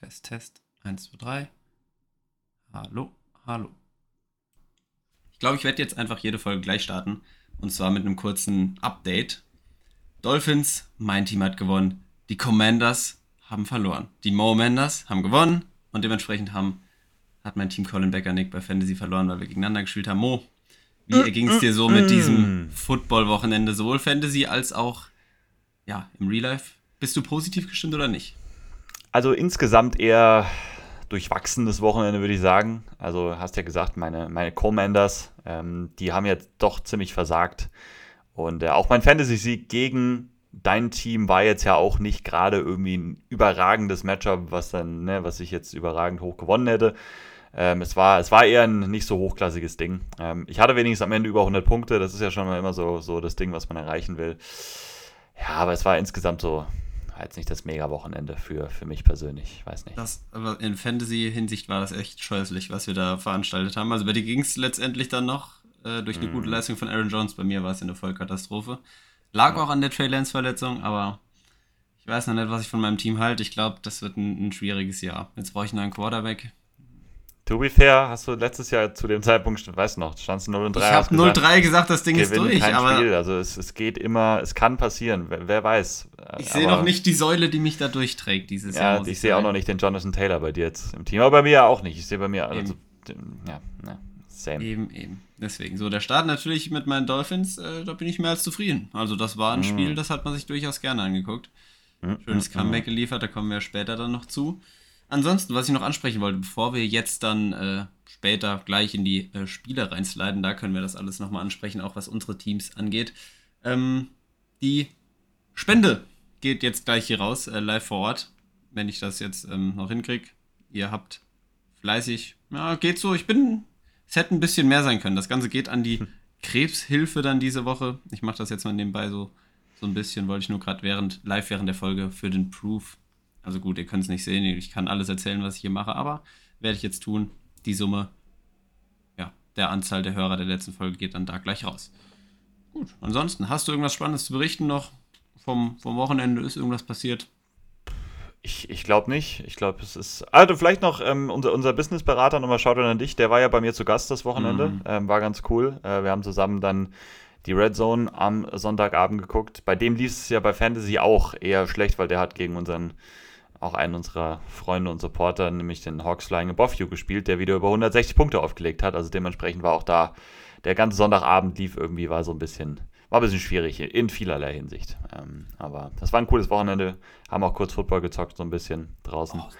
Test, Test. 1, 2, 3. Hallo, hallo. Ich glaube, ich werde jetzt einfach jede Folge gleich starten. Und zwar mit einem kurzen Update. Dolphins, mein Team hat gewonnen. Die Commanders haben verloren. Die Momanders haben gewonnen. Und dementsprechend haben, hat mein Team Colin Becker Nick bei Fantasy verloren, weil wir gegeneinander gespielt haben. Mo, wie mm, ging es dir so mit mm. diesem Football-Wochenende? Sowohl Fantasy als auch ja, im Real Life. Bist du positiv gestimmt oder nicht? Also insgesamt eher durchwachsenes Wochenende, würde ich sagen. Also hast ja gesagt, meine, meine Commanders, ähm, die haben jetzt doch ziemlich versagt. Und äh, auch mein Fantasy-Sieg gegen dein Team war jetzt ja auch nicht gerade irgendwie ein überragendes Matchup, was dann, ne, was ich jetzt überragend hoch gewonnen hätte. Ähm, es, war, es war eher ein nicht so hochklassiges Ding. Ähm, ich hatte wenigstens am Ende über 100 Punkte. Das ist ja schon mal immer so, so das Ding, was man erreichen will. Ja, aber es war insgesamt so, jetzt nicht das Mega-Wochenende für, für mich persönlich. Ich weiß nicht. Das, aber in Fantasy-Hinsicht war das echt scheußlich, was wir da veranstaltet haben. Also bei dir ging es letztendlich dann noch äh, durch eine mm. gute Leistung von Aaron Jones. Bei mir war es eine Vollkatastrophe. Lag ja. auch an der Trey Lance-Verletzung, aber ich weiß noch nicht, was ich von meinem Team halte. Ich glaube, das wird ein, ein schwieriges Jahr. Jetzt brauche ich noch einen Quarterback. To be fair, hast du letztes Jahr zu dem Zeitpunkt, weißt du noch, standst du 0 und 3. Ich habe 0 3 gesagt, das Ding ist durch. Kein aber Spiel. Also es, es geht immer, es kann passieren, wer, wer weiß. Ich sehe noch nicht die Säule, die mich da durchträgt dieses ja, Jahr. Ja, ich sehe auch noch nicht den Jonathan Taylor bei dir jetzt im Team, aber bei mir auch nicht. Ich sehe bei mir, also, ja, ja, same. Eben, eben. Deswegen. So, der Start natürlich mit meinen Dolphins, äh, da bin ich mehr als zufrieden. Also das war ein mm. Spiel, das hat man sich durchaus gerne angeguckt. Mm, Schönes mm, Comeback geliefert, da kommen wir später dann noch zu. Ansonsten, was ich noch ansprechen wollte, bevor wir jetzt dann äh, später gleich in die äh, Spiele reinsliden, da können wir das alles nochmal ansprechen, auch was unsere Teams angeht. Ähm, die Spende geht jetzt gleich hier raus, äh, live vor Ort, wenn ich das jetzt ähm, noch hinkriege. Ihr habt fleißig, ja, geht so, ich bin, es hätte ein bisschen mehr sein können. Das Ganze geht an die hm. Krebshilfe dann diese Woche. Ich mache das jetzt mal nebenbei so, so ein bisschen, wollte ich nur gerade während, live während der Folge für den Proof also gut, ihr könnt es nicht sehen, ich kann alles erzählen, was ich hier mache, aber werde ich jetzt tun. Die Summe ja, der Anzahl der Hörer der letzten Folge geht dann da gleich raus. Gut, ansonsten, hast du irgendwas Spannendes zu berichten noch vom, vom Wochenende? Ist irgendwas passiert? Ich, ich glaube nicht. Ich glaube, es ist. Also, vielleicht noch ähm, unser, unser Businessberater, nochmal schaut an dich. Der war ja bei mir zu Gast das Wochenende. Mhm. Ähm, war ganz cool. Äh, wir haben zusammen dann die Red Zone am Sonntagabend geguckt. Bei dem lief es ja bei Fantasy auch eher schlecht, weil der hat gegen unseren auch einen unserer Freunde und Supporter, nämlich den Hawks Flying Above You gespielt, der wieder über 160 Punkte aufgelegt hat. Also dementsprechend war auch da, der ganze Sonntagabend lief irgendwie, war so ein bisschen, war ein bisschen schwierig in vielerlei Hinsicht. Ähm, aber das war ein cooles Wochenende, haben auch kurz Football gezockt, so ein bisschen draußen. Oh,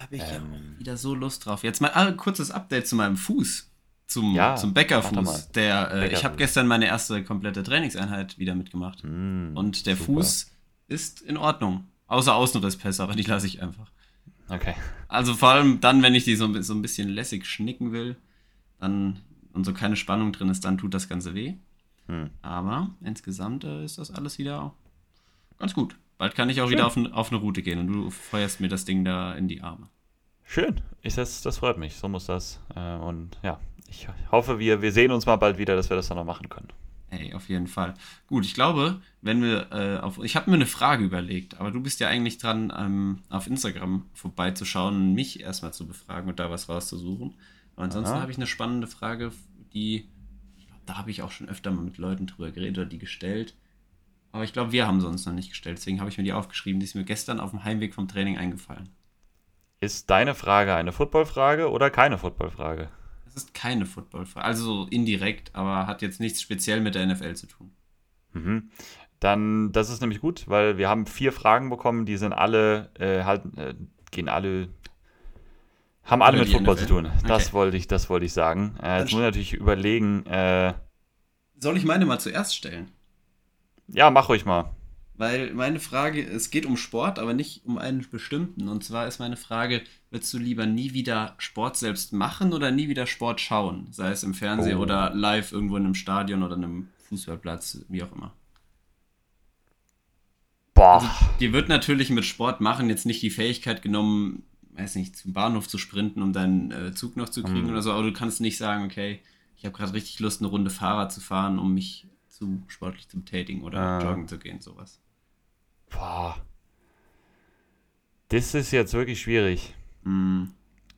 habe ich ähm, wieder so Lust drauf. Jetzt mal ein kurzes Update zu meinem Fuß. Zum, ja, zum Bäckerfuß. Der, äh, ich habe gestern meine erste komplette Trainingseinheit wieder mitgemacht. Mm, und der super. Fuß ist in Ordnung. Außer Außenrisspässe, aber die lasse ich einfach. Okay. Also vor allem dann, wenn ich die so, so ein bisschen lässig schnicken will, dann und so keine Spannung drin ist, dann tut das Ganze weh. Hm. Aber insgesamt äh, ist das alles wieder ganz gut. Bald kann ich auch Schön. wieder auf, auf, eine Route gehen und du feuerst mir das Ding da in die Arme. Schön. Ich, das, das freut mich. So muss das. Äh, und ja, ich hoffe, wir, wir sehen uns mal bald wieder, dass wir das dann noch machen können. Ey, auf jeden Fall. Gut, ich glaube, wenn wir äh, auf. Ich habe mir eine Frage überlegt, aber du bist ja eigentlich dran, ähm, auf Instagram vorbeizuschauen und mich erstmal zu befragen und da was rauszusuchen. Aber ansonsten habe ich eine spannende Frage, die. Ich glaube, da habe ich auch schon öfter mal mit Leuten drüber geredet oder die gestellt. Aber ich glaube, wir haben sie uns noch nicht gestellt. Deswegen habe ich mir die aufgeschrieben. Die ist mir gestern auf dem Heimweg vom Training eingefallen. Ist deine Frage eine Footballfrage oder keine Footballfrage? Ist keine Football-Frage. Also indirekt, aber hat jetzt nichts speziell mit der NFL zu tun. Mhm. Dann, das ist nämlich gut, weil wir haben vier Fragen bekommen, die sind alle, äh, halt, äh, gehen alle, haben alle mit Football NFL. zu tun. Das okay. wollte ich, das wollte ich sagen. Äh, jetzt muss ich natürlich überlegen. Äh, Soll ich meine mal zuerst stellen? Ja, mach ruhig mal. Weil meine Frage, es geht um Sport, aber nicht um einen bestimmten. Und zwar ist meine Frage, würdest du lieber nie wieder Sport selbst machen oder nie wieder Sport schauen? Sei es im Fernsehen oh. oder live irgendwo in einem Stadion oder einem Fußballplatz, wie auch immer. Boah. Also, dir wird natürlich mit Sport machen jetzt nicht die Fähigkeit genommen, weiß nicht, zum Bahnhof zu sprinten, um deinen äh, Zug noch zu kriegen mhm. oder so, aber du kannst nicht sagen, okay, ich habe gerade richtig Lust, eine Runde Fahrrad zu fahren, um mich zu sportlich zu betätigen oder äh. joggen zu gehen, sowas. Boah. Das ist jetzt wirklich schwierig. Mhm.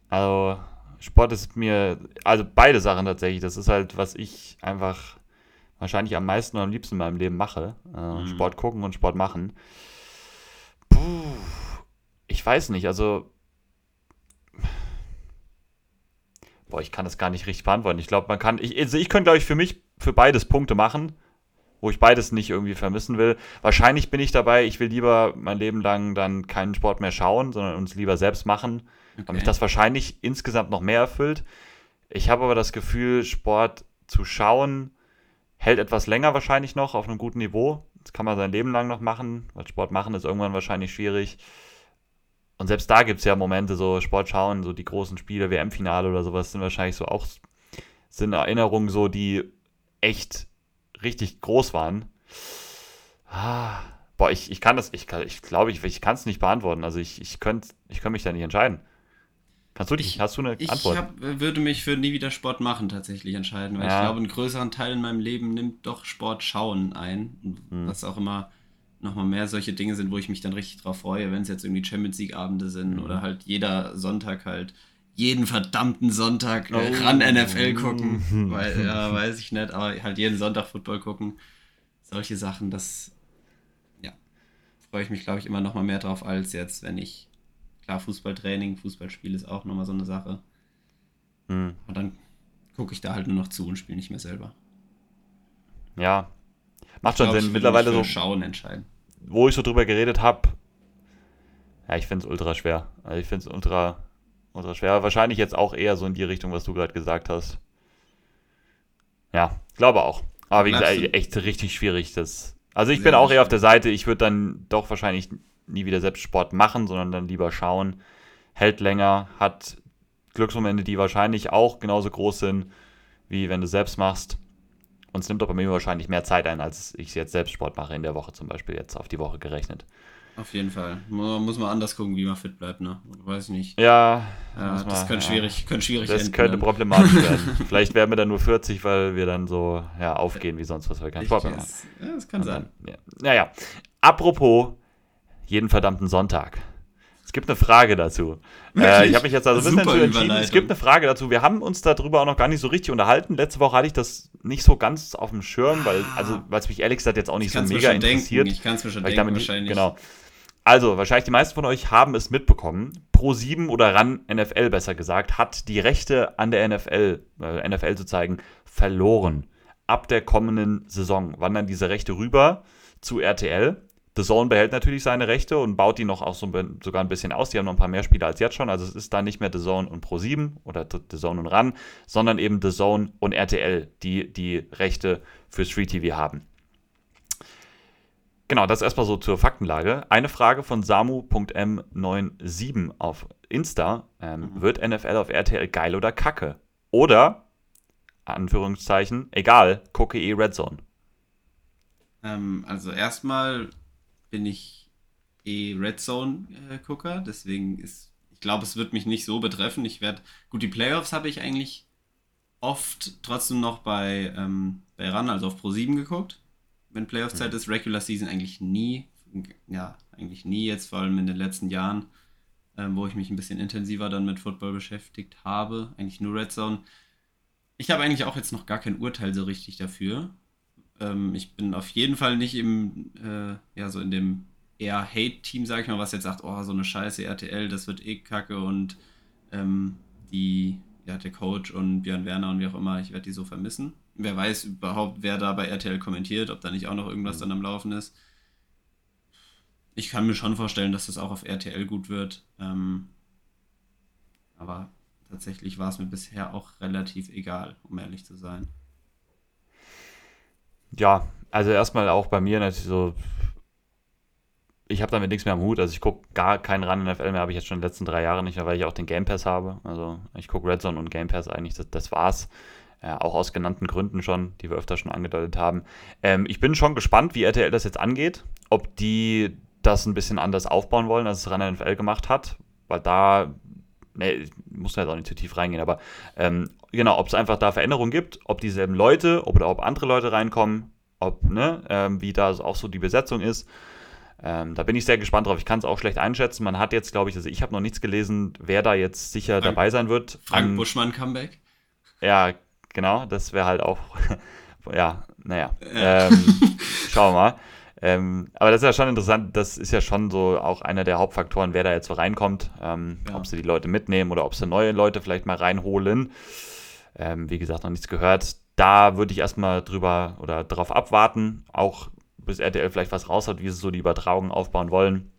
Also, Sport ist mir, also beide Sachen tatsächlich, das ist halt, was ich einfach wahrscheinlich am meisten und am liebsten in meinem Leben mache. Äh, mhm. Sport gucken und Sport machen. Puh, ich weiß nicht, also. Boah, ich kann das gar nicht richtig beantworten. Ich glaube, man kann. Ich, also ich könnte, glaube ich, für mich für beides Punkte machen, wo ich beides nicht irgendwie vermissen will. Wahrscheinlich bin ich dabei, ich will lieber mein Leben lang dann keinen Sport mehr schauen, sondern uns lieber selbst machen. Okay. Weil mich das wahrscheinlich insgesamt noch mehr erfüllt. Ich habe aber das Gefühl, Sport zu schauen hält etwas länger wahrscheinlich noch auf einem guten Niveau. Das kann man sein Leben lang noch machen, weil Sport machen ist irgendwann wahrscheinlich schwierig. Und selbst da gibt es ja Momente, so Sport schauen, so die großen Spiele, WM-Finale oder sowas, sind wahrscheinlich so auch, sind Erinnerungen so, die echt richtig groß waren. Ah, boah, ich, ich kann das, ich, ich glaube, ich, ich kann es nicht beantworten. Also ich, ich könnte ich könnt mich da nicht entscheiden. Kannst du dich, ich, hast du eine ich Antwort? Ich hab, würde mich für nie wieder Sport machen tatsächlich entscheiden, weil ja. ich glaube, einen größeren Teil in meinem Leben nimmt doch Sport schauen ein. Hm. Was auch immer nochmal mehr solche Dinge sind, wo ich mich dann richtig drauf freue, wenn es jetzt irgendwie Champions League Abende sind mhm. oder halt jeder Sonntag halt jeden verdammten Sonntag äh, oh. ran NFL gucken, mhm. weil ja, weiß ich nicht, aber halt jeden Sonntag Football gucken. Solche Sachen, das ja, freue ich mich glaube ich immer noch mal mehr drauf als jetzt, wenn ich Klar, Fußballtraining, Fußballspiel ist auch nochmal so eine Sache. Mhm. Und dann gucke ich da halt nur noch zu und spiele nicht mehr selber. Ja. Macht schon Sinn. Mittlerweile so. Schauen entscheiden. Wo ich so drüber geredet habe, ja, ich finde es ultra schwer. Also ich finde es ultra, ultra schwer. Wahrscheinlich jetzt auch eher so in die Richtung, was du gerade gesagt hast. Ja, glaube auch. Aber wie gesagt, echt richtig schwierig. Das, also ich bin auch eher auf der Seite, ich würde dann doch wahrscheinlich nie wieder selbst Sport machen, sondern dann lieber schauen. Hält länger, hat Glücksmomente, die wahrscheinlich auch genauso groß sind, wie wenn du selbst machst. Und es nimmt aber mir wahrscheinlich mehr Zeit ein, als ich jetzt selbst Sport mache in der Woche zum Beispiel, jetzt auf die Woche gerechnet. Auf jeden Fall. Man muss man anders gucken, wie man fit bleibt, ne? Weiß ich nicht. Ja. ja das mal, könnte, ja. Schwierig, könnte schwierig Das enden, könnte problematisch werden. Vielleicht werden wir dann nur 40, weil wir dann so ja, aufgehen wie sonst was, wir keinen Sport mehr machen. Ja, das kann Und sein. Dann, ja. Naja. Apropos jeden verdammten Sonntag. Es gibt eine Frage dazu. Äh, ich habe mich jetzt also ein bisschen entschieden. Es gibt eine Frage dazu. Wir haben uns darüber auch noch gar nicht so richtig unterhalten. Letzte Woche hatte ich das nicht so ganz auf dem Schirm, weil also weil es mich ehrlich gesagt jetzt auch nicht so mega interessiert. Denken. Ich kann es mir schon denken, damit, wahrscheinlich. Genau. Also, wahrscheinlich die meisten von euch haben es mitbekommen. Pro7 oder RAN NFL besser gesagt, hat die Rechte an der NFL, äh, NFL zu zeigen, verloren. Ab der kommenden Saison wandern diese Rechte rüber zu RTL. The Zone behält natürlich seine Rechte und baut die noch auch so, sogar ein bisschen aus. Die haben noch ein paar mehr Spiele als jetzt schon. Also es ist da nicht mehr The Zone und Pro7 oder The Zone und RAN, sondern eben The Zone und RTL, die die Rechte für Street TV haben. Genau, das erstmal so zur Faktenlage. Eine Frage von Samu.m97 auf Insta. Ähm, mhm. Wird NFL auf RTL geil oder kacke? Oder, Anführungszeichen, egal, gucke eh Red Zone. Ähm, also erstmal bin ich eh Red Zone-Gucker, äh, deswegen ist, ich glaube, es wird mich nicht so betreffen. Ich werde, gut, die Playoffs habe ich eigentlich oft trotzdem noch bei, ähm, bei RAN, also auf Pro 7 geguckt. Wenn Playoff-Zeit mhm. ist, Regular Season eigentlich nie. Ja, eigentlich nie jetzt, vor allem in den letzten Jahren, ähm, wo ich mich ein bisschen intensiver dann mit Football beschäftigt habe. Eigentlich nur Red Zone. Ich habe eigentlich auch jetzt noch gar kein Urteil so richtig dafür. Ähm, ich bin auf jeden Fall nicht im, äh, ja, so in dem eher Hate-Team, sag ich mal, was jetzt sagt, oh, so eine scheiße RTL, das wird eh kacke und ähm, die, ja, der Coach und Björn Werner und wie auch immer, ich werde die so vermissen. Wer weiß überhaupt, wer da bei RTL kommentiert, ob da nicht auch noch irgendwas mhm. dann am Laufen ist. Ich kann mir schon vorstellen, dass das auch auf RTL gut wird. Ähm, aber tatsächlich war es mir bisher auch relativ egal, um ehrlich zu sein ja, also erstmal auch bei mir natürlich so, ich habe damit nichts mehr am Hut. Also ich gucke gar keinen Run NFL mehr, habe ich jetzt schon in den letzten drei Jahren nicht mehr, weil ich auch den Game Pass habe. Also ich gucke Red Zone und Game Pass eigentlich, das, das war's. Ja, auch aus genannten Gründen schon, die wir öfter schon angedeutet haben. Ähm, ich bin schon gespannt, wie RTL das jetzt angeht. Ob die das ein bisschen anders aufbauen wollen, als es Run NFL gemacht hat. Weil da, muss jetzt auch nicht zu tief reingehen, aber ähm, genau, ob es einfach da Veränderungen gibt, ob dieselben Leute oder ob andere Leute reinkommen, ob, ne, ähm, wie da auch so die Besetzung ist. Ähm, da bin ich sehr gespannt drauf. Ich kann es auch schlecht einschätzen. Man hat jetzt, glaube ich, also ich habe noch nichts gelesen, wer da jetzt sicher Frank, dabei sein wird. Frank um, Buschmann Comeback. Ja, genau. Das wäre halt auch, ja, naja. Ähm, schauen wir mal. Ähm, aber das ist ja schon interessant. Das ist ja schon so auch einer der Hauptfaktoren, wer da jetzt so reinkommt. Ähm, ja. Ob sie die Leute mitnehmen oder ob sie neue Leute vielleicht mal reinholen. Ähm, wie gesagt, noch nichts gehört. Da würde ich erstmal drüber oder darauf abwarten. Auch bis RTL vielleicht was raus hat, wie sie so die Übertragung aufbauen wollen.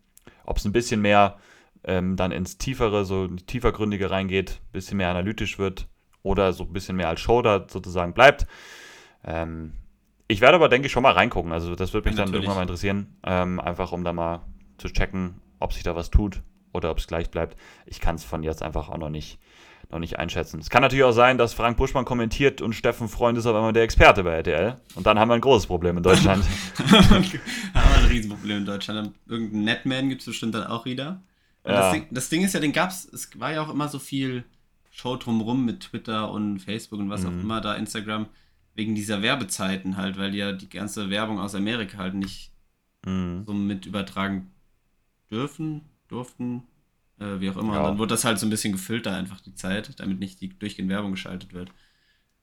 Ob es ein bisschen mehr ähm, dann ins Tiefere, so tiefergründige reingeht, ein bisschen mehr analytisch wird oder so ein bisschen mehr als Show da sozusagen bleibt. Ähm, ich werde aber, denke ich, schon mal reingucken. Also das würde mich ja, dann irgendwann mal interessieren. Ähm, einfach um da mal zu checken, ob sich da was tut oder ob es gleich bleibt. Ich kann es von jetzt einfach auch noch nicht noch nicht einschätzen. Es kann natürlich auch sein, dass Frank Buschmann kommentiert und Steffen Freund ist auf einmal der Experte bei RTL. Und dann haben wir ein großes Problem in Deutschland. haben wir ein Riesenproblem in Deutschland. Irgendein Netman gibt es bestimmt dann auch wieder. Ja. Das, Ding, das, Ding, ist ja, den gab es, es war ja auch immer so viel Show drumrum mit Twitter und Facebook und was mhm. auch immer da, Instagram, wegen dieser Werbezeiten halt, weil die ja die ganze Werbung aus Amerika halt nicht mhm. so mit übertragen dürfen, durften, äh, wie auch immer. Ja. Und dann wird das halt so ein bisschen gefiltert einfach die Zeit, damit nicht die durchgehend Werbung geschaltet wird.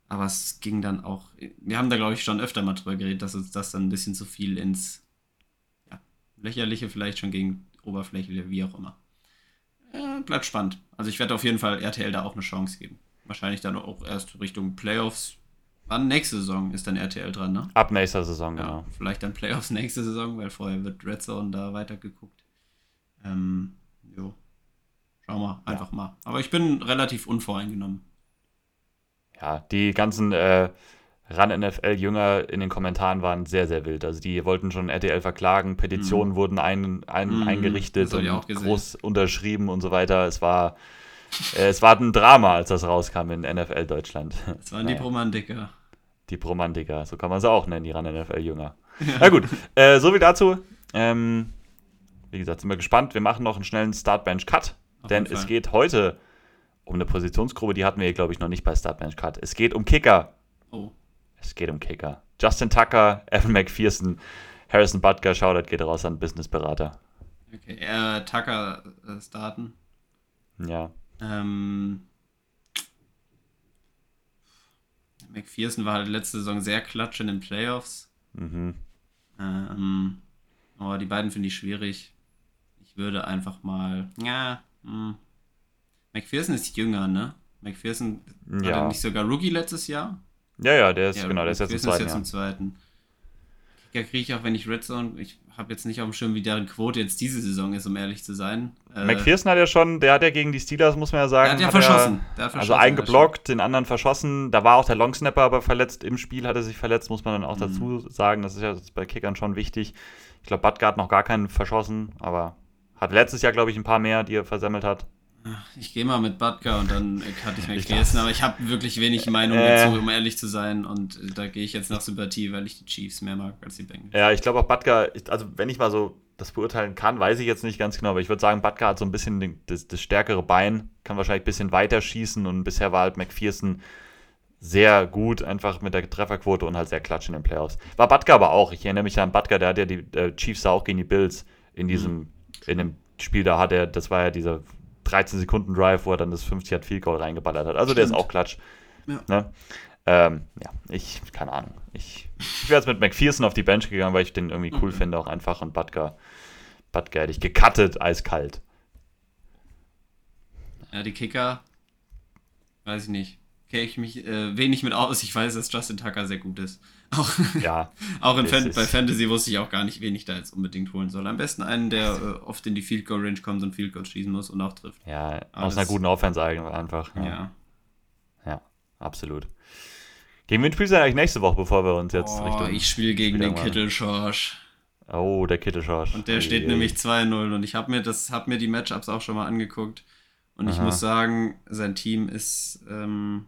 Aber es ging dann auch, wir haben da glaube ich schon öfter mal drüber geredet, dass uns das dann ein bisschen zu viel ins ja, lächerliche vielleicht schon gegen Oberfläche, wie auch immer. Äh, bleibt spannend. Also ich werde auf jeden Fall RTL da auch eine Chance geben. Wahrscheinlich dann auch erst Richtung Playoffs. Wann nächste Saison ist dann RTL dran, ne? Ab nächster Saison, ja, genau. Vielleicht dann Playoffs nächste Saison, weil vorher wird Red Zone da weitergeguckt. Ähm, jo. Schauen wir einfach ja. mal. Aber ich bin relativ unvoreingenommen. Ja, die ganzen äh, RAN-NFL-Jünger in den Kommentaren waren sehr, sehr wild. Also die wollten schon RTL verklagen, Petitionen mm. wurden ein, ein, mm, eingerichtet und groß unterschrieben und so weiter. Es war, äh, es war ein Drama, als das rauskam in NFL Deutschland. Das waren naja. die Bromantiker. Die Bromantiker, so kann man sie auch nennen, die RAN-NFL-Jünger. Ja. Na gut, äh, so viel dazu. Ähm, wie gesagt, sind wir gespannt. Wir machen noch einen schnellen Start-Bench-Cut denn es geht heute um eine Positionsgruppe, die hatten wir, glaube ich, noch nicht bei Startbench Cut. Es geht um Kicker. Oh. Es geht um Kicker. Justin Tucker, Evan McPherson, Harrison Butker, Shoutout geht raus an Businessberater. Okay, äh, Tucker äh, starten. Ja. Ähm, McPherson war halt letzte Saison sehr klatsch in den Playoffs. Mhm. Ähm, aber die beiden finde ich schwierig. Ich würde einfach mal, ja, hm. McPherson ist jünger, ne? McPherson ja. war nicht sogar Rookie letztes Jahr? Ja, ja, der ist, ja, genau, der ist jetzt im zweiten. Ist jetzt im zweiten. Kicker kriege ich auch, wenn ich Red Zone, ich habe jetzt nicht auf dem Schirm, wie deren Quote jetzt diese Saison ist, um ehrlich zu sein. Äh, McPherson hat ja schon, der hat ja gegen die Steelers, muss man ja sagen. Der hat ja verschossen. Er, hat verschossen. Also einen geblockt, den anderen verschossen. Da war auch der Longsnapper aber verletzt. Im Spiel hat er sich verletzt, muss man dann auch mhm. dazu sagen. Das ist ja bei Kickern schon wichtig. Ich glaube, hat noch gar keinen verschossen, aber hat letztes Jahr, glaube ich, ein paar mehr, die er versammelt hat. Ich gehe mal mit Butker und dann hatte ich mir vergessen, aber ich habe wirklich wenig Meinung äh, dazu, um ehrlich zu sein. Und da gehe ich jetzt nach Sympathie, weil ich die Chiefs mehr mag als die Bengals. Ja, ich glaube auch Butker, also wenn ich mal so das beurteilen kann, weiß ich jetzt nicht ganz genau, aber ich würde sagen, Butker hat so ein bisschen das, das, stärkere Bein, kann wahrscheinlich ein bisschen weiter schießen und bisher war halt McPherson sehr gut, einfach mit der Trefferquote und halt sehr klatsch in den Playoffs. War Butker aber auch. Ich erinnere mich an Butker, der hat ja die äh, Chiefs auch gegen die Bills in diesem mhm in dem Spiel da hat er, das war ja dieser 13 Sekunden Drive, wo er dann das 50 Yard Field Goal reingeballert hat. Also Stimmt. der ist auch klatsch. Ja. Ne? Ähm, ja, ich, keine Ahnung. Ich, ich wäre jetzt mit McPherson auf die Bench gegangen, weil ich den irgendwie cool mhm. finde, auch einfach. Und Butker, Butker hätte ich gecuttet, eiskalt. Ja, die Kicker, weiß ich nicht. Kenne ich mich äh, wenig mit aus. Ich weiß, dass Justin Tucker sehr gut ist. Auch, ja, auch in Fan bei Fantasy wusste ich auch gar nicht, wen ich da jetzt unbedingt holen soll. Am besten einen, der äh, oft in die Field Goal Range kommt und Field Goal schießen muss und auch trifft. Ja, aus einer guten Offense einfach. Ja. ja. Ja, absolut. Gegen wen spielst du eigentlich nächste Woche, bevor wir uns jetzt oh, Richtung. Ich spiele gegen den Kittelschorsch. Oh, der Kittelschorsch. Und der hey, steht hey. nämlich 2-0 und ich habe mir, hab mir die Matchups auch schon mal angeguckt. Und Aha. ich muss sagen, sein Team ist. Ähm,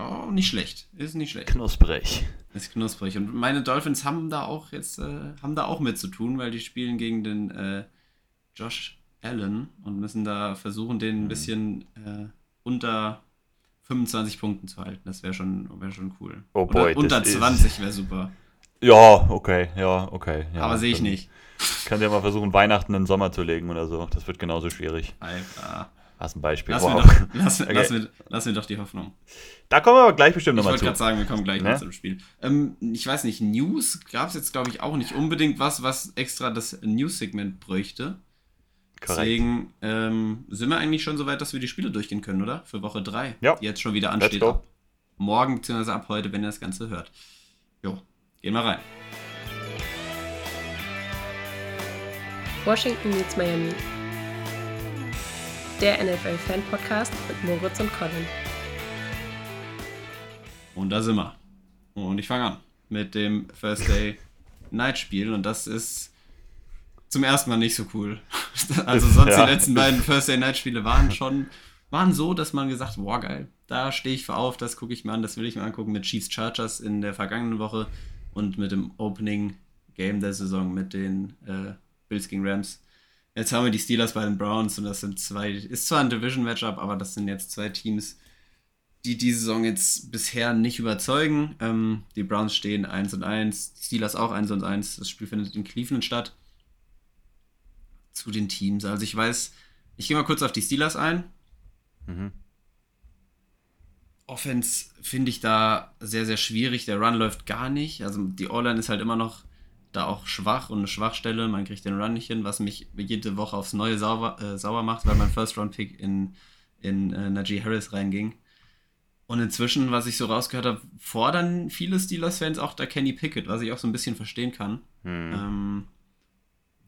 Oh, nicht schlecht. Ist nicht schlecht. Knusprig. Ist knusprig. Und meine Dolphins haben da auch jetzt, äh, haben da auch mit zu tun, weil die spielen gegen den äh, Josh Allen und müssen da versuchen, den ein mhm. bisschen äh, unter 25 Punkten zu halten. Das wäre schon, wär schon cool. Oh boy, Oder unter 20 wäre super. Ja, okay, ja, okay. Ja, Aber sehe ich nicht. Kann ja mal versuchen, Weihnachten in den Sommer zu legen oder so. Das wird genauso schwierig. Alter. Hast ein Beispiel. Lass, wow. mir, doch, lass, Okay. lass, mir, lass mir doch die Hoffnung. Da kommen wir aber gleich bestimmt Ich nochmal wollte zu. gerade sagen, wir kommen gleich Ne? noch zum Spiel. Ähm, ich weiß nicht, News gab es jetzt, glaube ich, auch nicht unbedingt was, was extra das News-Segment bräuchte. Korrekt. Deswegen ähm, sind wir eigentlich schon so weit, dass wir die Spiele durchgehen können, oder? Für Woche 3. Ja. Die jetzt schon wieder Let's ansteht. go. Ab morgen bzw. ab heute, wenn ihr das Ganze hört. Jo, gehen wir rein. Washington meets Miami. Der NFL-Fan-Podcast mit Moritz und Colin. Und da sind wir. Und ich fange an mit dem First Day Night Spiel. Und das ist zum ersten Mal nicht so cool. Also sonst Ja. die letzten beiden First Day Night Spiele waren schon, waren so, dass man gesagt hat, boah geil, da stehe ich für auf, das gucke ich mir an, das will ich mir angucken mit Chiefs Chargers in der vergangenen Woche und mit dem Opening Game der Saison mit den äh, Bills gegen Rams. Jetzt haben wir die Steelers bei den Browns und das sind zwei, ist zwar ein Division-Matchup, aber das sind jetzt zwei Teams, die die Saison jetzt bisher nicht überzeugen. Ähm, die Browns stehen 1 und 1, die Steelers auch 1 und 1. Das Spiel findet in Cleveland statt. Zu den Teams. Also ich weiß, ich gehe mal kurz auf die Steelers ein. Mhm. Offense finde ich da sehr, sehr schwierig. Der Run läuft gar nicht. Also die O-Line ist halt immer noch da auch schwach und eine Schwachstelle. Man kriegt den Run nicht hin, was mich jede Woche aufs Neue sauber, äh, sauer macht, weil mein First-Round-Pick in, in äh, Najee Harris reinging. Und inzwischen, was ich so rausgehört habe, fordern viele Steelers-Fans auch da Kenny Pickett, was ich auch so ein bisschen verstehen kann. Hm. Ähm,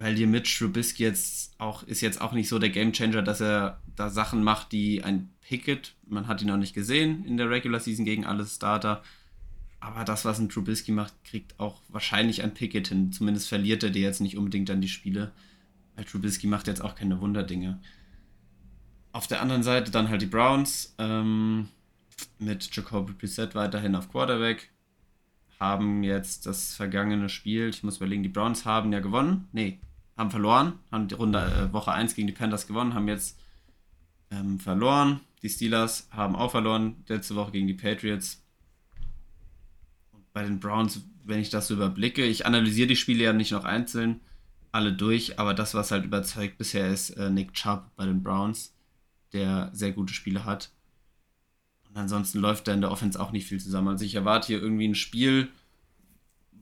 weil dir Mitch Trubisky jetzt auch, ist jetzt auch nicht so der Gamechanger, dass er da Sachen macht, die ein Pickett, man hat ihn noch nicht gesehen in der Regular Season gegen alle Starter. Aber das, was ein Trubisky macht, kriegt auch wahrscheinlich ein Pickett hin. Zumindest verliert er dir jetzt nicht unbedingt dann die Spiele. Weil Trubisky macht jetzt auch keine Wunderdinge. Auf der anderen Seite dann halt die Browns ähm, mit Jacoby Brissett weiterhin auf Quarterback. Haben jetzt das vergangene Spiel, ich muss überlegen, die Browns haben ja gewonnen. Nee, haben verloren. Haben die Runde äh, Woche 1 gegen die Panthers gewonnen, haben jetzt ähm, verloren. Die Steelers haben auch verloren, letzte Woche gegen die Patriots. Bei den Browns, wenn ich das so überblicke, ich analysiere die Spiele ja nicht noch einzeln, alle durch, aber das, was halt überzeugt bisher ist, äh, Nick Chubb bei den Browns, der sehr gute Spiele hat. Und ansonsten läuft da in der Offense auch nicht viel zusammen. Also ich erwarte hier irgendwie ein Spiel,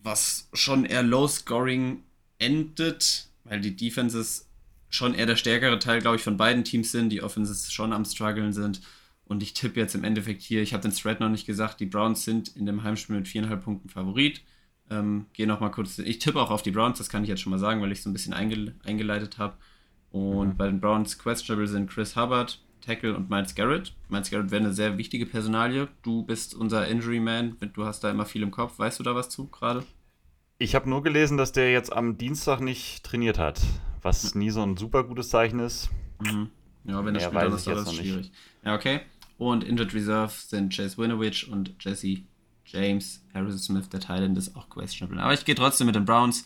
was schon eher low-scoring endet, weil die Defenses schon eher der stärkere Teil, glaube ich, von beiden Teams sind. Die Offenses schon am struggeln sind. Und ich tippe jetzt im Endeffekt hier, ich habe den Thread noch nicht gesagt, die Browns sind in dem Heimspiel mit viereinhalb Punkten Favorit. Ähm, Gehe noch mal kurz, ich tippe auch auf die Browns, das kann ich jetzt schon mal sagen, weil ich so ein bisschen eingel eingeleitet habe. Und Mhm. bei den Browns questionable sind Chris Hubbard, Tackle und Miles Garrett. Miles Garrett wäre eine sehr wichtige Personalie. Du bist unser Injury Man, du hast da immer viel im Kopf. Weißt du da was zu gerade? Ich habe nur gelesen, dass der jetzt am Dienstag nicht trainiert hat, was nie so ein super gutes Zeichen ist. Mhm. Ja, wenn das Mehr Spiel weiß das ich ist das noch nicht. schwierig. Ja, okay. Und Injured Reserve sind Chase Winovich und Jesse James. Harrison Smith, der Thailand, ist auch questionable. Aber ich gehe trotzdem mit den Browns.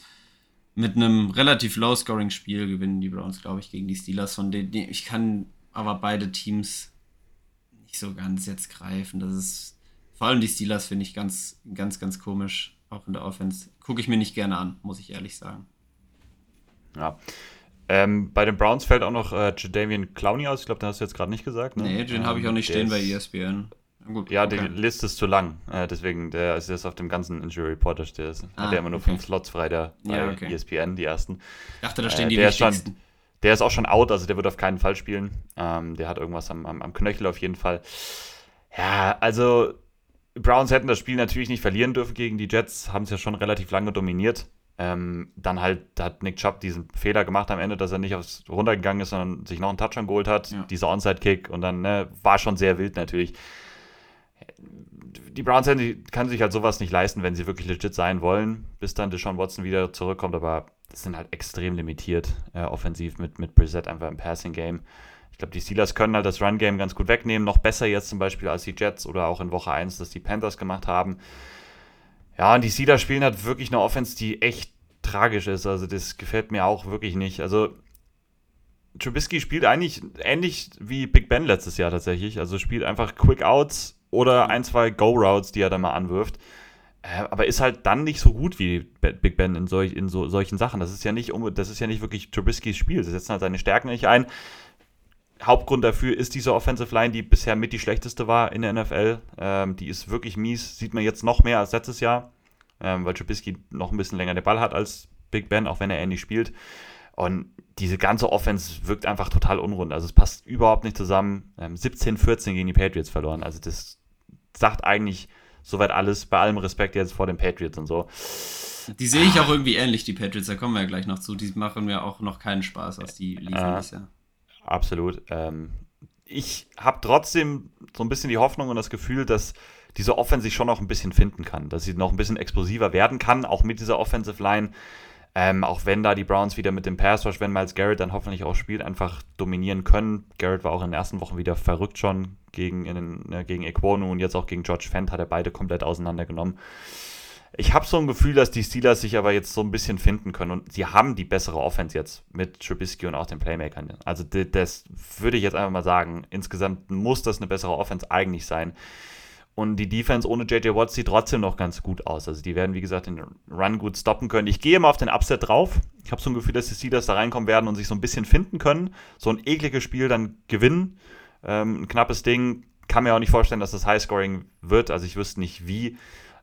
Mit einem relativ low-scoring-Spiel gewinnen die Browns, glaube ich, gegen die Steelers. Von denen ich kann aber beide Teams nicht so ganz jetzt greifen. Das ist vor allem die Steelers finde ich ganz, ganz, ganz komisch. Auch in der Offense. Gucke ich mir nicht gerne an, muss ich ehrlich sagen. Ja. Ähm, bei den Browns fällt auch noch äh, Jadavian Clowney aus. Ich glaube, den hast du jetzt gerade nicht gesagt. Ne? Nee, den habe ich auch nicht Der stehen bei ist- ESPN. Gut, Ja, okay. die Liste ist zu lang. Äh, deswegen, der ist jetzt auf dem ganzen Injury Report, steht. Hat Ah, der immer nur okay. fünf Slots frei, der bei Ja, okay. ESPN, die ersten. Ich dachte, da stehen Äh, die der ist schon- wichtigsten. Der ist auch schon out, also der wird auf keinen Fall spielen. Ähm, der hat irgendwas am, am, am Knöchel auf jeden Fall. Ja, also Browns hätten das Spiel natürlich nicht verlieren dürfen gegen die Jets, haben es ja schon relativ lange dominiert. Ähm, dann halt da hat Nick Chubb diesen Fehler gemacht am Ende, dass er nicht aufs runtergegangen ist, sondern sich noch einen Touchdown geholt hat. Ja. Dieser Onside-Kick und dann ne, war schon sehr wild natürlich. Die Browns die- kann sich halt sowas nicht leisten, wenn sie wirklich legit sein wollen, bis dann Deshaun Watson wieder zurückkommt, aber das sind halt extrem limitiert äh, offensiv mit, mit Brissett einfach im Passing-Game. Ich glaube, die Steelers können halt das Run-Game ganz gut wegnehmen, noch besser jetzt zum Beispiel als die Jets oder auch in Woche 1, das die Panthers gemacht haben. Ja, und die Steelers spielen halt wirklich eine Offense, die echt tragisch ist. Also das gefällt mir auch wirklich nicht. Also Trubisky spielt eigentlich ähnlich wie Big Ben letztes Jahr tatsächlich. Also spielt einfach Quick Outs oder ein, zwei Go-Routes, die er dann mal anwirft. Äh, aber ist halt dann nicht so gut wie Big Ben in, solch, in so, solchen Sachen. Das ist ja nicht, das ist ja nicht wirklich Trubiskys Spiel. Sie setzen halt seine Stärken nicht ein. Hauptgrund dafür ist diese Offensive Line, die bisher mit die schlechteste war in der NFL. Ähm, die ist wirklich mies. Sieht man jetzt noch mehr als letztes Jahr, ähm, weil Trubisky noch ein bisschen länger den Ball hat als Big Ben, auch wenn er ähnlich spielt. Und diese ganze Offense wirkt einfach total unrund. Also es passt überhaupt nicht zusammen. Ähm, 17-14 gegen die Patriots verloren. Also das sagt eigentlich soweit alles, bei allem Respekt jetzt vor den Patriots und so. Die sehe ich auch irgendwie ähnlich, die Patriots, da kommen wir ja gleich noch zu. Die machen mir auch noch keinen Spaß, was die liefern äh, bisher. Absolut. Ähm, ich habe trotzdem so ein bisschen die Hoffnung und das Gefühl, dass diese Offense sich schon noch ein bisschen finden kann, dass sie noch ein bisschen explosiver werden kann, auch mit dieser Offensive Line. Ähm, auch wenn da die Browns wieder mit dem Pass Rush, wenn Miles Garrett dann hoffentlich auch spielt, einfach dominieren können. Garrett war auch in den ersten Wochen wieder verrückt schon gegen, in, äh, gegen Equonu und jetzt auch gegen George Fent hat er beide komplett auseinandergenommen. Ich habe so ein Gefühl, dass die Steelers sich aber jetzt so ein bisschen finden können und sie haben die bessere Offense jetzt mit Trubisky und auch den Playmakern. Also das würde ich jetzt einfach mal sagen. Insgesamt muss das eine bessere Offense eigentlich sein. Und die Defense ohne JJ Watt sieht trotzdem noch ganz gut aus. Also die werden, wie gesagt, den Run gut stoppen können. Ich gehe mal auf den Upset drauf. Ich habe so ein Gefühl, dass die Steelers da reinkommen werden und sich so ein bisschen finden können. So ein ekliges Spiel dann gewinnen. Ähm, ein knappes Ding. Kann mir auch nicht vorstellen, dass das Highscoring wird. Also ich wüsste nicht wie.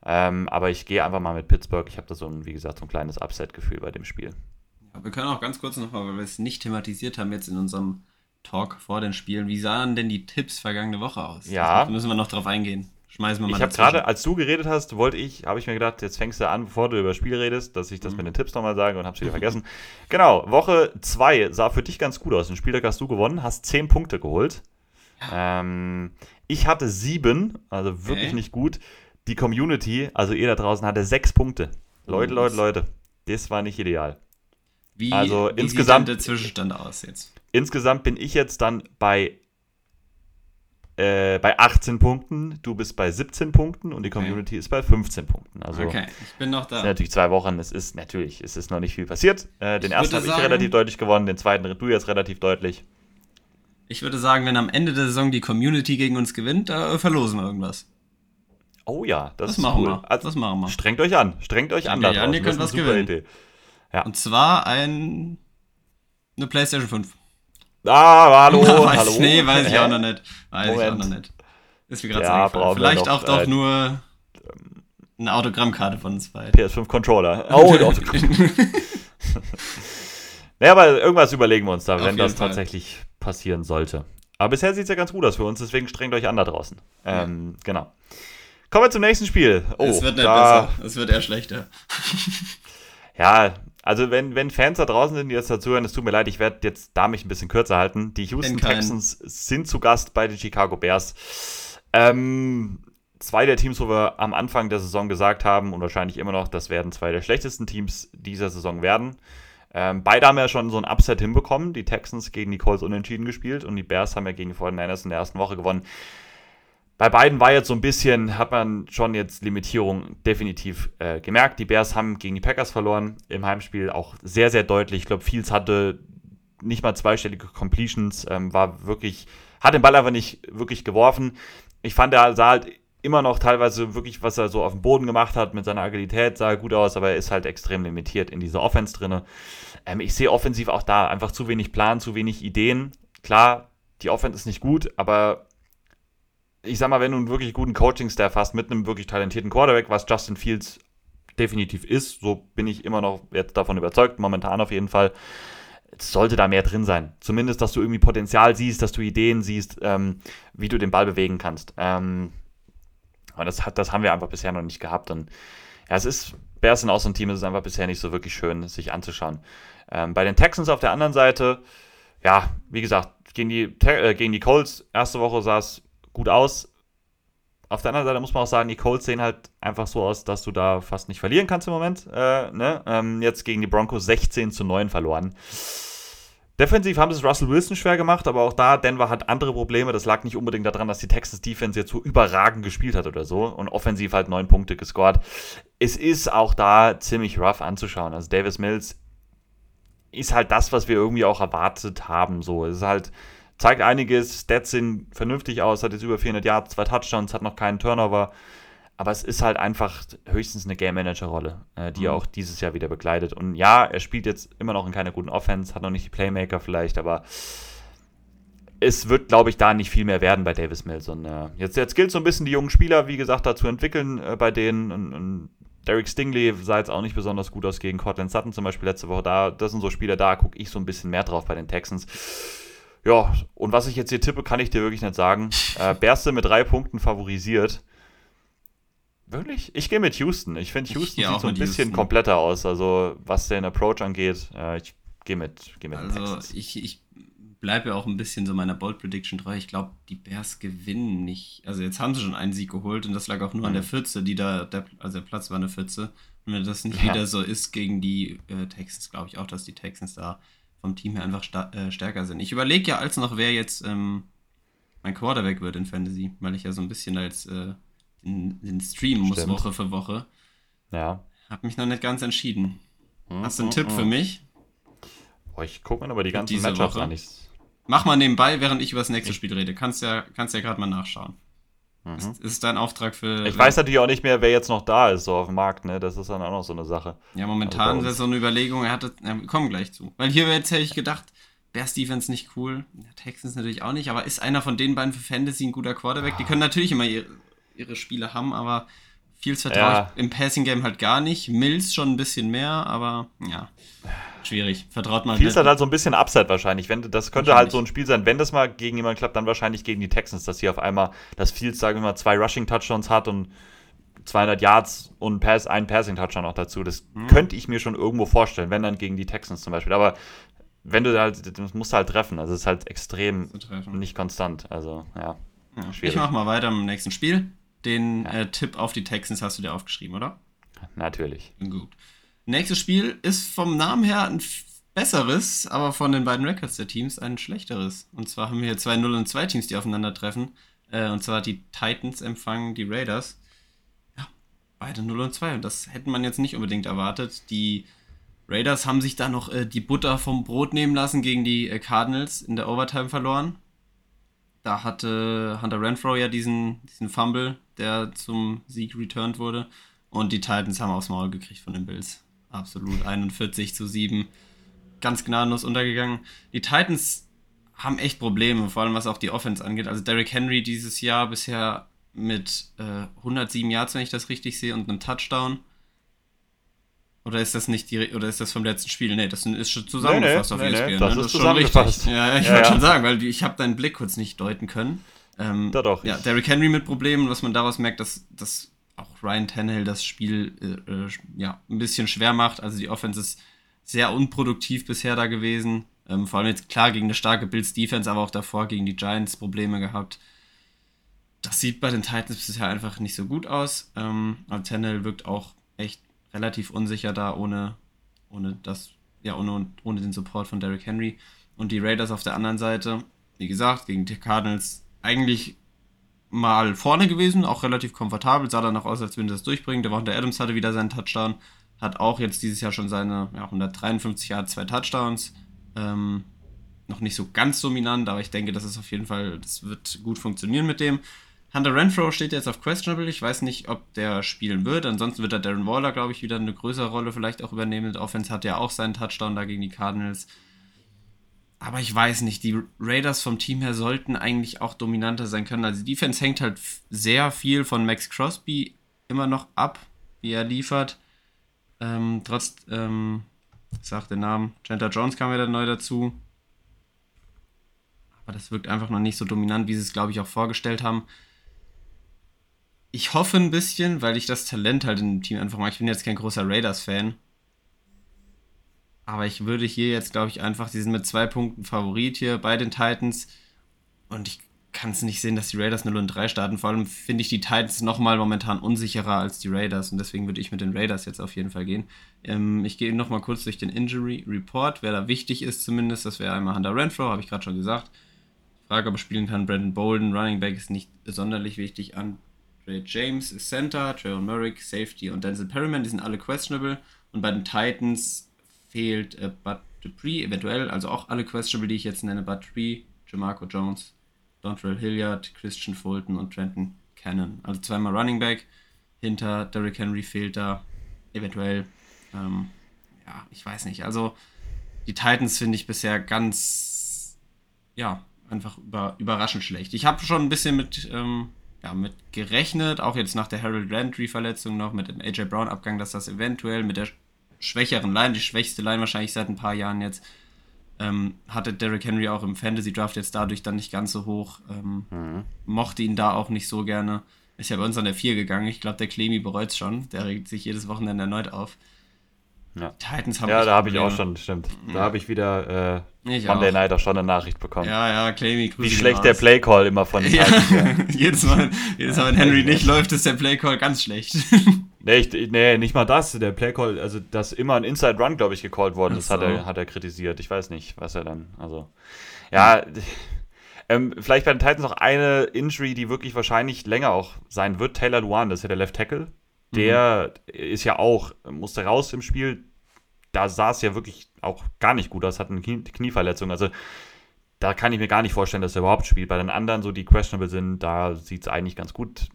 Ähm, aber ich gehe einfach mal mit Pittsburgh. Ich habe da so ein, wie gesagt, so ein kleines Upset-Gefühl bei dem Spiel. Ja, wir können auch ganz kurz nochmal, weil wir es nicht thematisiert haben jetzt in unserem Talk vor den Spielen. Wie sahen denn die Tipps vergangene Woche aus? Ja. Da müssen wir noch drauf eingehen. Schmeißen wir mal Ich habe gerade, als du geredet hast, wollte ich, habe ich mir gedacht, jetzt fängst du an, bevor du über das Spiel redest, dass ich das mhm. mit den Tipps nochmal sage und habe es wieder vergessen. Genau, Woche 2 sah für dich ganz gut aus. Den Spieltag hast du gewonnen, hast 10 Punkte geholt. Ja. Ähm, ich hatte 7, also wirklich okay. nicht gut. Die Community, also ihr da draußen, hatte 6 Punkte. Leute, Leute, Leute, das war nicht ideal. Wie, also wie insgesamt, sieht der Zwischenstand aus jetzt? Insgesamt bin ich jetzt dann bei äh, bei 18 Punkten, du bist bei 17 Punkten und die Community okay. ist bei 15 Punkten. Also okay, ich bin noch da. Es sind natürlich zwei Wochen, es ist natürlich, es ist noch nicht viel passiert. Äh, den ich ersten habe ich relativ deutlich gewonnen, den zweiten du jetzt relativ deutlich. Ich würde sagen, wenn am Ende der Saison die Community gegen uns gewinnt, da verlosen wir irgendwas. Oh ja, das, das ist machen cool. Wir. Also, das machen wir. Strengt euch an, strengt euch an. Ja, ja, ihr könnt was gewinnen. Idee. Ja. Und zwar ein eine PlayStation 5. Ah, hallo, weiß, hallo. Nee, weiß ich auch noch nicht. Weiß Moment. ich auch noch nicht. Ist mir gerade ja, so Vielleicht noch, auch doch äh, nur eine Autogrammkarte von uns beiden. PS5 Controller. Oh, ein Autogramm. naja, aber irgendwas überlegen wir uns da, Auf wenn das Fall. tatsächlich passieren sollte. Aber bisher sieht es ja ganz gut aus für uns, deswegen strengt euch an da draußen. Ähm, ja. Genau. Kommen wir zum nächsten Spiel. Oh, es wird nicht da, besser, es wird eher schlechter. ja, also wenn, wenn Fans da draußen sind, die jetzt dazuhören, es tut mir leid, ich werde jetzt da mich ein bisschen kürzer halten. Die Houston Texans sind zu Gast bei den Chicago Bears. Ähm, zwei der Teams, wo wir am Anfang der Saison gesagt haben und wahrscheinlich immer noch, das werden zwei der schlechtesten Teams dieser Saison werden. Ähm, beide haben ja schon so ein Upset hinbekommen. Die Texans gegen die Colts unentschieden gespielt und die Bears haben ja gegen die 49ers in der ersten Woche gewonnen. Bei beiden war jetzt so ein bisschen, hat man schon jetzt Limitierung definitiv äh, gemerkt. Die Bears haben gegen die Packers verloren im Heimspiel, auch sehr, sehr deutlich. Ich glaube, Fields hatte nicht mal zweistellige Completions, ähm, war wirklich, hat den Ball einfach nicht wirklich geworfen. Ich fand, er sah halt immer noch teilweise wirklich, was er so auf dem Boden gemacht hat mit seiner Agilität, sah gut aus, aber er ist halt extrem limitiert in dieser Offense drin. Ähm, ich sehe offensiv auch da einfach zu wenig Plan, zu wenig Ideen. Klar, die Offense ist nicht gut, aber ich sag mal, wenn du einen wirklich guten Coaching-Staff hast mit einem wirklich talentierten Quarterback, was Justin Fields definitiv ist, so bin ich immer noch jetzt davon überzeugt, momentan auf jeden Fall, sollte da mehr drin sein. Zumindest, dass du irgendwie Potenzial siehst, dass du Ideen siehst, ähm, wie du den Ball bewegen kannst. Ähm, aber das, hat, das haben wir einfach bisher noch nicht gehabt. Und ja, es ist, Bears sind auch so ein Team, es ist einfach bisher nicht so wirklich schön, sich anzuschauen. Ähm, bei den Texans auf der anderen Seite, ja, wie gesagt, gegen die, äh, gegen die Colts, erste Woche es gut aus. Auf der anderen Seite muss man auch sagen, die Colts sehen halt einfach so aus, dass du da fast nicht verlieren kannst im Moment. Äh, ne? ähm, jetzt gegen die Broncos 16 zu 9 verloren. Defensiv haben es Russell Wilson schwer gemacht, aber auch da, Denver hat andere Probleme. Das lag nicht unbedingt daran, dass die Texas Defense jetzt so überragend gespielt hat oder so und offensiv halt neun Punkte gescored. Es ist auch da ziemlich rough anzuschauen. Also Davis Mills ist halt das, was wir irgendwie auch erwartet haben. So, es ist halt zeigt einiges, Stats sehen vernünftig aus, hat jetzt über 400 Yards, zwei Touchdowns, hat noch keinen Turnover. aber es ist halt einfach höchstens eine Game Manager-Rolle, äh, die mhm. er auch dieses Jahr wieder begleitet. Und ja, er spielt jetzt immer noch in keiner guten Offense, hat noch nicht die Playmaker vielleicht, aber es wird, glaube ich, da nicht viel mehr werden bei Davis Mills. Und äh, jetzt, jetzt gilt so ein bisschen die jungen Spieler, wie gesagt, da zu entwickeln äh, bei denen. Und, und Derek Stingley sah jetzt auch nicht besonders gut aus gegen Cortland Sutton zum Beispiel letzte Woche. Da, das sind so Spieler, da gucke ich so ein bisschen mehr drauf bei den Texans. Ja, und was ich jetzt hier tippe, kann ich dir wirklich nicht sagen. Äh, Berste mit drei Punkten favorisiert. Wirklich? Ich gehe mit Houston. Ich finde, Houston sieht so ein bisschen Houston. kompletter aus. Also, was den Approach angeht. Äh, ich gehe mit, geh mit also. Ich, ich bleibe ja auch ein bisschen so meiner Bold Prediction treu. Ich glaube, die Bears gewinnen nicht. Also, jetzt haben sie schon einen Sieg geholt und das lag auch nur mhm. an der Pfütze, die da, der, also der Platz war eine Pfütze. Und wenn das nicht ja. wieder so ist gegen die äh, Texans, glaube ich auch, dass die Texans da vom Team her einfach äh, stärker sind. Ich überlege ja als noch, wer jetzt ähm, mein Quarterback wird in Fantasy, weil ich ja so ein bisschen als äh, den, den Stream muss Woche für Woche. Ja. Hab mich noch nicht ganz entschieden. Mhm, Hast du einen mhm, Tipp mhm. für mich? Boah, ich gucke mir aber die ganzen Matchups an. Mach mal nebenbei, während ich über das nächste Spiel rede. Kannst ja, kannst ja gerade mal nachschauen. Mhm. Ist, ist dein Auftrag für. Ich weiß natürlich auch nicht mehr, wer jetzt noch da ist, so auf dem Markt, ne? Das ist dann auch noch so eine Sache. Ja, momentan also ist das so eine Überlegung, er hatte. Ja, kommen gleich zu. Weil hier jetzt hätte ich gedacht, Bears Defense nicht cool. Der Texans natürlich auch nicht, aber ist einer von den beiden für Fantasy ein guter Quarterback? Die können natürlich immer ihre, ihre Spiele haben, aber Fields vertraue ja. ich im Passing Game halt gar nicht. Mills schon ein bisschen mehr, aber ja. Schwierig. Vertraut man. Fields hat halt so ein bisschen Upside wahrscheinlich. Wenn, das könnte halt so ein Spiel sein, wenn das mal gegen jemanden klappt, dann wahrscheinlich gegen die Texans, dass hier auf einmal, dass Fields, sagen wir mal, zwei Rushing-Touchdowns hat und 200 Yards und Pass, ein Passing-Touchdown noch dazu. Das mhm. könnte ich mir schon irgendwo vorstellen, wenn dann gegen die Texans zum Beispiel. Aber wenn du halt, das musst du halt treffen. Also es ist halt extrem nicht konstant. Also, ja. ja. Schwierig. Ich mach mal weiter im nächsten Spiel. Den ja. äh, Tipp auf die Texans hast du dir aufgeschrieben, oder? Natürlich. Gut. Nächstes Spiel ist vom Namen her ein besseres, aber von den beiden Records der Teams ein schlechteres. Und zwar haben wir hier zwei 0 und 2 Teams, die aufeinandertreffen. Äh, und zwar die Titans empfangen die Raiders. Ja, beide 0 und 2. Und das hätte man jetzt nicht unbedingt erwartet. Die Raiders haben sich da noch äh, die Butter vom Brot nehmen lassen gegen die äh, Cardinals in der Overtime verloren. Da hatte Hunter Renfro ja diesen, diesen Fumble, der zum Sieg returned wurde. Und die Titans haben aufs Maul gekriegt von den Bills. Absolut. 41 zu 7. Ganz gnadenlos untergegangen. Die Titans haben echt Probleme, vor allem was auch die Offense angeht. Also Derrick Henry dieses Jahr bisher mit äh, 107 Yards, wenn ich das richtig sehe, und einem Touchdown. Oder ist das nicht die oder ist das vom letzten Spiel? Nee, das ist schon zusammengefasst nee, nee, auf ESPN. Nee, das, ne? das ist, zusammengefasst. Ja, ich ja, wollte ja. schon sagen, weil ich habe deinen Blick kurz nicht deuten können. Ähm, da doch. Ja, Derrick Henry mit Problemen, was man daraus merkt, dass, dass auch Ryan Tannehill das Spiel äh, äh, ja, ein bisschen schwer macht. Also die Offense ist sehr unproduktiv bisher da gewesen. Ähm, vor allem jetzt klar gegen eine starke Bills Defense, aber auch davor gegen die Giants Probleme gehabt. Das sieht bei den Titans bisher einfach nicht so gut aus. Ähm, aber Tannehill wirkt auch echt relativ unsicher da, ohne, ohne das, ja, ohne, ohne den Support von Derrick Henry. Und die Raiders auf der anderen Seite, wie gesagt, gegen die Cardinals eigentlich mal vorne gewesen, auch relativ komfortabel, sah danach aus, als würde das durchbringen. Der Wanda Adams hatte wieder seinen Touchdown, hat auch jetzt dieses Jahr schon seine ja, 153 Jahre, zwei Touchdowns. Ähm, noch nicht so ganz dominant, aber ich denke, das ist auf jeden Fall, das wird gut funktionieren mit dem. Hunter Renfro steht jetzt auf Questionable. Ich weiß nicht, ob der spielen wird. Ansonsten wird da Darren Waller, glaube ich, wieder eine größere Rolle vielleicht auch übernehmen. Der Offense hat ja auch seinen Touchdown da gegen die Cardinals. Aber ich weiß nicht, die Raiders vom Team her sollten eigentlich auch dominanter sein können. Also die Defense hängt halt sehr viel von Max Crosby immer noch ab, wie er liefert. Ähm, trotz, ähm, ich sag den Namen, Chandler Jones kam ja dann neu dazu. Aber das wirkt einfach noch nicht so dominant, wie sie es, glaube ich, auch vorgestellt haben ich hoffe ein bisschen, weil ich das Talent halt in dem Team einfach mag. Ich bin jetzt kein großer Raiders-Fan. Aber ich würde hier jetzt, glaube ich, einfach, die sind mit zwei Punkten Favorit hier bei den Titans. Und ich kann es nicht sehen, dass die Raiders 0 und 3 starten. Vor allem finde ich die Titans nochmal momentan unsicherer als die Raiders. Und deswegen würde ich mit den Raiders jetzt auf jeden Fall gehen. Ähm, ich gehe nochmal kurz durch den Injury Report. Wer da wichtig ist zumindest, das wäre einmal Hunter Renfro, habe ich gerade schon gesagt. Frage, ob er spielen kann. Brandon Bolden, Running Back ist nicht sonderlich wichtig an. Ray James ist Center, Trevor Merrick Safety und Denzel Perryman, die sind alle questionable. Und bei den Titans fehlt äh, Bud Dupree eventuell, also auch alle questionable, die ich jetzt nenne, Bud Dupree, Jamarco Jones, Dontrell Hilliard, Christian Fulton und Trenton Cannon. Also zweimal Running Back. hinter Derrick Henry fehlt da eventuell. Ähm, ja, ich weiß nicht. Also die Titans finde ich bisher ganz, ja, einfach über, überraschend schlecht. Ich habe schon ein bisschen mit, ähm, ja, mit gerechnet, auch jetzt nach der Harold Landry-Verletzung noch, mit dem AJ Brown-Abgang, dass das eventuell mit der schwächeren Line, die schwächste Line wahrscheinlich seit ein paar Jahren jetzt, ähm, hatte Derrick Henry auch im Fantasy Draft jetzt dadurch dann nicht ganz so hoch. Ähm, mhm. Mochte ihn da auch nicht so gerne. Ist ja bei uns an der 4 gegangen. Ich glaube, der Clemi bereut es schon. Der regt sich jedes Wochenende erneut auf. Ja. Titans haben Ja, da habe ich auch schon, stimmt. Da habe ich wieder äh, ich Monday auch. Night auch schon eine Nachricht bekommen. Ja, ja, Claymy, Wie schlecht der Playcall immer von den ja. Titans. jedes Mal, jedes Mal, wenn Henry nicht läuft, ist der Playcall ganz schlecht. Nee, ich, nee, nicht mal das. Der Playcall, also dass immer ein Inside Run, glaube ich, gecallt worden ist, so. hat, er, hat er kritisiert. Ich weiß nicht, was er dann, also. Ja, ähm, vielleicht bei den Titans noch eine Injury, die wirklich wahrscheinlich länger auch sein wird. Taylor Luan, das ist ja der Left Tackle. Der mhm. ist ja auch, musste raus im Spiel. Da sah es ja wirklich auch gar nicht gut aus, hat eine Knie Knieverletzung. Also da kann ich mir gar nicht vorstellen, dass er überhaupt spielt. Bei den anderen, so die questionable sind, da sieht es eigentlich ganz gut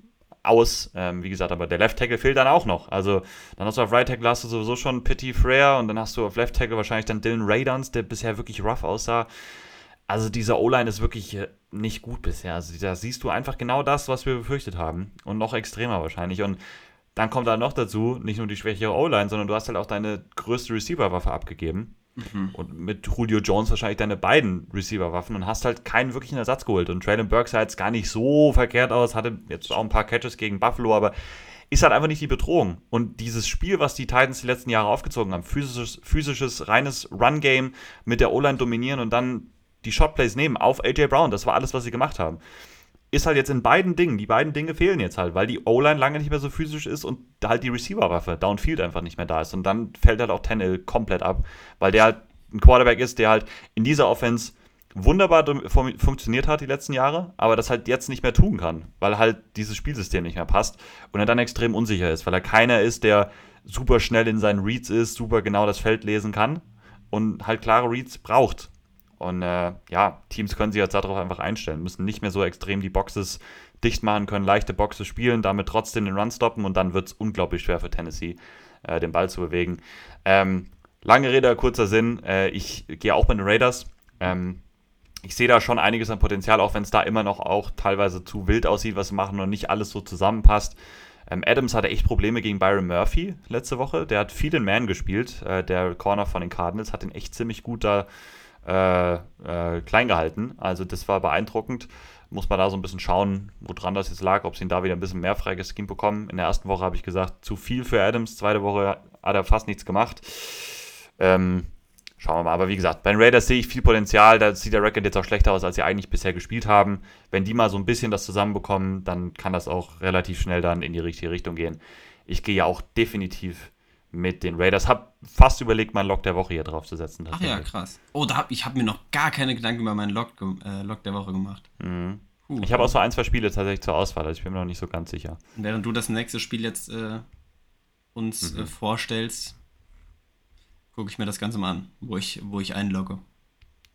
aus. Ähm, wie gesagt, aber der Left Tackle fehlt dann auch noch. Also dann hast du auf Right Tackle hast du sowieso schon Pitty Frere und dann hast du auf Left Tackle wahrscheinlich dann Dylan Raydance, der bisher wirklich rough aussah. Also diese O-Line ist wirklich äh, nicht gut bisher. Also da siehst du einfach genau das, was wir befürchtet haben. Und noch extremer wahrscheinlich. Und dann kommt da noch dazu, nicht nur die schwächere O-Line, sondern du hast halt auch deine größte Receiver-Waffe abgegeben. Mhm. Und mit Julio Jones wahrscheinlich deine beiden Receiver-Waffen und hast halt keinen wirklichen Ersatz geholt. Und Traylon Burks sah jetzt gar nicht so verkehrt aus, hatte jetzt auch ein paar Catches gegen Buffalo, aber ist halt einfach nicht die Bedrohung. Und dieses Spiel, was die Titans die letzten Jahre aufgezogen haben, physisches, physisches reines Run-Game mit der O-Line dominieren und dann die Shotplays nehmen auf AJ Brown, das war alles, was sie gemacht haben ist halt jetzt in beiden Dingen, die beiden Dinge fehlen jetzt halt, weil die O-Line lange nicht mehr so physisch ist und halt die Receiver-Waffe, Downfield einfach nicht mehr da ist. Und dann fällt halt auch Tennell komplett ab, weil der halt ein Quarterback ist, der halt in dieser Offense wunderbar funktioniert hat die letzten Jahre, aber das halt jetzt nicht mehr tun kann, weil halt dieses Spielsystem nicht mehr passt und er dann extrem unsicher ist, weil er keiner ist, der super schnell in seinen Reads ist, super genau das Feld lesen kann und halt klare Reads braucht. Und äh, ja, Teams können sich jetzt darauf einfach einstellen, müssen nicht mehr so extrem die Boxes dicht machen, können leichte Boxes spielen, damit trotzdem den Run stoppen und dann wird es unglaublich schwer für Tennessee, äh, den Ball zu bewegen. Ähm, lange Rede, kurzer Sinn. Äh, ich gehe auch bei den Raiders. Ähm, ich sehe da schon einiges an Potenzial, auch wenn es da immer noch auch teilweise zu wild aussieht, was sie machen und nicht alles so zusammenpasst. Ähm, Adams hatte echt Probleme gegen Byron Murphy letzte Woche. Der hat viel in Man gespielt. Äh, der Corner von den Cardinals hat ihn echt ziemlich gut da äh, äh, klein gehalten. Also das war beeindruckend. Muss man da so ein bisschen schauen, woran das jetzt lag, ob sie ihn da wieder ein bisschen mehr freigeschrieben bekommen. In der ersten Woche habe ich gesagt, zu viel für Adams. Zweite Woche hat er fast nichts gemacht. Ähm, schauen wir mal. Aber wie gesagt, bei den Raiders sehe ich viel Potenzial. Da sieht der Record jetzt auch schlechter aus, als sie eigentlich bisher gespielt haben. Wenn die mal so ein bisschen das zusammenbekommen, dann kann das auch relativ schnell dann in die richtige Richtung gehen. Ich gehe ja auch definitiv mit den Raiders. Hab fast überlegt, meinen Lock der Woche hier drauf zu setzen. Ach ja, krass. Oh, da hab, ich habe mir noch gar keine Gedanken über meinen Lock, äh, Lock der Woche gemacht. Mhm. Uh, ich habe auch so ein, zwei Spiele tatsächlich zur Auswahl, also ich bin mir noch nicht so ganz sicher. Während du das nächste Spiel jetzt äh, uns mhm. äh, vorstellst, gucke ich mir das Ganze mal an, wo ich, wo ich einlogge.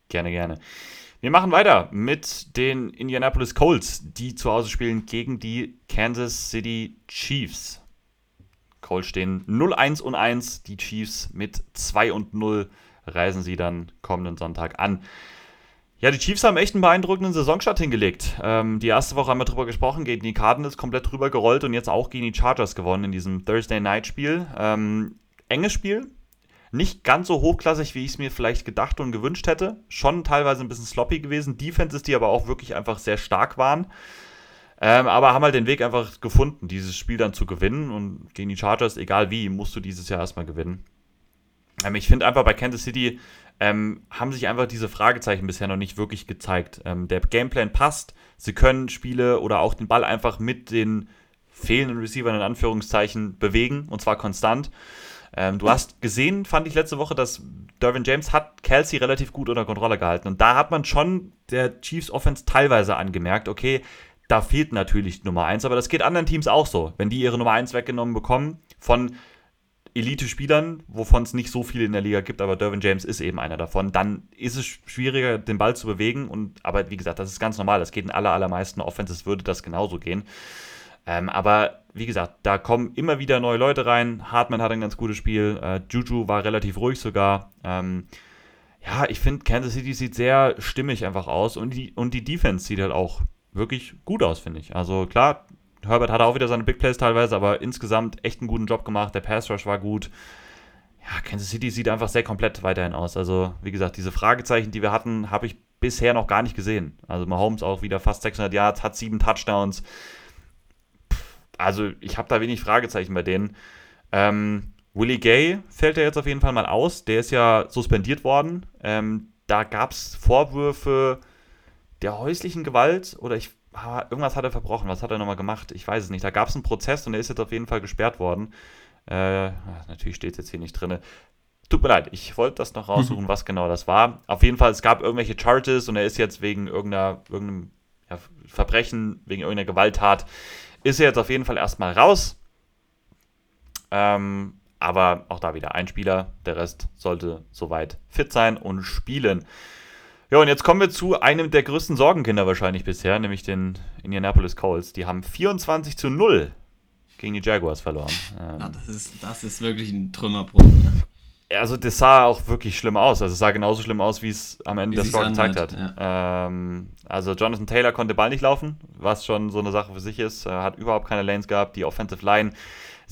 Gerne, gerne. Wir machen weiter mit den Indianapolis Colts, die zu Hause spielen gegen die Kansas City Chiefs. Colts stehen 0-1 und 1. Die Chiefs mit 2 und 0 reisen sie dann kommenden Sonntag an. Ja, die Chiefs haben echt einen beeindruckenden Saisonstart hingelegt. Ähm, die erste Woche haben wir drüber gesprochen, gegen die Cardinals komplett drüber gerollt und jetzt auch gegen die Chargers gewonnen in diesem Thursday Night Spiel. Ähm, enges Spiel, nicht ganz so hochklassig, wie ich es mir vielleicht gedacht und gewünscht hätte. Schon teilweise ein bisschen sloppy gewesen. Defenses, die aber auch wirklich einfach sehr stark waren. Ähm, aber haben halt den Weg einfach gefunden, dieses Spiel dann zu gewinnen. Und gegen die Chargers, egal wie, musst du dieses Jahr erstmal gewinnen. Ähm, ich finde einfach bei Kansas City ähm, haben sich einfach diese Fragezeichen bisher noch nicht wirklich gezeigt. Ähm, der Gameplan passt. Sie können Spiele oder auch den Ball einfach mit den fehlenden Receivern in Anführungszeichen bewegen und zwar konstant. Ähm, du hast gesehen, fand ich letzte Woche, dass Dervin James hat Kelsey relativ gut unter Kontrolle gehalten. Und da hat man schon der Chiefs Offense teilweise angemerkt, okay, da fehlt natürlich Nummer 1, aber das geht anderen Teams auch so. Wenn die ihre Nummer 1 weggenommen bekommen von Elite-Spielern, wovon es nicht so viele in der Liga gibt, aber Dervin James ist eben einer davon, dann ist es schwieriger, den Ball zu bewegen. Und, aber wie gesagt, das ist ganz normal. Das geht in aller, allermeisten Offenses, würde das genauso gehen. Ähm, aber wie gesagt, da kommen immer wieder neue Leute rein. Hartman hat ein ganz gutes Spiel. Äh, Juju war relativ ruhig sogar. Ähm, ja, ich finde, Kansas City sieht sehr stimmig einfach aus und die, und die Defense sieht halt auch wirklich gut aus, finde ich. Also klar, Herbert hatte auch wieder seine Big Plays teilweise, aber insgesamt echt einen guten Job gemacht. Der Pass Rush war gut. Ja, Kansas City sieht einfach sehr komplett weiterhin aus. Also, wie gesagt, diese Fragezeichen, die wir hatten, habe ich bisher noch gar nicht gesehen. Also, Mahomes auch wieder fast 600 Yards, hat sieben Touchdowns. Also, ich habe da wenig Fragezeichen bei denen. Ähm, Willie Gay fällt ja jetzt auf jeden Fall mal aus. Der ist ja suspendiert worden. Ähm, da gab es Vorwürfe der häuslichen Gewalt oder ich ah, irgendwas hat er verbrochen. Was hat er nochmal gemacht? Ich weiß es nicht. Da gab es einen Prozess und er ist jetzt auf jeden Fall gesperrt worden. Äh, natürlich steht es jetzt hier nicht drin. Tut mir leid, ich wollte das noch raussuchen, mhm. was genau das war. Auf jeden Fall, es gab irgendwelche Charges und er ist jetzt wegen irgendeiner, irgendeinem ja, Verbrechen, wegen irgendeiner Gewalttat, ist er jetzt auf jeden Fall erstmal raus. Ähm, aber auch da wieder ein Spieler, der Rest sollte soweit fit sein und spielen. Ja, und jetzt kommen wir zu einem der größten Sorgenkinder wahrscheinlich bisher, nämlich den Indianapolis Colts. Die haben 24 zu 0 gegen die Jaguars verloren. Ähm, ja, das, ist, das ist wirklich ein Trümmerbruch. Ne? Also das sah auch wirklich schlimm aus. Also es sah genauso schlimm aus, wie es am Ende wie das Score gezeigt hat. Ja. Ähm, also Jonathan Taylor konnte Ball nicht laufen, was schon so eine Sache für sich ist. Er hat überhaupt keine Lanes gehabt. Die Offensive Line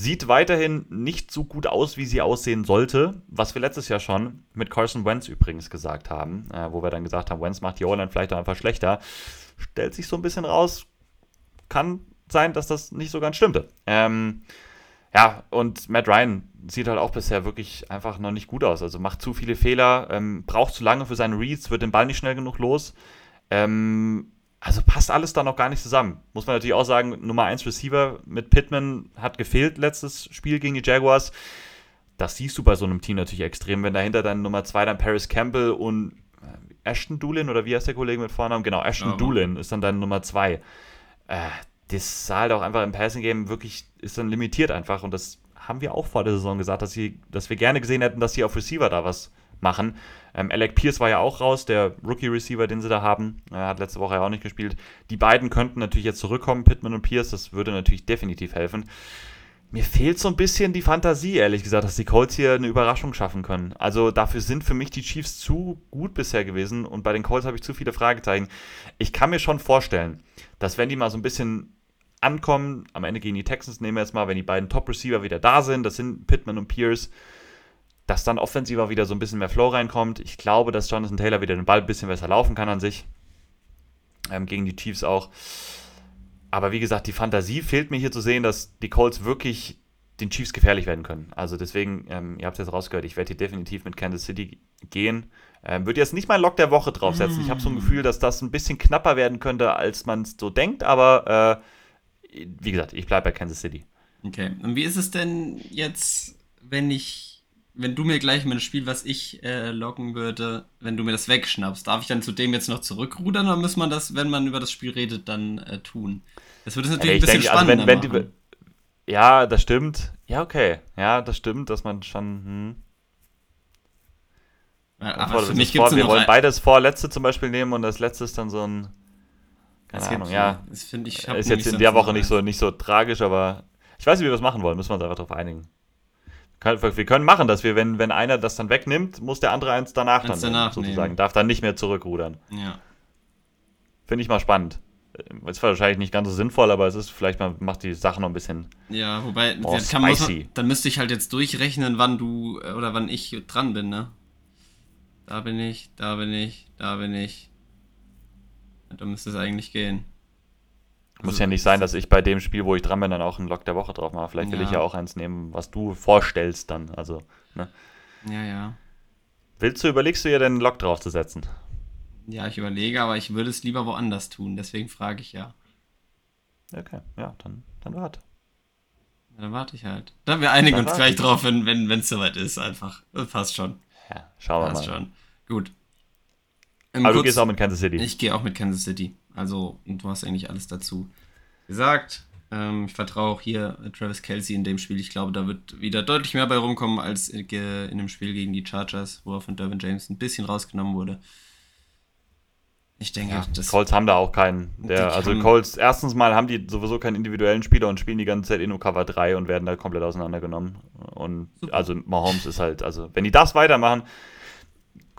Sieht weiterhin nicht so gut aus, wie sie aussehen sollte, was wir letztes Jahr schon mit Carson Wentz übrigens gesagt haben, äh, wo wir dann gesagt haben, Wentz macht die O-Line vielleicht auch einfach schlechter. Stellt sich so ein bisschen raus, kann sein, dass das nicht so ganz stimmte. Ähm, ja, und Matt Ryan sieht halt auch bisher wirklich einfach noch nicht gut aus. Also macht zu viele Fehler, ähm, braucht zu lange für seine Reads, wird den Ball nicht schnell genug los. Ähm, also passt alles da noch gar nicht zusammen. Muss man natürlich auch sagen, Nummer 1 Receiver mit Pittman hat gefehlt letztes Spiel gegen die Jaguars. Das siehst du bei so einem Team natürlich extrem, wenn dahinter dann Nummer 2 dann Paris Campbell und äh, Ashton Doolin oder wie heißt der Kollege mit Vornamen? Genau, Ashton oh. Doolin ist dann deine Nummer 2. Äh, das sah halt auch einfach im Passing Game wirklich, ist dann limitiert einfach und das haben wir auch vor der Saison gesagt, dass, sie, dass wir gerne gesehen hätten, dass sie auf Receiver da was machen. Ähm, Alec Pierce war ja auch raus, der Rookie-Receiver, den sie da haben. Er hat letzte Woche ja auch nicht gespielt. Die beiden könnten natürlich jetzt zurückkommen, Pittman und Pierce. Das würde natürlich definitiv helfen. Mir fehlt so ein bisschen die Fantasie, ehrlich gesagt, dass die Colts hier eine Überraschung schaffen können. Also dafür sind für mich die Chiefs zu gut bisher gewesen und bei den Colts habe ich zu viele Fragezeichen. Ich kann mir schon vorstellen, dass wenn die mal so ein bisschen ankommen, am Ende gegen die Texans nehmen wir jetzt mal, wenn die beiden Top-Receiver wieder da sind, das sind Pittman und Pierce, dass dann offensiver wieder so ein bisschen mehr Flow reinkommt. Ich glaube, dass Jonathan Taylor wieder den Ball ein bisschen besser laufen kann an sich. Ähm, gegen die Chiefs auch. Aber wie gesagt, die Fantasie fehlt mir hier zu sehen, dass die Colts wirklich den Chiefs gefährlich werden können. Also deswegen, ähm, ihr habt es jetzt rausgehört, ich werde hier definitiv mit Kansas City gehen. Ähm, würde jetzt nicht mal Lock der Woche draufsetzen. Mm. Ich habe so ein Gefühl, dass das ein bisschen knapper werden könnte, als man es so denkt. Aber äh, wie gesagt, ich bleibe bei Kansas City. Okay. Und wie ist es denn jetzt, wenn ich wenn du mir gleich dem Spiel, was ich äh, loggen würde, wenn du mir das wegschnappst, darf ich dann zu dem jetzt noch zurückrudern oder muss man das, wenn man über das Spiel redet, dann äh, tun? Das würde es natürlich ja, ein bisschen denke, spannender also wenn, wenn die, Ja, das stimmt. Ja, okay. Ja, das stimmt, dass man schon. Hm. Ja, aber für mich gibt's vor, wir wollen beides vorletzte zum Beispiel nehmen und das letzte ist dann so ein. Keine das Ahnung, ja. Das ich, ist jetzt in der Woche nicht so, nicht so tragisch, aber ich weiß nicht, wie wir das machen wollen. Müssen wir uns einfach darauf einigen. Wir können machen, dass wir, wenn, wenn einer das dann wegnimmt, muss der andere eins danach eins dann danach sozusagen. Nehmen. Darf dann nicht mehr zurückrudern. Ja. Finde ich mal spannend. Ist wahrscheinlich nicht ganz so sinnvoll, aber es ist vielleicht mal, macht die Sache noch ein bisschen. Ja, wobei, kann, man, dann müsste ich halt jetzt durchrechnen, wann du äh, oder wann ich dran bin, ne? Da bin ich, da bin ich, da bin ich. Da müsste es eigentlich gehen. Muss ja nicht sein, dass ich bei dem Spiel, wo ich dran bin, dann auch einen Lock der Woche drauf mache. Vielleicht will ja. ich ja auch eins nehmen, was du vorstellst dann. Also, ne? Ja, ja. Willst du, überlegst du dir denn einen Lock drauf zu setzen? Ja, ich überlege, aber ich würde es lieber woanders tun. Deswegen frage ich ja. Okay, ja, dann, dann warte. Ja, dann warte ich halt. Dann wir einigen dann uns gleich drauf, wenn es wenn, soweit ist, einfach. Das passt schon. Ja, schauen wir passt mal. schon. Gut. aber kurz, du gehst auch mit Kansas City. Ich gehe auch mit Kansas City. Also, du hast eigentlich alles dazu gesagt. Ähm, ich vertraue auch hier Travis Kelsey in dem Spiel. Ich glaube, da wird wieder deutlich mehr bei rumkommen als in dem Spiel gegen die Chargers, wo er von Dervin James ein bisschen rausgenommen wurde. Ich denke, Ja, das Colts haben da auch keinen. Der, also Colts, erstens mal haben die sowieso keinen individuellen Spieler und spielen die ganze Zeit in Cover 3 und werden da komplett auseinandergenommen. Und Super. also Mahomes ist halt, also wenn die das weitermachen,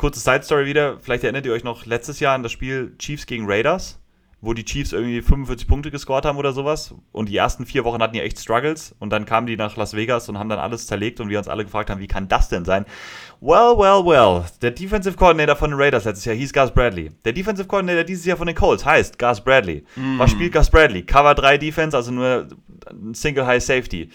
kurze Side Story wieder, vielleicht erinnert ihr euch noch letztes Jahr an das Spiel Chiefs gegen Raiders, wo die Chiefs irgendwie 45 Punkte gescored haben oder sowas und die ersten vier Wochen hatten die echt Struggles und dann kamen die nach Las Vegas und haben dann alles zerlegt und wir uns alle gefragt haben, wie kann das denn sein? Well, well, well. Der Defensive Coordinator von den Raiders letztes Jahr hieß Gus Bradley. Der Defensive Coordinator dieses Jahr von den Colts heißt Gus Bradley. Was spielt Gus Bradley? Cover 3 Defense, also nur ein Single High Safety.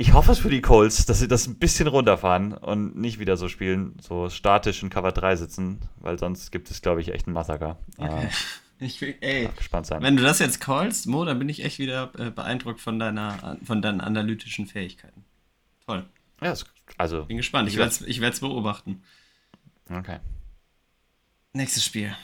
Ich hoffe es für die Colts, dass sie das ein bisschen runterfahren und nicht wieder so spielen, so statisch in Cover 3 sitzen, weil sonst gibt es, glaube ich, echt ein Massaker. Okay. Ich will, ey, gespannt sein. wenn du das jetzt callst, Mo, dann bin ich echt wieder äh, beeindruckt von deiner, von deinen analytischen Fähigkeiten. Toll. ja, also, Bin gespannt. Ich werde es ich werd's beobachten. okay. Nächstes Spiel.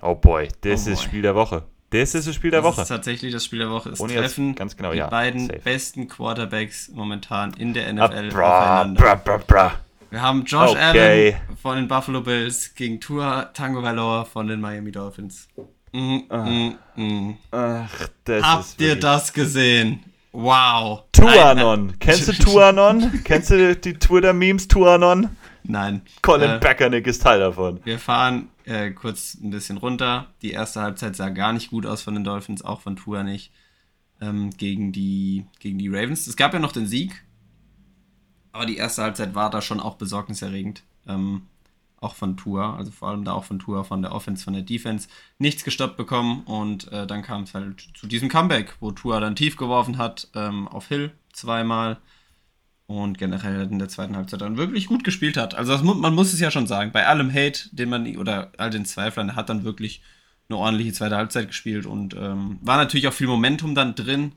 Oh boy, das Oh ist boy. Spiel der Woche. Das ist das Spiel der das Woche. ist tatsächlich das Spiel der Woche. Es Ohne jetzt treffen ganz genau, die ja, beiden safe. besten Quarterbacks momentan in der Ah, NFL bra, aufeinander. bra, bra, bra. Wir haben Josh Okay. Allen von den Buffalo Bills gegen Tua Tango Valor von den Miami Dolphins. Mm, mm, mm. Ach, das ist Habt ihr das gesehen? Wow. Tuanon. Kennst du Tuanon? Kennst du die Twitter-Memes Tuanon? Nein. Colin Äh, Kaepernick ist Teil davon. Wir fahren äh, kurz ein bisschen runter. Die erste Halbzeit sah gar nicht gut aus von den Dolphins, auch von Tua nicht. Ähm, gegen, die, gegen die Ravens. Es gab ja noch den Sieg, aber die erste Halbzeit war da schon auch besorgniserregend. Ähm, auch von Tua, also vor allem da auch von Tua, von der Offense, von der Defense. Nichts gestoppt bekommen und äh, dann kam es halt zu diesem Comeback, wo Tua dann tief geworfen hat ähm, auf Hill zweimal und generell in der zweiten Halbzeit dann wirklich gut gespielt hat. Also das, man muss es ja schon sagen, bei allem Hate, den man oder all den Zweiflern, er hat dann wirklich eine ordentliche zweite Halbzeit gespielt und ähm, war natürlich auch viel Momentum dann drin,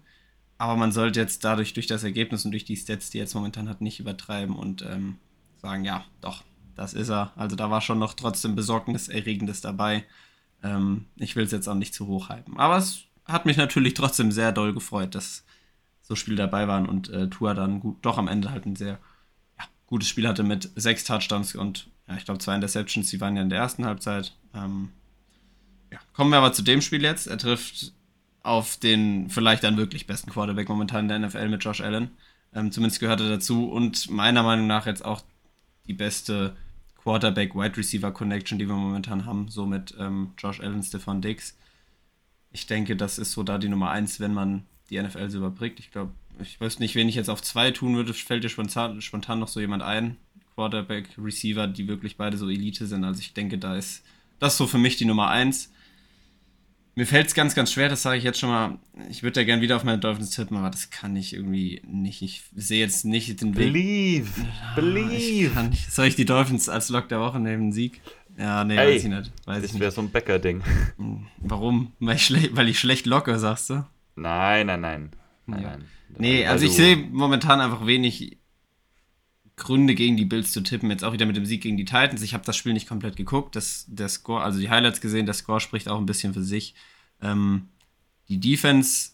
aber man sollte jetzt dadurch durch das Ergebnis und durch die Stats, die er jetzt momentan hat, nicht übertreiben und ähm, sagen, ja, doch, das ist er. Also da war schon noch trotzdem Besorgniserregendes dabei. Ähm, ich will es jetzt auch nicht zu hoch hypen. Aber es hat mich natürlich trotzdem sehr doll gefreut, dass so Spiele dabei waren und äh, Tua dann gut, doch am Ende halt ein sehr ja, gutes Spiel hatte mit sechs Touchdowns und ja, ich glaube zwei Interceptions, die waren ja in der ersten Halbzeit. Ähm, ja. Kommen wir aber zu dem Spiel jetzt. Er trifft auf den vielleicht dann wirklich besten Quarterback momentan in der NFL mit Josh Allen. Ähm, zumindest gehört er dazu und meiner Meinung nach jetzt auch die beste Quarterback-Wide Receiver-Connection, die wir momentan haben, so mit ähm, Josh Allen, Stefan Diggs. Ich denke, das ist so da die Nummer eins, wenn man die NFL so überbringt. Ich glaube, ich weiß nicht, wen ich jetzt auf zwei tun würde, fällt dir spontan, spontan noch so jemand ein. Quarterback, Receiver, die wirklich beide so Elite sind. Also ich denke, da ist das so für mich die Nummer eins. Mir fällt es ganz, ganz schwer, das sage ich jetzt schon mal. Ich würde ja gern wieder auf meine Dolphins tippen, aber das kann ich irgendwie nicht. Ich sehe jetzt nicht den Weg. Believe. Ich Believe. nicht. Soll ich die Dolphins als Lock der Woche nehmen? Sieg? Ja, nee, Ey, weiß ich nicht. Weiß ich Das wäre so ein Bäcker-Ding. Warum? Weil ich, schle weil ich schlecht locke, sagst du? Nein, nein, nein. Nein, Ja. nein. Nee, also ich sehe momentan einfach wenig Gründe gegen die Bills zu tippen. Jetzt auch wieder mit dem Sieg gegen die Titans. Ich habe das Spiel nicht komplett geguckt. Das, der Score, also die Highlights gesehen, der Score spricht auch ein bisschen für sich. Ähm, die Defense,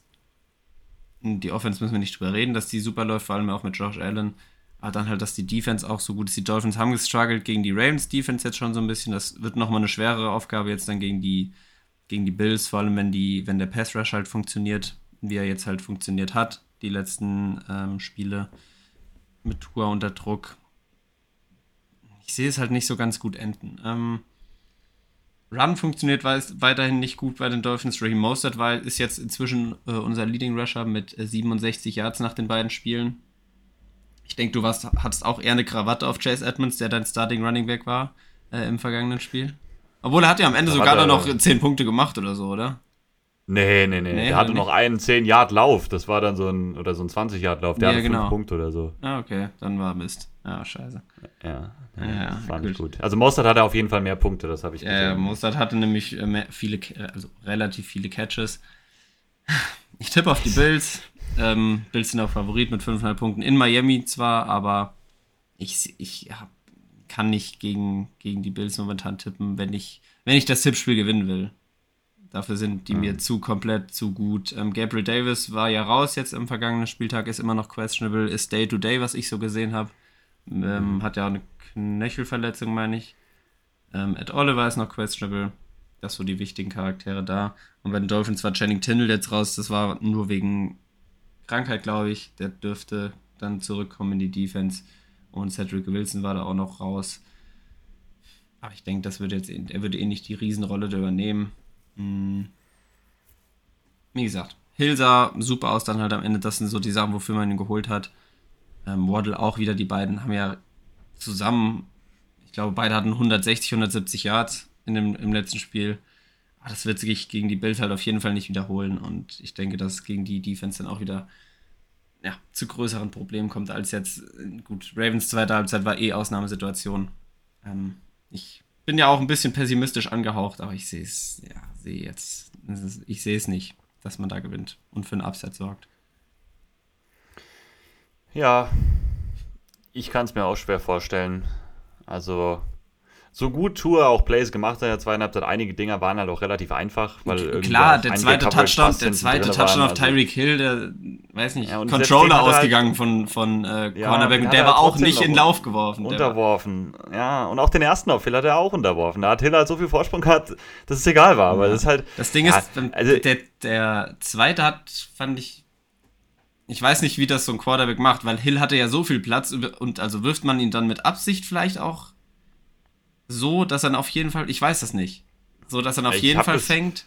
die Offense müssen wir nicht drüber reden, dass die super läuft, vor allem auch mit Josh Allen. Aber dann halt, dass die Defense auch so gut ist. Die Dolphins haben gestruggelt gegen die Ravens Defense jetzt schon so ein bisschen. Das wird nochmal eine schwerere Aufgabe jetzt dann gegen die, gegen die Bills, vor allem wenn die, wenn der Pass Rush halt funktioniert, wie er jetzt halt funktioniert hat, die letzten ähm, Spiele mit Tour unter Druck. Ich sehe es halt nicht so ganz gut enden. Ähm, Run funktioniert weiterhin nicht gut bei den Dolphins. Raheem Mostert war, ist jetzt inzwischen äh, unser Leading Rusher mit äh, 67 Yards nach den beiden Spielen. Ich denke, du warst, hattest auch eher eine Krawatte auf Chase Edmonds, der dein Starting Running Back war äh, im vergangenen Spiel. Obwohl er hat ja am Ende sogar Krawatte- noch 10 Punkte gemacht oder so, oder? Nee, nee, nee. Nee, der hatte oder noch einen 10-Yard-Lauf. Das war dann so ein, oder so ein 20-Yard-Lauf. Der Ja, hatte genau. fünf Punkte oder so. Ah, okay, dann war Mist. Ja, scheiße. Ja, ja, Ja, das war gut. nicht gut. Also Mostert hatte auf jeden Fall mehr Punkte, das habe ich Ja, gesehen. Mostert hatte nämlich äh, viele, Ca- also relativ viele Catches. Ich tippe auf die Bills. Ähm, Bills sind auch Favorit mit 5,5 Punkten in Miami zwar, aber ich, ich hab, kann nicht gegen, gegen die Bills momentan tippen, wenn ich, wenn ich das Tippspiel gewinnen will. Dafür sind die mir zu komplett zu gut. Ähm, Gabriel Davis war ja raus jetzt im vergangenen Spieltag, ist immer noch questionable, ist Day to Day, was ich so gesehen habe. Ähm, Hat ja auch eine Knöchelverletzung, meine ich. Ähm, Ed Oliver ist noch questionable. Das so die wichtigen Charaktere da. Und bei den Dolphins war Channing Tindall jetzt raus. Das war nur wegen Krankheit, glaube ich. Der dürfte dann zurückkommen in die Defense. Und Cedric Wilson war da auch noch raus. Aber ich denke, das wird jetzt, er würde eh nicht die Riesenrolle da übernehmen. Hm. Wie gesagt, Hill sah super aus dann halt am Ende. Das sind so die Sachen, wofür man ihn geholt hat. Ähm, Waddle auch wieder. Die beiden haben ja zusammen, ich glaube, beide hatten 160, 170 Yards in dem, im letzten Spiel. Aber das wird sich gegen die Bills halt auf jeden Fall nicht wiederholen. Und ich denke, dass gegen die Defense dann auch wieder ja, zu größeren Problemen kommt als jetzt. Gut, Ravens zweite Halbzeit war eh Ausnahmesituation. Ähm, ich bin ja auch ein bisschen pessimistisch angehaucht, aber ich sehe es, ja, sehe jetzt, ich sehe es nicht, dass man da gewinnt und für einen Upset sorgt. Ja, ich kann es mir auch schwer vorstellen. Also, so gut Tour auch Plays gemacht hat in der zweiten Halbzeit, einige Dinger waren halt auch relativ einfach. Weil Klar, der zweite Touchdown, der zweite Touchdown auf also Tyreek Hill, der, weiß nicht, ja, Controller halt ausgegangen halt, von, von äh, ja, Cornerback und der war auch nicht in Lauf geworfen. Unterworfen, ja. Und auch den ersten auf Hill hat er auch unterworfen. Da hat Hill halt so viel Vorsprung gehabt, dass es egal war. Aber das ist halt. Das Ding ist, also, der, der zweite hat, fand ich, ich weiß nicht, wie das so ein Quarterback macht, weil Hill hatte ja so viel Platz und also wirft man ihn dann mit Absicht vielleicht auch so, dass er auf jeden Fall, ich weiß das nicht, so, dass er auf ich jeden Fall fängt.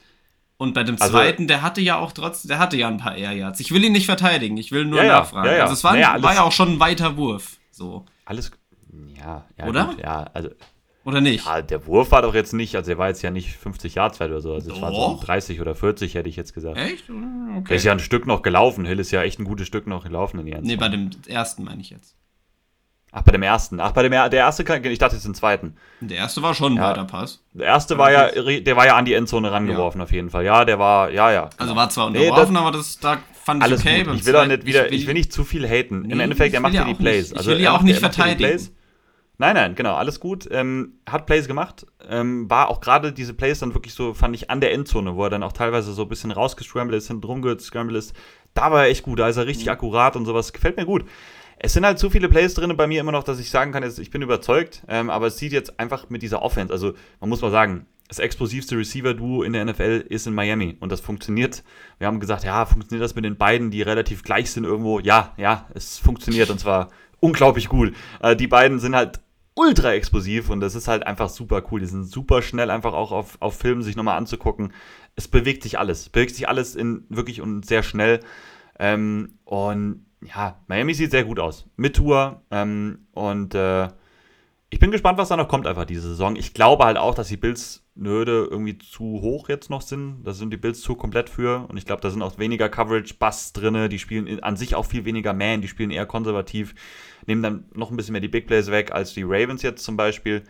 Und bei dem also, zweiten, der hatte ja auch trotzdem, der hatte ja ein paar Air Yards. Ich will ihn nicht verteidigen, ich will nur ja, nachfragen. Ja, ja. Also es war, naja, war, ja auch schon ein weiter Wurf. So. Alles, ja, ja Oder? Gut, ja, also. Oder nicht? Ja, der Wurf war doch jetzt nicht, also er war jetzt ja nicht 50 Yards weit oder so. Also es war so 30 oder 40, hätte ich jetzt gesagt. Echt? Okay. Der ist ja ein Stück noch gelaufen. Hill ist ja echt ein gutes Stück noch gelaufen in die Nee, bei dem ersten meine ich jetzt. Ach, bei dem ersten. Ach, bei dem der erste, ich dachte jetzt den zweiten. Der erste war schon ein ja. weiter Pass. Der erste war ja, der war ja an die Endzone rangeworfen ja. auf jeden Fall. Ja, der war, ja, ja. Genau. Also war zwar unterworfen, nee, das, aber das da fand ich okay. Gut. Ich will auch nicht wieder, ich will, ich will, nicht zu viel haten. Nee, Im Endeffekt, er macht ja die Plays. Nicht. Also, ich will ja auch nicht verteidigen. Nein, nein, genau, alles gut. Ähm, hat Plays gemacht. Ähm, war auch gerade diese Plays dann wirklich so, fand ich, an der Endzone, wo er dann auch teilweise so ein bisschen rausgescrambled ist, hinten rumgescrambled ist. Da war er echt gut, da ist er richtig mhm. akkurat und sowas. Gefällt mir gut. Es sind halt zu viele Plays drin bei mir immer noch, dass ich sagen kann, ich bin überzeugt, ähm, aber es sieht jetzt einfach mit dieser Offense, also man muss mal sagen, das explosivste Receiver-Duo in der NFL ist in Miami und das funktioniert. Wir haben gesagt, ja, funktioniert das mit den beiden, die relativ gleich sind irgendwo? Ja, ja, es funktioniert und zwar unglaublich gut. Äh, die beiden sind halt ultra explosiv und das ist halt einfach super cool. Die sind super schnell einfach auch auf, auf Filmen sich nochmal anzugucken. Es bewegt sich alles, bewegt sich alles in wirklich und sehr schnell. Ähm, und ja, Miami sieht sehr gut aus. Mit Tour. Ähm, und äh, ich bin gespannt, was da noch kommt, einfach diese Saison. Ich glaube halt auch, dass die Bills Nöde irgendwie zu hoch jetzt noch sind. Da sind die Bills zu komplett für. Und ich glaube, da sind auch weniger Coverage-Busts drin. Die spielen an sich auch viel weniger Man. Die spielen eher konservativ. Nehmen dann noch ein bisschen mehr die Big Plays weg als die Ravens jetzt zum Beispiel.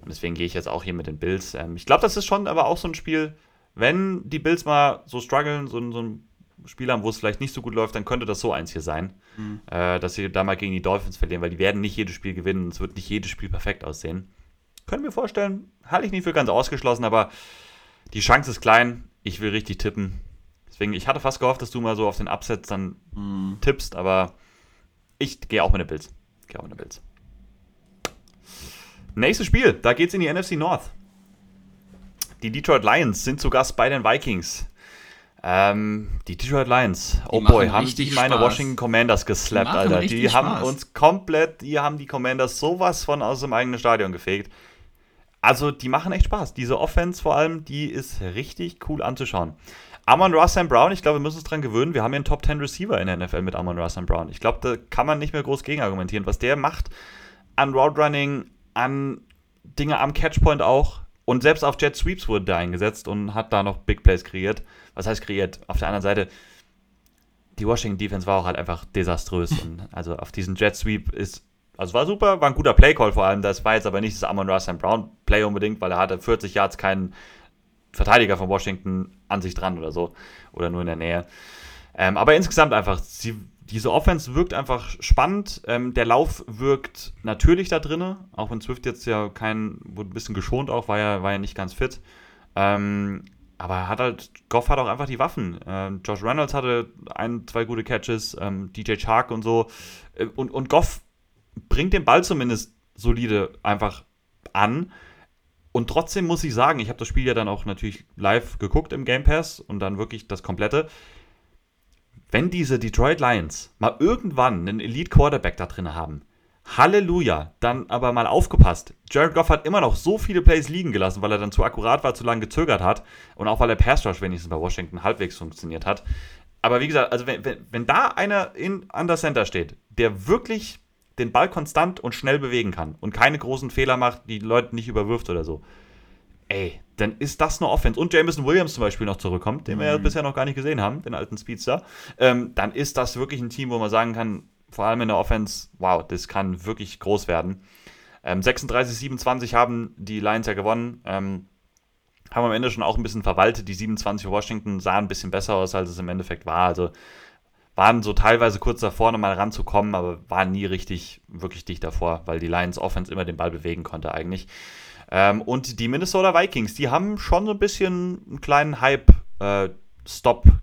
Und deswegen gehe ich jetzt auch hier mit den Bills. Ähm, ich glaube, das ist schon aber auch so ein Spiel, wenn die Bills mal so strugglen, so, so ein Spiel haben, wo es vielleicht nicht so gut läuft, dann könnte das so eins hier sein, mhm. äh, dass sie da mal gegen die Dolphins verlieren, weil die werden nicht jedes Spiel gewinnen. Es wird nicht jedes Spiel perfekt aussehen. Können wir vorstellen, halte ich nicht für ganz ausgeschlossen, aber die Chance ist klein. Ich will richtig tippen. Deswegen, ich hatte fast gehofft, dass du mal so auf den Upset dann mhm. tippst, aber ich gehe auch mit den Bills. Gehe auch mit den Bills. Nächstes Spiel, da geht's in die NFC North. Die Detroit Lions sind zu Gast bei den Vikings. Ähm, die Detroit Lions, oh boy, haben die meine Spaß. Washington Commanders geslappt, Alter. Die haben Spaß. uns komplett, die haben die Commanders sowas von aus dem eigenen Stadion gefegt. Also, die machen echt Spaß. Diese Offense vor allem, die ist richtig cool anzuschauen. Amon Ross Brown, ich glaube, wir müssen uns dran gewöhnen. Wir haben hier einen Top 10 Receiver in der NFL mit Amon Ross Brown. Ich glaube, da kann man nicht mehr groß gegen argumentieren. Was der macht an Route Running, an Dinge am Catchpoint auch. Und selbst auf Jet Sweeps wurde der eingesetzt und hat da noch Big Plays kreiert was heißt kreiert? Auf der anderen Seite, die Washington Defense war auch halt einfach desaströs. und also auf diesen Jet Sweep ist, also war super, war ein guter Play Call vor allem. Das war jetzt aber nicht das Amon Russell Brown Play unbedingt, weil er hatte 40 Yards keinen Verteidiger von Washington an sich dran oder so. Oder nur in der Nähe. Ähm, aber insgesamt einfach, sie, diese Offense wirkt einfach spannend. Ähm, der Lauf wirkt natürlich da drin, auch wenn Swift jetzt ja kein, wurde ein bisschen geschont auch, war ja, war ja nicht ganz fit. Ähm, aber er hat halt, Goff hat auch einfach die Waffen. Ähm, Josh Reynolds hatte ein, zwei gute Catches, ähm, DJ Chark und so. Äh, und, und Goff bringt den Ball zumindest solide einfach an. Und trotzdem muss ich sagen, ich habe das Spiel ja dann auch natürlich live geguckt im Game Pass und dann wirklich das komplette. Wenn diese Detroit Lions mal irgendwann einen Elite Quarterback da drin haben, Halleluja, dann aber mal aufgepasst. Jared Goff hat immer noch so viele Plays liegen gelassen, weil er dann zu akkurat war, zu lange gezögert hat und auch weil der Pass Rush wenigstens bei Washington halbwegs funktioniert hat. Aber wie gesagt, also wenn, wenn, wenn da einer in, an der Center steht, der wirklich den Ball konstant und schnell bewegen kann und keine großen Fehler macht, die Leute nicht überwirft oder so, ey, dann ist das eine Offense. Und Jameson Williams zum Beispiel noch zurückkommt, den wir ja mhm. bisher noch gar nicht gesehen haben, den alten Speedster, ähm, dann ist das wirklich ein Team, wo man sagen kann, vor allem in der Offense, wow, das kann wirklich groß werden. Ähm, 36, 27 haben die Lions ja gewonnen. Ähm, haben am Ende schon auch ein bisschen verwaltet. Die 27 für Washington sahen ein bisschen besser aus, als es im Endeffekt war. Also waren so teilweise kurz davor, nochmal ranzukommen, aber waren nie richtig, wirklich dicht davor, weil die Lions Offense immer den Ball bewegen konnte eigentlich. Ähm, und die Minnesota Vikings, die haben schon so ein bisschen einen kleinen Hype-Stop äh,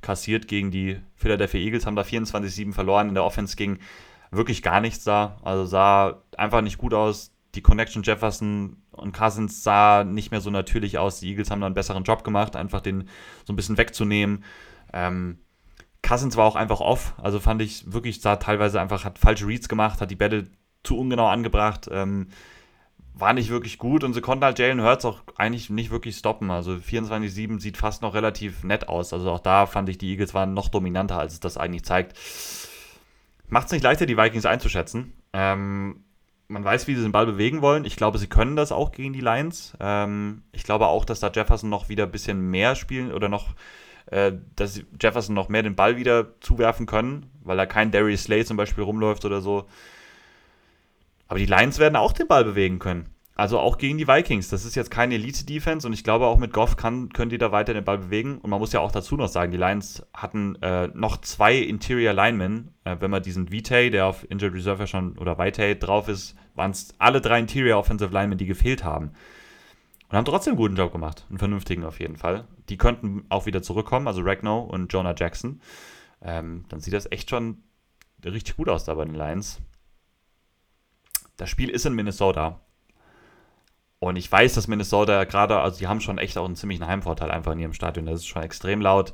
kassiert gegen die Philadelphia Eagles, haben da 24-7 verloren. In der Offense ging wirklich gar nichts da. Also sah einfach nicht gut aus. Die Connection Jefferson und Cousins sah nicht mehr so natürlich aus. Die Eagles haben da einen besseren Job gemacht, einfach den so ein bisschen wegzunehmen. Ähm, Cousins war auch einfach off, also fand ich wirklich, sah teilweise einfach, hat falsche Reads gemacht, hat die Bälle zu ungenau angebracht. Ähm, war nicht wirklich gut und sie konnten halt Jalen Hurts auch eigentlich nicht wirklich stoppen. Also 24-7 sieht fast noch relativ nett aus. Also auch da fand ich, die Eagles waren noch dominanter, als es das eigentlich zeigt. Macht es nicht leichter, die Vikings einzuschätzen. Ähm, man weiß, wie sie den Ball bewegen wollen. Ich glaube, sie können das auch gegen die Lions. Ähm, ich glaube auch, dass da Jefferson noch wieder ein bisschen mehr spielen oder noch, äh, dass Jefferson noch mehr den Ball wieder zuwerfen können, weil da kein Darius Slay zum Beispiel rumläuft oder so. Aber die Lions werden auch den Ball bewegen können. Also auch gegen die Vikings. Das ist jetzt keine Elite-Defense und ich glaube auch mit Goff kann, können die da weiter den Ball bewegen. Und man muss ja auch dazu noch sagen, die Lions hatten äh, noch zwei Interior Linemen. Äh, wenn man diesen Vitae, der auf Injured Reserve ja schon, oder Vitae drauf ist, waren es alle drei Interior Offensive Linemen, die gefehlt haben. Und haben trotzdem einen guten Job gemacht. Einen vernünftigen auf jeden Fall. Die könnten auch wieder zurückkommen, also Ragno und Jonah Jackson. Ähm, dann sieht das echt schon richtig gut aus da bei den Lions. Das Spiel ist in Minnesota. Und ich weiß, dass Minnesota gerade, also die haben schon echt auch einen ziemlichen Heimvorteil einfach in ihrem Stadion. Das ist schon extrem laut.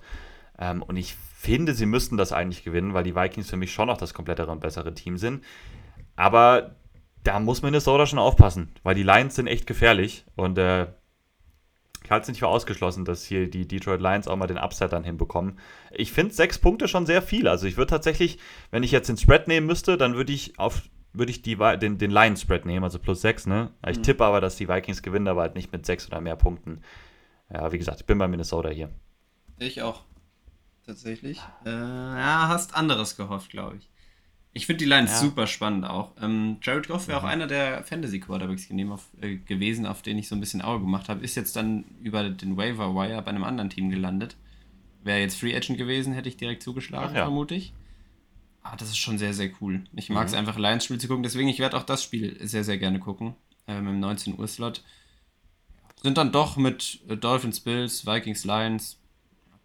Ähm, und ich finde, sie müssten das eigentlich gewinnen, weil die Vikings für mich schon noch das komplettere und bessere Team sind. Aber da muss Minnesota schon aufpassen, weil die Lions sind echt gefährlich. Und äh, ich halte es nicht für ausgeschlossen, dass hier die Detroit Lions auch mal den Upset dann hinbekommen. Ich finde sechs Punkte schon sehr viel. Also ich würde tatsächlich, wenn ich jetzt den Spread nehmen müsste, dann würde ich auf würde ich die, den, den Line-Spread nehmen, also plus 6, ne? Ich mhm. tippe aber, dass die Vikings gewinnen, aber halt nicht mit 6 oder mehr Punkten. Ja, wie gesagt, ich bin bei Minnesota hier. Ich auch. Tatsächlich. Äh, ja, hast anderes gehofft, glaube ich. Ich finde die Lines ja. super spannend auch. Ähm, Jared Goff wäre mhm. auch einer der Fantasy-Quarterbacks äh, gewesen, auf den ich so ein bisschen Auge gemacht habe. Ist jetzt dann über den Waiver Wire bei einem anderen Team gelandet. Wäre jetzt Free Agent gewesen, hätte ich direkt zugeschlagen, ja. vermute ich. Ah, das ist schon sehr, sehr cool. Ich mag es mhm. einfach, Lions-Spiel zu gucken. Deswegen, ich werde auch das Spiel sehr, sehr gerne gucken. Ähm, Im 19 Uhr Slot. Sind dann doch mit äh, Dolphins, Bills, Vikings, Lions.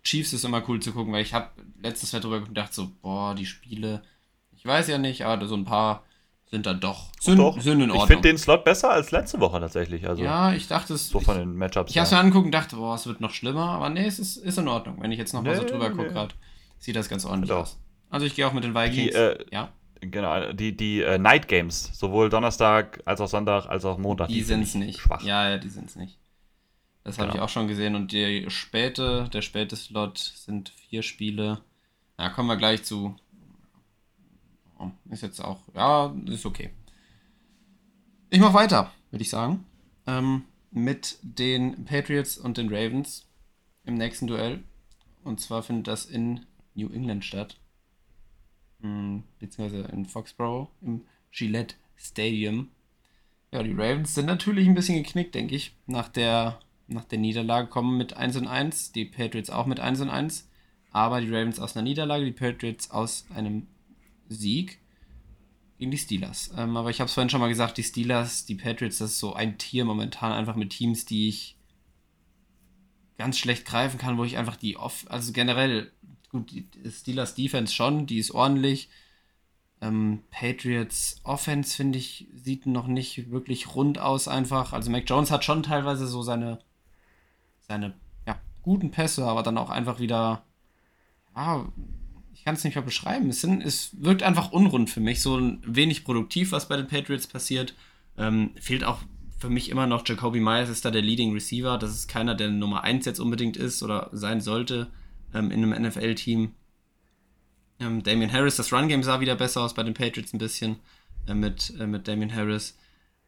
Chiefs ist immer cool zu gucken, weil ich habe letztes Jahr drüber gedacht, so, boah, die Spiele. Ich weiß ja nicht, aber so ein paar sind dann doch, sind, doch. sind in Ordnung. Ich finde den Slot besser als letzte Woche tatsächlich. Also ja, ich dachte es. So von den Matchups. Ich habe es mir angeguckt und dachte, boah, es wird noch schlimmer, aber nee, es ist, ist in Ordnung. Wenn ich jetzt noch nee, mal so drüber nee. gucke, gerade, sieht das ganz ordentlich aus. Also ich gehe auch mit den Vikings. Die, äh, ja. Genau, die, die äh, Night Games, sowohl Donnerstag als auch Sonntag als auch Montag. Die, die sind es nicht. Schwach. Ja, ja, die sind es nicht. Das genau. habe ich auch schon gesehen. Und die späte, der späte Slot sind vier Spiele. Da kommen wir gleich zu. Ist jetzt auch, ja, ist okay. Ich mache weiter, würde ich sagen. Ähm, mit den Patriots und den Ravens im nächsten Duell. Und zwar findet das in New England statt. Hm, beziehungsweise in Foxborough im Gillette Stadium. Ja, die Ravens sind natürlich ein bisschen geknickt, denke ich. Nach der, nach der Niederlage kommen mit 1 und 1, die Patriots auch mit 1 und 1. Aber die Ravens aus einer Niederlage, die Patriots aus einem Sieg gegen die Steelers. Ähm, aber ich habe es vorhin schon mal gesagt, die Steelers, die Patriots, das ist so ein Tier momentan einfach mit Teams, die ich ganz schlecht greifen kann, wo ich einfach die off, also generell gut, die Steelers Defense schon, die ist ordentlich. Ähm, Patriots Offense, finde ich, sieht noch nicht wirklich rund aus einfach. Also Mac Jones hat schon teilweise so seine, seine ja, guten Pässe, aber dann auch einfach wieder, ja, ich kann es nicht mehr beschreiben. Es, sind, es wirkt einfach unrund für mich, so wenig produktiv, was bei den Patriots passiert. Ähm, fehlt auch für mich immer noch Jacoby Myers ist da der Leading Receiver. Das ist keiner, der Nummer 1 jetzt unbedingt ist oder sein sollte ähm, in einem NFL-Team. Ähm, Damian Harris, das Run-Game sah wieder besser aus bei den Patriots ein bisschen äh, mit, äh, mit Damian Harris.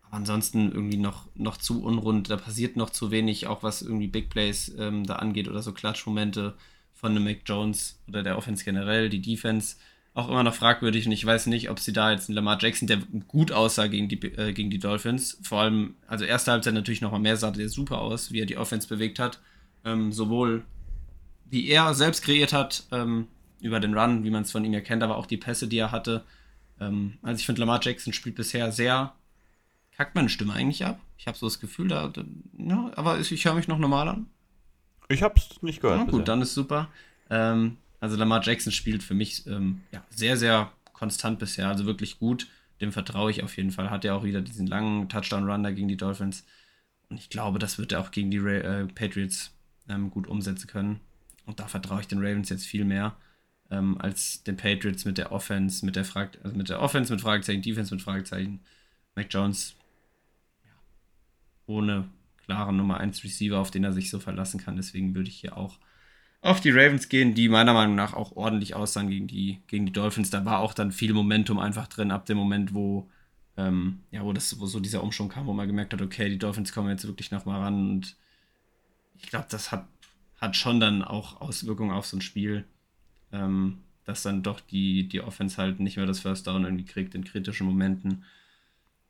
Aber ansonsten irgendwie noch, noch zu unrund. Da passiert noch zu wenig, auch was irgendwie Big Plays ähm, da angeht oder so Klatschmomente von einem Mac Jones oder der Offense generell. Die Defense auch immer noch fragwürdig und ich weiß nicht, ob sie da jetzt einen Lamar Jackson, der gut aussah gegen die, äh, gegen die Dolphins, vor allem, also erste Halbzeit natürlich nochmal mehr sah der super aus, wie er die Offense bewegt hat. Ähm, sowohl wie er selbst kreiert hat, ähm, über den Run, wie man es von ihm erkennt, aber auch die Pässe, die er hatte. Ähm, also ich finde, Lamar Jackson spielt bisher sehr, kackt meine Stimme eigentlich ab. Ich habe so das Gefühl, da, da ja, aber ich höre mich noch normal an. Ich habe es nicht gehört. Ja, gut, dann ist super. Ähm, also Lamar Jackson spielt für mich ähm, ja, sehr, sehr konstant bisher, also wirklich gut. Dem vertraue ich auf jeden Fall. Hat er auch wieder diesen langen Touchdown-Run da gegen die Dolphins. Und ich glaube, das wird er auch gegen die äh, Patriots ähm, gut umsetzen können. Und da vertraue ich den Ravens jetzt viel mehr ähm, als den Patriots mit der Offense, mit der Frage, also mit der Offense mit Fragezeichen, Defense mit Fragezeichen. Mac Jones ja, ohne klaren Nummer 1 Receiver, auf den er sich so verlassen kann. Deswegen würde ich hier auch auf die Ravens gehen, die meiner Meinung nach auch ordentlich aussahen gegen die, gegen die Dolphins. Da war auch dann viel Momentum einfach drin, ab dem Moment, wo, ähm, ja, wo, das, wo so dieser Umschwung kam, wo man gemerkt hat, okay, die Dolphins kommen jetzt wirklich nochmal ran. Und ich glaube, das hat, hat schon dann auch Auswirkungen auf so ein Spiel, ähm, dass dann doch die, die Offense halt nicht mehr das First Down irgendwie kriegt in kritischen Momenten.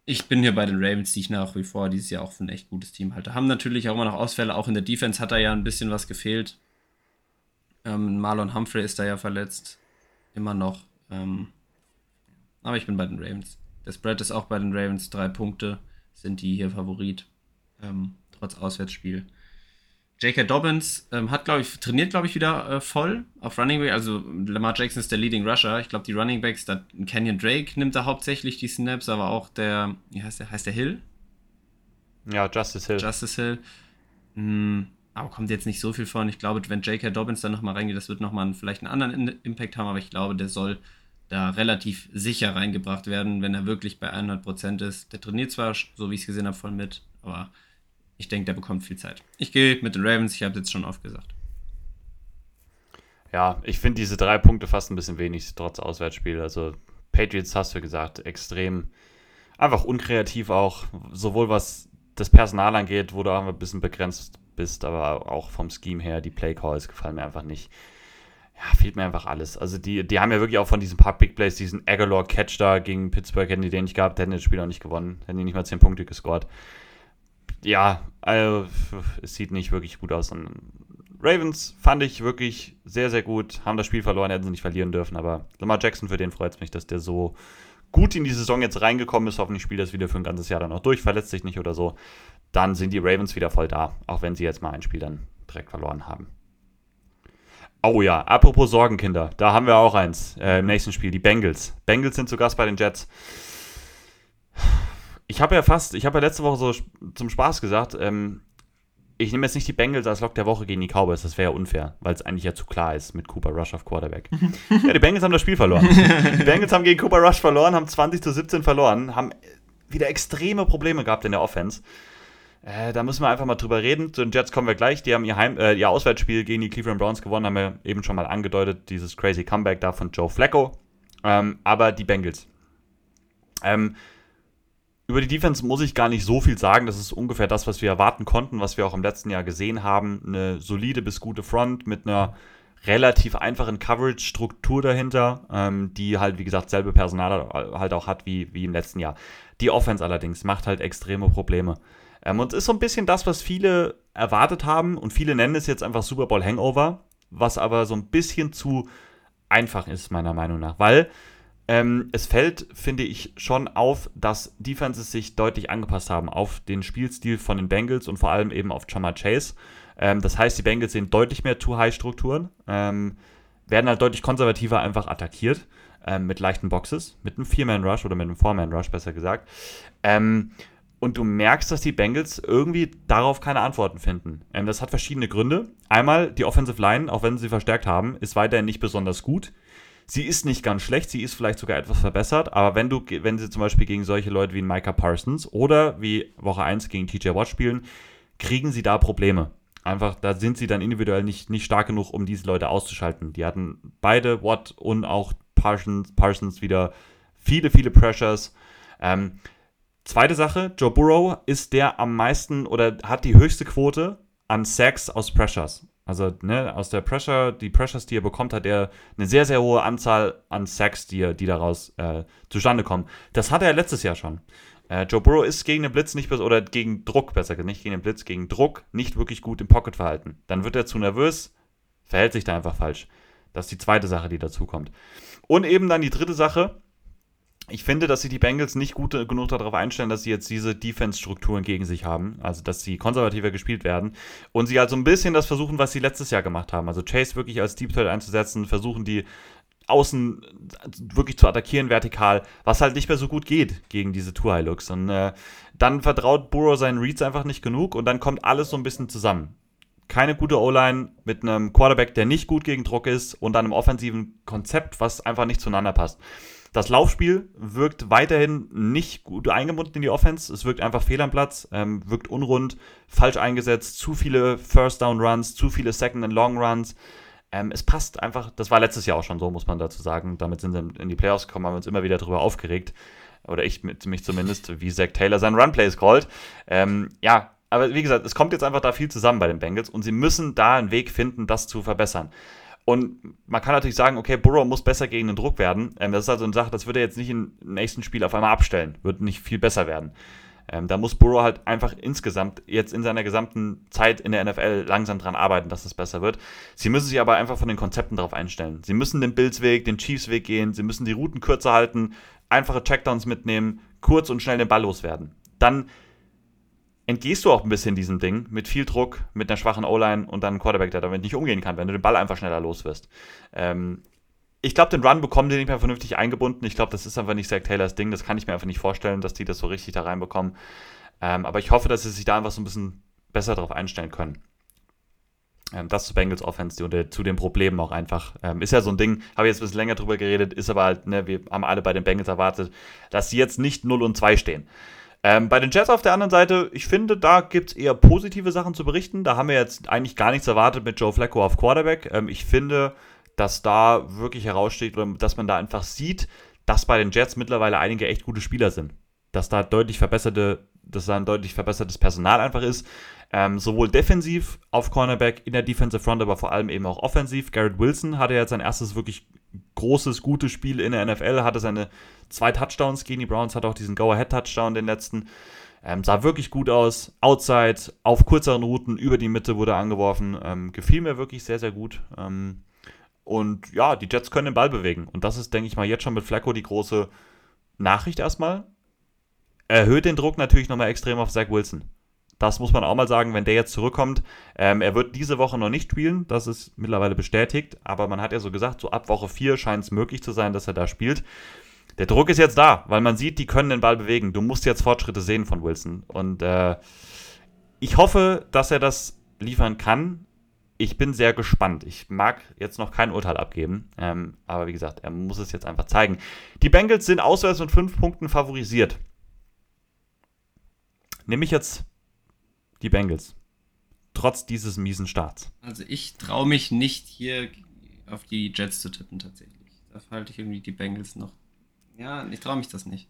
Ich bin hier bei den Ravens, die ich nach wie vor dieses Jahr auch für ein echt gutes Team halte. Haben natürlich auch immer noch Ausfälle, auch in der Defense hat da ja ein bisschen was gefehlt. Ähm, Marlon Humphrey ist da ja verletzt. Immer noch. Ähm, aber ich bin bei den Ravens. Der Spread ist auch bei den Ravens. Drei Punkte sind die hier Favorit. Ähm, trotz Auswärtsspiel. J.K. Dobbins ähm, hat, glaube ich, trainiert, glaube ich, wieder äh, voll auf Running Back. Also Lamar Jackson ist der Leading Rusher. Ich glaube, die Running Backs, da Kenyon Drake nimmt da hauptsächlich die Snaps, aber auch der, wie heißt der? Heißt der Hill? Ja, Justice Hill. Justice Hill. Hm, aber kommt jetzt nicht so viel vor. Und ich glaube, wenn J.K. Dobbins da nochmal reingeht, das wird nochmal vielleicht einen anderen Impact haben, aber ich glaube, der soll da relativ sicher reingebracht werden, wenn er wirklich bei 100% ist. Der trainiert zwar, so wie ich es gesehen habe, voll mit, aber ich denke, der bekommt viel Zeit. Ich gehe mit den Ravens, ich habe es jetzt schon oft gesagt. Ja, ich finde diese drei Punkte fast ein bisschen wenig, trotz Auswärtsspiel. Also Patriots hast du gesagt, extrem einfach unkreativ auch, sowohl was das Personal angeht, wo du auch ein bisschen begrenzt bist, aber auch vom Scheme her, die Play Calls gefallen mir einfach nicht. Ja, fehlt mir einfach alles. Also die, die haben ja wirklich auch von diesen paar Big Plays, diesen Aguilar Catch da gegen Pittsburgh, hätten die den nicht gehabt, hätten das Spiel auch nicht gewonnen, hätten die nicht mal 10 Punkte gescored. Ja, also es sieht nicht wirklich gut aus. Und Ravens fand ich wirklich sehr, sehr gut, haben das Spiel verloren, hätten sie nicht verlieren dürfen, aber Lamar Jackson, für den freut es mich, dass der so gut in die Saison jetzt reingekommen ist. Hoffentlich spielt das wieder für ein ganzes Jahr dann auch durch, verletzt sich nicht oder so dann sind die Ravens wieder voll da, auch wenn sie jetzt mal ein Spiel dann direkt verloren haben. Oh ja, apropos Sorgenkinder, da haben wir auch eins äh, im nächsten Spiel, die Bengals. Bengals sind zu Gast bei den Jets. Ich habe ja fast, ich habe ja letzte Woche so zum Spaß gesagt, ähm, ich nehme jetzt nicht die Bengals als Lock der Woche gegen die Cowboys, das wäre ja unfair, weil es eigentlich ja zu klar ist mit Cooper Rush auf Quarterback. ja, die Bengals haben das Spiel verloren. Die Bengals haben gegen Cooper Rush verloren, haben 20 zu 17 verloren, haben wieder extreme Probleme gehabt in der Offense. Äh, da müssen wir einfach mal drüber reden. Zu den Jets kommen wir gleich. Die haben ihr, Heim, äh, ihr Auswärtsspiel gegen die Cleveland Browns gewonnen, haben wir eben schon mal angedeutet. Dieses crazy Comeback da von Joe Flacco. Ähm, aber die Bengals. Ähm, über die Defense muss ich gar nicht so viel sagen. Das ist ungefähr das, was wir erwarten konnten, was wir auch im letzten Jahr gesehen haben. Eine solide bis gute Front mit einer relativ einfachen Coverage-Struktur dahinter, ähm, die halt, wie gesagt, selbe Personal halt auch hat wie, wie im letzten Jahr. Die Offense allerdings macht halt extreme Probleme. Ähm, und ist so ein bisschen das, was viele erwartet haben und viele nennen es jetzt einfach Super Bowl Hangover, was aber so ein bisschen zu einfach ist, meiner Meinung nach, weil ähm, es fällt, finde ich, schon auf, dass Defenses sich deutlich angepasst haben auf den Spielstil von den Bengals und vor allem eben auf Chama Chase. Ähm, das heißt, die Bengals sehen deutlich mehr Too-High-Strukturen, ähm, werden halt deutlich konservativer einfach attackiert. ähm, mit leichten Boxes, mit einem Vier-Man-Rush oder mit einem Four-Man-Rush, besser gesagt. Ähm, und du merkst, dass die Bengals irgendwie darauf keine Antworten finden. Ähm, das hat verschiedene Gründe. Einmal, die Offensive Line, auch wenn sie verstärkt haben, ist weiterhin nicht besonders gut. Sie ist nicht ganz schlecht, sie ist vielleicht sogar etwas verbessert, aber wenn du, wenn sie zum Beispiel gegen solche Leute wie Micah Parsons oder wie Woche 1 gegen TJ Watt spielen, kriegen sie da Probleme. Einfach, da sind sie dann individuell nicht, nicht stark genug, um diese Leute auszuschalten. Die hatten beide, Watt und auch Parsons, Parsons wieder viele, viele Pressures. Ähm, zweite Sache, Joe Burrow ist der am meisten oder hat die höchste Quote an Sacks aus Pressures. Also ne, aus der Pressure, die Pressures, die er bekommt, hat er eine sehr, sehr hohe Anzahl an Sacks, die, die daraus äh, zustande kommen. Das hatte er letztes Jahr schon. Äh, Joe Burrow ist gegen den Blitz nicht oder gegen Druck, besser gesagt, nicht gegen den Blitz, gegen Druck nicht wirklich gut im Pocket verhalten. Dann wird er zu nervös, verhält sich da einfach falsch. Das ist die zweite Sache, die dazu kommt. Und eben dann die dritte Sache. Ich finde, dass sich die Bengals nicht gut genug darauf einstellen, dass sie jetzt diese Defense-Strukturen gegen sich haben. Also, dass sie konservativer gespielt werden. Und sie halt so ein bisschen das versuchen, was sie letztes Jahr gemacht haben. Also, Chase wirklich als Deep Threat einzusetzen, versuchen die außen wirklich zu attackieren, vertikal, was halt nicht mehr so gut geht gegen diese Tour High Looks. Und äh, dann vertraut Burrow seinen Reads einfach nicht genug und dann kommt alles so ein bisschen zusammen. Keine gute O-Line mit einem Quarterback, der nicht gut gegen Druck ist und einem offensiven Konzept, was einfach nicht zueinander passt. Das Laufspiel wirkt weiterhin nicht gut eingebunden in die Offense. Es wirkt einfach fehl am Platz, ähm, wirkt unrund, falsch eingesetzt, zu viele First Down Runs, zu viele Second and Long Runs. Ähm, es passt einfach, das war letztes Jahr auch schon so, muss man dazu sagen. Damit sind sie in die Playoffs gekommen, haben wir uns immer wieder darüber aufgeregt. Oder ich mit, mich zumindest, wie Zach Taylor seinen Runplays callt. Ähm, ja, aber wie gesagt, es kommt jetzt einfach da viel zusammen bei den Bengals und sie müssen da einen Weg finden, das zu verbessern. Und man kann natürlich sagen, okay, Burrow muss besser gegen den Druck werden. Ähm, das ist also eine Sache, das wird er jetzt nicht im nächsten Spiel auf einmal abstellen, wird nicht viel besser werden. Ähm, da muss Burrow halt einfach insgesamt jetzt in seiner gesamten Zeit in der NFL langsam dran arbeiten, dass es besser wird. Sie müssen sich aber einfach von den Konzepten darauf einstellen. Sie müssen den Bills-Weg, den Chiefs-Weg gehen, sie müssen die Routen kürzer halten, einfache Checkdowns mitnehmen, kurz und schnell den Ball loswerden. Dann entgehst du auch ein bisschen diesem Ding mit viel Druck, mit einer schwachen O-Line und dann Quarterback, der damit nicht umgehen kann, wenn du den Ball einfach schneller los wirst. Ähm, ich glaube, den Run bekommen die nicht mehr vernünftig eingebunden. Ich glaube, das ist einfach nicht Zach Taylors Ding. Das kann ich mir einfach nicht vorstellen, dass die das so richtig da reinbekommen. Ähm, aber ich hoffe, dass sie sich da einfach so ein bisschen besser darauf einstellen können. Ähm, das zu Bengals Offense und zu den Problemen auch einfach. Ähm, ist ja so ein Ding, habe ich jetzt ein bisschen länger drüber geredet, ist aber halt, ne, wir haben alle bei den Bengals erwartet, dass sie jetzt nicht 0 und 2 stehen. Ähm, bei den Jets auf der anderen Seite, ich finde, da gibt es eher positive Sachen zu berichten. Da haben wir jetzt eigentlich gar nichts erwartet mit Joe Flacco auf Quarterback. Ähm, ich finde, dass da wirklich heraussteht oder dass man da einfach sieht, dass bei den Jets mittlerweile einige echt gute Spieler sind. Dass da deutlich verbesserte, dass da ein deutlich verbessertes Personal einfach ist. Ähm, sowohl defensiv auf Cornerback, in der Defensive Front, aber vor allem eben auch offensiv. Garrett Wilson hatte jetzt sein erstes wirklich großes, gutes Spiel in der NFL, hatte seine zwei Touchdowns gegen die Browns, hat auch diesen Go-Ahead-Touchdown, den letzten. Ähm, sah wirklich gut aus. Outside, auf kürzeren Routen, über die Mitte wurde angeworfen. Ähm, gefiel mir wirklich sehr, sehr gut. Ähm, und ja, die Jets können den Ball bewegen. Und das ist, denke ich mal, jetzt schon mit Flacco die große Nachricht erstmal. Erhöht den Druck natürlich nochmal extrem auf Zach Wilson. Das muss man auch mal sagen, wenn der jetzt zurückkommt. Ähm, er wird diese Woche noch nicht spielen, das ist mittlerweile bestätigt. Aber man hat ja so gesagt, so ab Woche 4 scheint es möglich zu sein, dass er da spielt. Der Druck ist jetzt da, weil man sieht, die können den Ball bewegen. Du musst jetzt Fortschritte sehen von Wilson. Und äh, ich hoffe, dass er das liefern kann ich bin sehr gespannt. Ich mag jetzt noch kein Urteil abgeben, ähm, aber wie gesagt, er muss es jetzt einfach zeigen. Die Bengals sind auswärts mit fünf Punkten favorisiert. Nehme ich jetzt die Bengals. Trotz dieses miesen Starts. Also ich traue mich nicht hier auf die Jets zu tippen tatsächlich. Da halte ich irgendwie die Bengals noch. Ja, ich traue mich das nicht.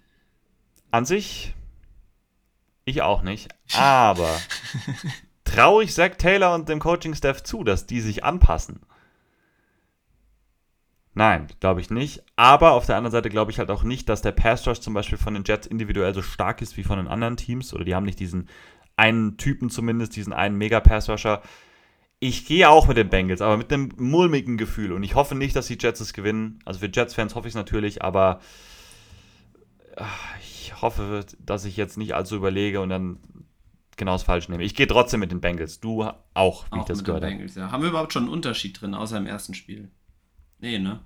An sich, ich auch nicht. Aber traue ich Zach Taylor und dem Coaching-Staff zu, dass die sich anpassen? Nein, glaube ich nicht. Aber auf der anderen Seite glaube ich halt auch nicht, dass der Pass Rush zum Beispiel von den Jets individuell so stark ist wie von den anderen Teams. Oder die haben nicht diesen einen Typen zumindest, diesen einen Mega-Pass Rusher. Ich gehe auch mit den Bengals, aber mit einem mulmigen Gefühl. Und ich hoffe nicht, dass die Jets es gewinnen. Also für Jets-Fans hoffe ich es natürlich, aber ah, ich hoffe, dass ich jetzt nicht allzu überlege und dann genau das falsch nehme. Ich gehe trotzdem mit den Bengals. Du auch, wie auch ich das gehört habe. Ja. Haben wir überhaupt schon einen Unterschied drin, außer im ersten Spiel? Nee, ne?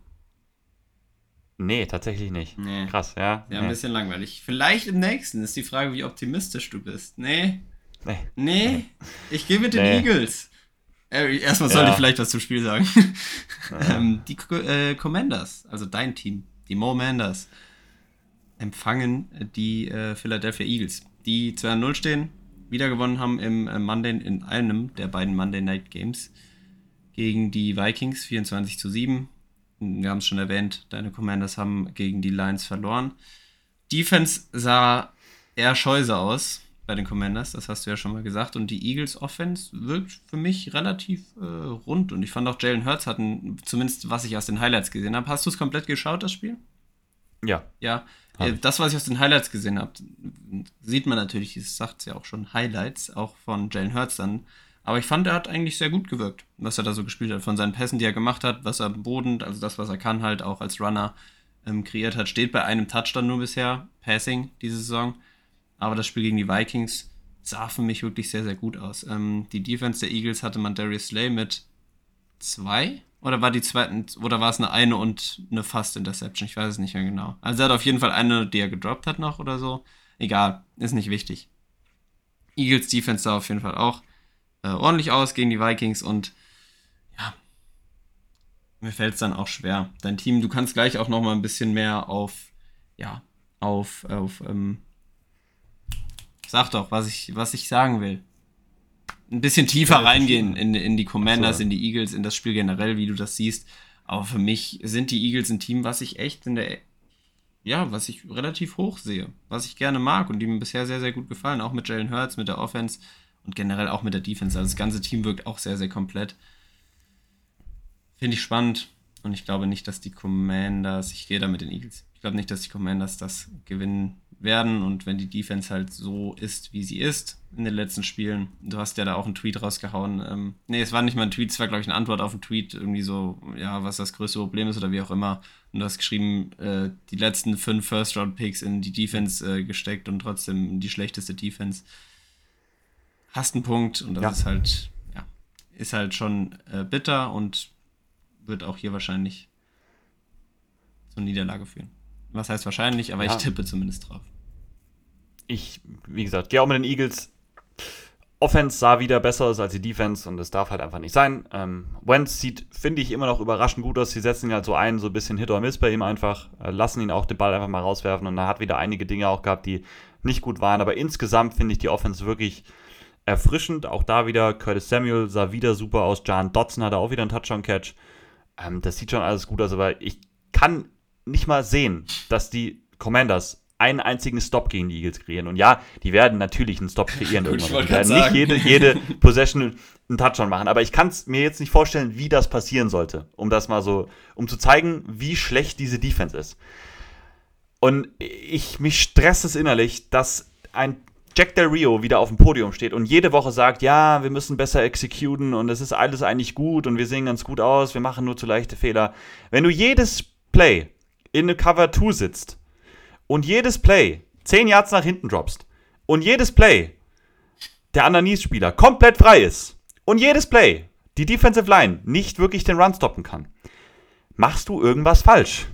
Nee, tatsächlich nicht. Nee. Krass, ja. Ja, nee. ein bisschen langweilig. Vielleicht im nächsten ist die Frage, wie optimistisch du bist. Nee. Nee. Nee. Ich gehe mit den nee. Eagles. Erstmal sollte ja. ich vielleicht was zum Spiel sagen. Ja. ähm, die äh, Commanders, also dein Team, die Mo Manders, empfangen die äh, Philadelphia Eagles, die 2-0 stehen, wieder gewonnen haben im äh, Monday, in einem der beiden Monday Night Games gegen die Vikings 24 zu 7. Wir haben es schon erwähnt, deine Commanders haben gegen die Lions verloren. Defense sah eher scheuse aus bei den Commanders, das hast du ja schon mal gesagt. Und die Eagles Offense wirkt für mich relativ äh, rund. Und ich fand auch Jalen Hurts hatten, zumindest was ich aus den Highlights gesehen habe. Hast du es komplett geschaut, das Spiel? Ja. Ja. Äh, das, was ich aus den Highlights gesehen habe, sieht man natürlich, das sagt es ja auch schon, Highlights, auch von Jalen Hurts dann. Aber ich fand, er hat eigentlich sehr gut gewirkt, was er da so gespielt hat. Von seinen Pässen, die er gemacht hat, was er am Boden, also das, was er kann, halt auch als Runner ähm, kreiert hat, steht bei einem Touchdown nur bisher, Passing, diese Saison. Aber das Spiel gegen die Vikings sah für mich wirklich sehr, sehr gut aus. Ähm, die Defense der Eagles hatte man Darius Slay mit zwei oder war die zweite, oder war es eine eine und eine Fast Interception? Ich weiß es nicht mehr genau. Also er hat auf jeden Fall eine, die er gedroppt hat noch oder so. Egal, ist nicht wichtig. Eagles Defense sah auf jeden Fall auch äh, ordentlich aus gegen die Vikings und ja, mir fällt es dann auch schwer. Dein Team, du kannst gleich auch noch mal ein bisschen mehr auf, ja, auf, auf, ähm, sag doch, was ich, was ich sagen will ein bisschen tiefer reingehen in, in die Commanders, so. in die Eagles, in das Spiel generell, wie du das siehst. Aber für mich sind die Eagles ein Team, was ich echt in der, ja, was ich relativ hoch sehe, was ich gerne mag und die mir bisher sehr, sehr gut gefallen. Auch mit Jalen Hurts, mit der Offense und generell auch mit der Defense. Also das ganze Team wirkt auch sehr, sehr komplett. Finde ich spannend und ich glaube nicht, dass die Commanders, ich gehe da mit den Eagles, glaube nicht, dass die Commanders das gewinnen werden und wenn die Defense halt so ist, wie sie ist in den letzten Spielen. Du hast ja da auch einen Tweet rausgehauen. Ähm, nee, es war nicht mal ein Tweet, es war, glaube ich, eine Antwort auf einen Tweet, irgendwie so, ja, was das größte Problem ist oder wie auch immer. Und du hast geschrieben, äh, die letzten fünf First-Round-Picks in die Defense äh, gesteckt und trotzdem die schlechteste Defense. Hast einen Punkt und das ja. ist halt, ja, ist halt schon äh, bitter und wird auch hier wahrscheinlich zur Niederlage führen. Was heißt wahrscheinlich, aber ja. ich tippe zumindest drauf. Ich, wie gesagt, gehe auch mit den Eagles. Offense sah wieder besser aus als die Defense und das darf halt einfach nicht sein. Ähm, Wentz sieht, finde ich, immer noch überraschend gut aus. Sie setzen ihn halt so ein, so ein bisschen Hit or Miss bei ihm einfach, äh, lassen ihn auch den Ball einfach mal rauswerfen und er hat wieder einige Dinge auch gehabt, die nicht gut waren. Aber insgesamt finde ich die Offense wirklich erfrischend. Auch da wieder, Curtis Samuel sah wieder super aus. John Dodson hatte auch wieder einen Touchdown-Catch. Ähm, das sieht schon alles gut aus, aber ich kann nicht mal sehen, dass die Commanders einen einzigen Stop gegen die Eagles kreieren. Und ja, die werden natürlich einen Stop kreieren Gut, irgendwann. Die werden nicht jede, jede Possession einen Touchdown machen. Aber ich kann es mir jetzt nicht vorstellen, wie das passieren sollte, um das mal so, um zu zeigen, wie schlecht diese Defense ist. Und ich mich stresst es innerlich, dass ein Jack Del Rio wieder auf dem Podium steht und jede Woche sagt, ja, wir müssen besser exekuten und es ist alles eigentlich gut und wir sehen ganz gut aus, wir machen nur zu leichte Fehler. Wenn du jedes Play in eine Cover 2 sitzt und jedes Play 10 Yards nach hinten droppst und jedes Play der Ananis-Spieler komplett frei ist und jedes Play die Defensive Line nicht wirklich den Run stoppen kann, machst du irgendwas falsch.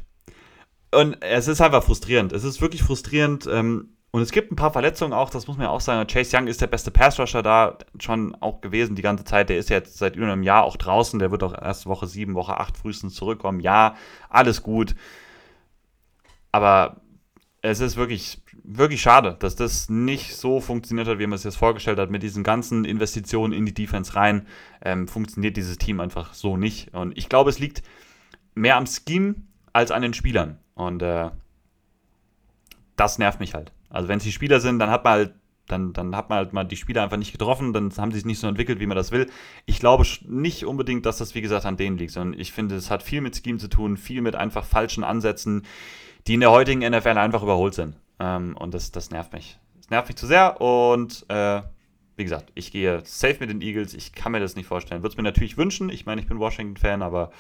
Und es ist einfach frustrierend. Es ist wirklich frustrierend. Ähm, und es gibt ein paar Verletzungen auch, das muss man ja auch sagen. Chase Young ist der beste Pass-Rusher da schon auch gewesen die ganze Zeit. Der ist jetzt seit über einem Jahr auch draußen. Der wird auch erst Woche 7, Woche 8 frühestens zurückkommen. Ja, alles gut. Aber es ist wirklich, wirklich schade, dass das nicht so funktioniert hat, wie man es jetzt vorgestellt hat. Mit diesen ganzen Investitionen in die Defense rein ähm, funktioniert dieses Team einfach so nicht. Und ich glaube, es liegt mehr am Scheme als an den Spielern. Und äh, das nervt mich halt. Also wenn es die Spieler sind, dann hat man halt dann, dann hat man halt mal die Spieler einfach nicht getroffen, dann haben sie es nicht so entwickelt, wie man das will. Ich glaube nicht unbedingt, dass das, wie gesagt, an denen liegt, sondern ich finde, es hat viel mit Scheme zu tun, viel mit einfach falschen Ansätzen, die in der heutigen NFL einfach überholt sind. Ähm, und das, das nervt mich. Das nervt mich zu sehr und äh, wie gesagt, ich gehe safe mit den Eagles. Ich kann mir das nicht vorstellen. Würde es mir natürlich wünschen. Ich meine, ich bin Washington-Fan, aber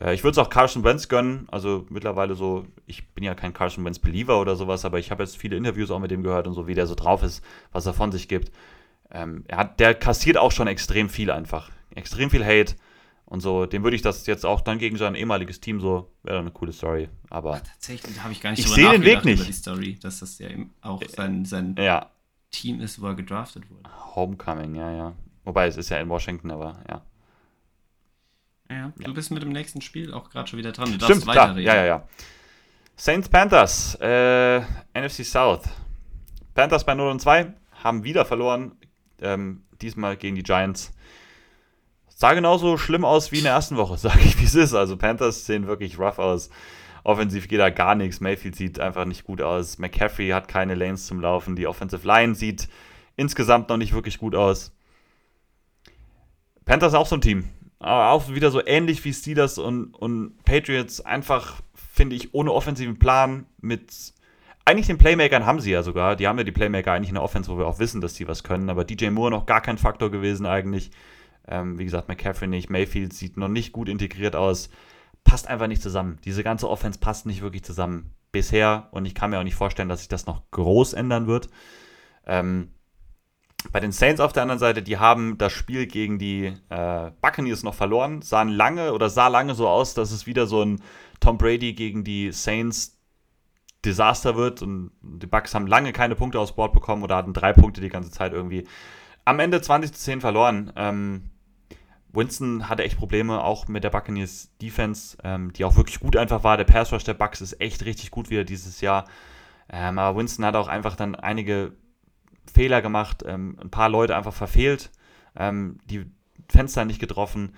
äh, ich würde es auch Carson Wentz gönnen. Also mittlerweile so, ich bin ja kein Carson Wentz-Believer oder sowas, aber ich habe jetzt viele Interviews auch mit dem gehört und so, wie der so drauf ist, was er von sich gibt. Ähm, er hat, der kassiert auch schon extrem viel einfach. Extrem viel Hate. Und so, dem würde ich das jetzt auch dann gegen sein ehemaliges Team so, wäre eine coole Story. Aber. Ach, tatsächlich, habe ich gar nicht ich sehe den Weg nicht. über die Story, dass das ja eben auch sein, sein ja. Team ist, wo er gedraftet wurde. Homecoming, ja, ja. Wobei es ist ja in Washington, aber ja. Ja, du bist mit dem nächsten Spiel auch gerade schon wieder dran. Du Stimmt, klar. Ja, ja, ja. Saints Panthers, äh, NFC South. Panthers bei 0 und 2 haben wieder verloren. Ähm, diesmal gegen die Giants. Sah genauso schlimm aus wie in der ersten Woche, sage ich, wie es ist. Also Panthers sehen wirklich rough aus. Offensiv geht da gar nichts. Mayfield sieht einfach nicht gut aus. McCaffrey hat keine Lanes zum Laufen. Die Offensive Line sieht insgesamt noch nicht wirklich gut aus. Panthers auch so ein Team. Aber auch wieder so ähnlich wie Steelers und, und Patriots. Einfach, finde ich, ohne offensiven Plan. Mit eigentlich den Playmakern haben sie ja sogar. Die haben ja die Playmaker eigentlich in der Offense, wo wir auch wissen, dass die was können. Aber DJ Moore noch gar kein Faktor gewesen eigentlich. Ähm, wie gesagt, McCaffrey nicht. Mayfield sieht noch nicht gut integriert aus. Passt einfach nicht zusammen. Diese ganze Offense passt nicht wirklich zusammen bisher. Und ich kann mir auch nicht vorstellen, dass sich das noch groß ändern wird. Ähm, bei den Saints auf der anderen Seite, die haben das Spiel gegen die äh, Buccaneers noch verloren, sahen lange oder sah lange so aus, dass es wieder so ein Tom Brady gegen die Saints Desaster wird und die Bucks haben lange keine Punkte aufs Board bekommen oder hatten drei Punkte die ganze Zeit irgendwie. Am Ende 20 zu 10 verloren. Ähm, Winston hatte echt Probleme, auch mit der Buccaneers Defense, ähm, die auch wirklich gut einfach war. Der Pass Rush der Bucks ist echt richtig gut wieder dieses Jahr. Ähm, aber Winston hat auch einfach dann einige Fehler gemacht, ähm, ein paar Leute einfach verfehlt, ähm, die Fenster nicht getroffen.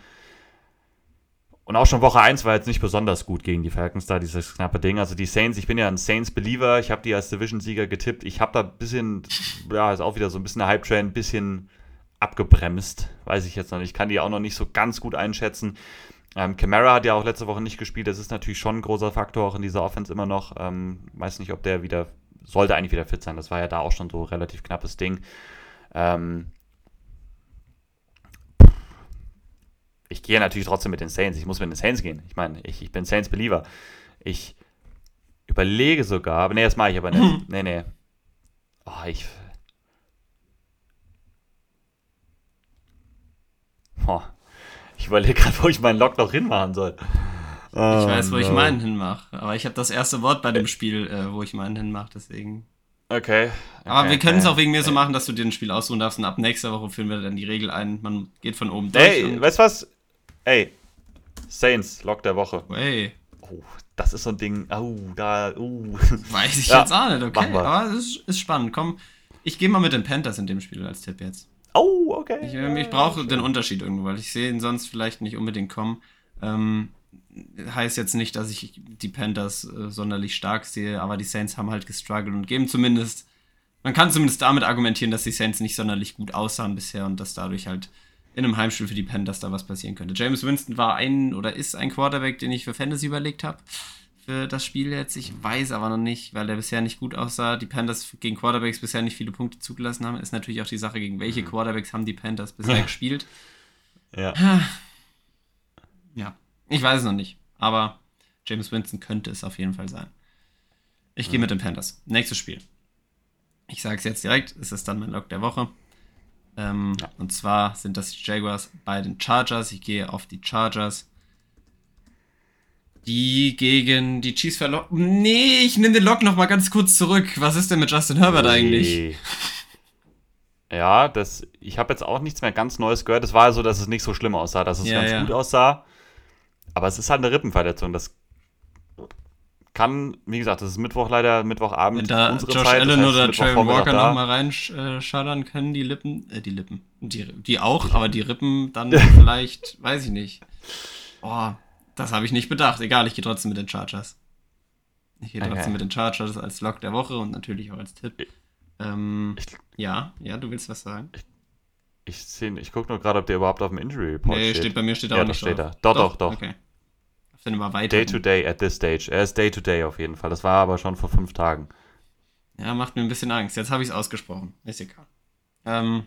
Und auch schon Woche 1 war jetzt nicht besonders gut gegen die Falcons da, dieses knappe Ding. Also die Saints, ich bin ja ein Saints-Believer, ich habe die als Division-Sieger getippt. Ich habe da ein bisschen, ja, ist auch wieder so ein bisschen der Hype-Train, ein bisschen abgebremst, weiß ich jetzt noch nicht. Ich kann die auch noch nicht so ganz gut einschätzen. Ähm, Camara hat ja auch letzte Woche nicht gespielt, das ist natürlich schon ein großer Faktor auch in dieser Offense immer noch. Ähm, weiß nicht, ob der wieder, sollte eigentlich wieder fit sein, das war ja da auch schon so ein relativ knappes Ding. Ähm, ich gehe natürlich trotzdem mit den Saints. Ich muss mit den Saints gehen. Ich meine, ich, ich bin Saints-Believer. Ich überlege sogar, aber nee, das mache ich aber nicht. nee, nee. Oh, ich. Oh, ich überlege gerade, wo ich meinen Lock noch hinmachen soll. Ich oh, weiß, wo no. ich meinen hinmache. Aber ich habe das erste Wort bei dem Spiel, äh, wo ich meinen hinmache, deswegen. Okay. Aber okay, wir können es okay. auch wegen mir so machen, dass du dir ein Spiel aussuchen darfst und ab nächster Woche führen wir dann die Regel ein. Man geht von oben durch. Ey, weißt du was? Ey, Saints, Lock der Woche. Ey. Oh, das ist so ein Ding. Oh, da, uh. Weiß ich ja, jetzt auch nicht, okay. Aber es ist, ist, spannend. Komm, ich gehe mal mit den Panthers in dem Spiel als Tipp jetzt. Oh, okay. Ich, ähm, ich brauche den Unterschied irgendwo, weil ich sehe ihn sonst vielleicht nicht unbedingt kommen. Ähm, heißt jetzt nicht, dass ich die Panthers äh, sonderlich stark sehe, aber die Saints haben halt gestruggelt und geben zumindest, man kann zumindest damit argumentieren, dass die Saints nicht sonderlich gut aussahen bisher und dass dadurch halt in einem Heimspiel für die Panthers da was passieren könnte. James Winston war ein oder ist ein Quarterback, den ich für Fantasy überlegt habe für das Spiel jetzt. Ich weiß aber noch nicht, weil der bisher nicht gut aussah. Die Panthers gegen Quarterbacks bisher nicht viele Punkte zugelassen haben. Ist natürlich auch die Sache, gegen welche mhm. Quarterbacks haben die Panthers bisher gespielt. Ja. Ja, ich weiß es noch nicht. Aber James Winston könnte es auf jeden Fall sein. Ich gehe mit den Panthers. Nächstes Spiel. Ich sage es jetzt direkt, es ist dann mein Log der Woche. Ähm, ja. Und zwar sind das die Jaguars bei den Chargers. Ich gehe auf die Chargers. Die gegen die Chiefs verloren. Nee, ich nehme den Log noch mal ganz kurz zurück. Was ist denn mit Justin Herbert nee. eigentlich? Ja, das, ich habe jetzt auch nichts mehr ganz Neues gehört. Es war so, dass es nicht so schlimm aussah, dass es ja, ganz ja. gut aussah. Aber es ist halt eine Rippenverletzung. Das kann, wie gesagt, das ist Mittwoch leider, Mittwochabend. Wenn da unsere Josh Zeit, Allen das heißt, oder Trevor Walker nochmal reinschaddern können, die Lippen, äh, die Lippen, die, die auch, aber die Rippen dann vielleicht, weiß ich nicht. Boah, das habe ich nicht bedacht. Egal, ich gehe trotzdem mit den Chargers. Ich gehe trotzdem okay. mit den Chargers als Lock der Woche und natürlich auch als Tipp. Ähm, ich, ja, ja, du willst was sagen? Ich, ich, ich gucke nur gerade, ob der überhaupt auf dem Injury Report nee, steht. steht bei mir steht er ja, auch nicht steht drauf. Da. Doch, doch, doch. Okay dann immer weiter. Day to day at this stage. Er ist day to day auf jeden Fall. Das war aber schon vor fünf Tagen. Ja, macht mir ein bisschen Angst. Jetzt habe ich es ausgesprochen. Ist egal. Ähm,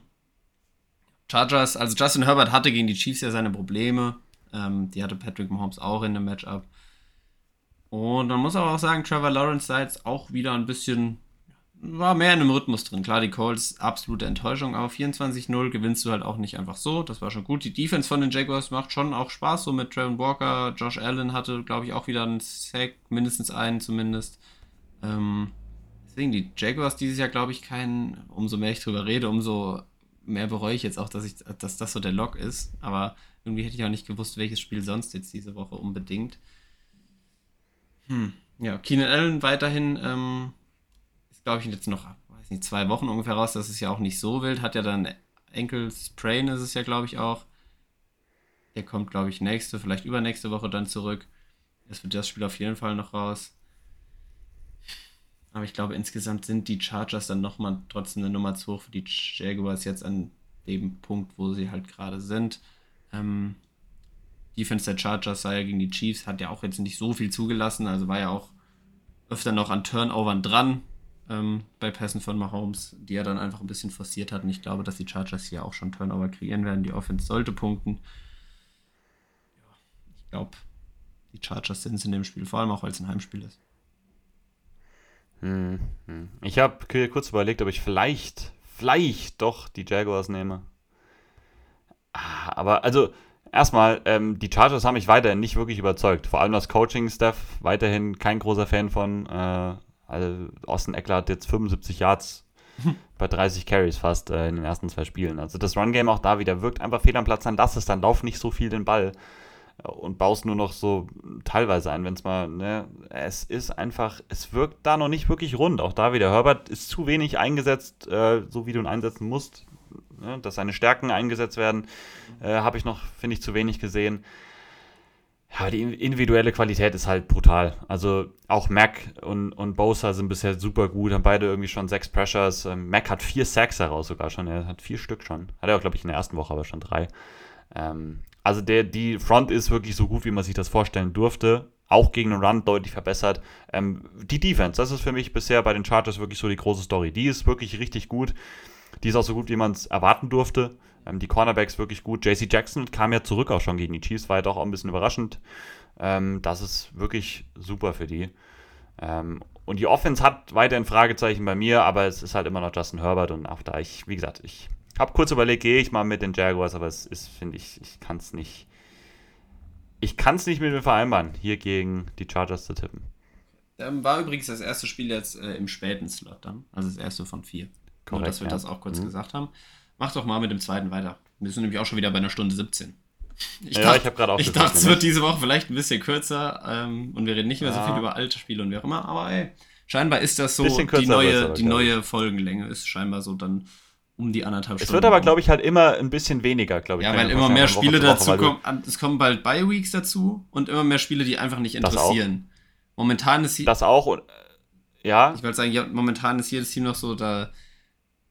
Chargers, also Justin Herbert hatte gegen die Chiefs ja seine Probleme. Ähm, die hatte Patrick Mahomes auch in dem Matchup. Und man muss aber auch sagen, Trevor Lawrence sah jetzt auch wieder ein bisschen war mehr in einem Rhythmus drin. Klar, die Colts absolute Enttäuschung, aber 24-0 gewinnst du halt auch nicht einfach so. Das war schon gut. Die Defense von den Jaguars macht schon auch Spaß, so mit Trevor Walker. Josh Allen hatte, glaube ich, auch wieder einen Sack, mindestens einen zumindest. Ähm, deswegen, die Jaguars dieses Jahr, glaube ich, kein, umso mehr ich drüber rede, umso mehr bereue ich jetzt auch, dass, ich, dass das so der Lock ist. Aber irgendwie hätte ich auch nicht gewusst, welches Spiel sonst jetzt diese Woche unbedingt. Hm. Ja, Keenan Allen weiterhin ähm, glaube ich, jetzt noch, weiß nicht, zwei Wochen ungefähr raus. Das ist ja auch nicht so wild. Hat ja dann Sprain ist es ja, glaube ich, auch. Der kommt, glaube ich, nächste, vielleicht übernächste Woche dann zurück. Es wird das Spiel auf jeden Fall noch raus. Aber ich glaube, insgesamt sind die Chargers dann nochmal trotzdem eine Nummer zu hoch für die Jaguars jetzt an dem Punkt, wo sie halt gerade sind. Ähm, Defense der Chargers sei ja gegen die Chiefs, hat ja auch jetzt nicht so viel zugelassen, also war ja auch öfter noch an Turnovern dran ähm, bei Pässen von Mahomes, die er dann einfach ein bisschen forciert hat. Und ich glaube, dass die Chargers hier auch schon Turnover kreieren werden. Die Offense sollte punkten. Ja, ich glaube, die Chargers sind es in dem Spiel, vor allem auch, weil es ein Heimspiel ist. Hm, hm. Ich habe kurz überlegt, ob ich vielleicht, vielleicht doch die Jaguars nehme. Ah, aber also, erstmal, ähm, die Chargers haben mich weiterhin nicht wirklich überzeugt. Vor allem das Coaching-Staff weiterhin kein großer Fan von. Äh, also Austin Eckler hat jetzt 75 Yards bei 30 Carries fast äh, in den ersten zwei Spielen. Also das Run-Game auch da wieder wirkt einfach fehl am Platz, dann lass es, dann lauf nicht so viel den Ball äh, und baust nur noch so teilweise ein, wenn es mal, ne, es ist einfach, es wirkt da noch nicht wirklich rund. Auch da wieder, Herbert ist zu wenig eingesetzt, äh, so wie du ihn einsetzen musst, ne, dass seine Stärken eingesetzt werden, äh, habe ich noch, finde ich, zu wenig gesehen. Ja, die individuelle Qualität ist halt brutal. Also auch Mac und, und Bosa sind bisher super gut, haben beide irgendwie schon sechs Pressures. Ähm, Mac hat vier Sacks heraus sogar schon, er hat vier Stück schon. Hat er auch, glaube ich, in der ersten Woche aber schon drei. Ähm, also der, die Front ist wirklich so gut, wie man sich das vorstellen durfte. Auch gegen den Run deutlich verbessert. Ähm, die Defense, das ist für mich bisher bei den Chargers wirklich so die große Story. Die ist wirklich richtig gut. Die ist auch so gut, wie man es erwarten durfte. Ähm, die Cornerbacks wirklich gut. JC Jackson kam ja zurück auch schon gegen die Chiefs, war ja doch auch ein bisschen überraschend. Ähm, das ist wirklich super für die. Ähm, und die Offense hat weiterhin Fragezeichen bei mir, aber es ist halt immer noch Justin Herbert und auch da, ich, wie gesagt, ich habe kurz überlegt, gehe ich mal mit den Jaguars, aber es ist, finde ich, ich kann es nicht. Ich kann es nicht mit mir vereinbaren, hier gegen die Chargers zu tippen. Ähm, war übrigens das erste Spiel jetzt äh, im späten Slot dann, also das erste von vier. Korrekt, Nur, dass wir ja. das auch kurz mhm. gesagt haben. Mach doch mal mit dem zweiten weiter. Wir sind nämlich auch schon wieder bei einer Stunde 17. Ich ja, dachte, ich habe gerade auch Ich dachte, es wird diese Woche vielleicht ein bisschen kürzer ähm, und wir reden nicht mehr ja. so viel über alte Spiele und wie auch immer, aber ey, scheinbar ist das so, die neue, die neue Folgenlänge ist scheinbar so dann um die anderthalb Stunden. Es wird aber, glaube ich, halt immer ein bisschen weniger, glaube ich. Ja, weil immer mehr Spiele dazu kommen. Es kommen bald Bye-Weeks dazu und immer mehr Spiele, die einfach nicht interessieren. Momentan ist hier. Das auch und. Ja. Ich wollte sagen, ja, momentan ist jedes Team noch so, da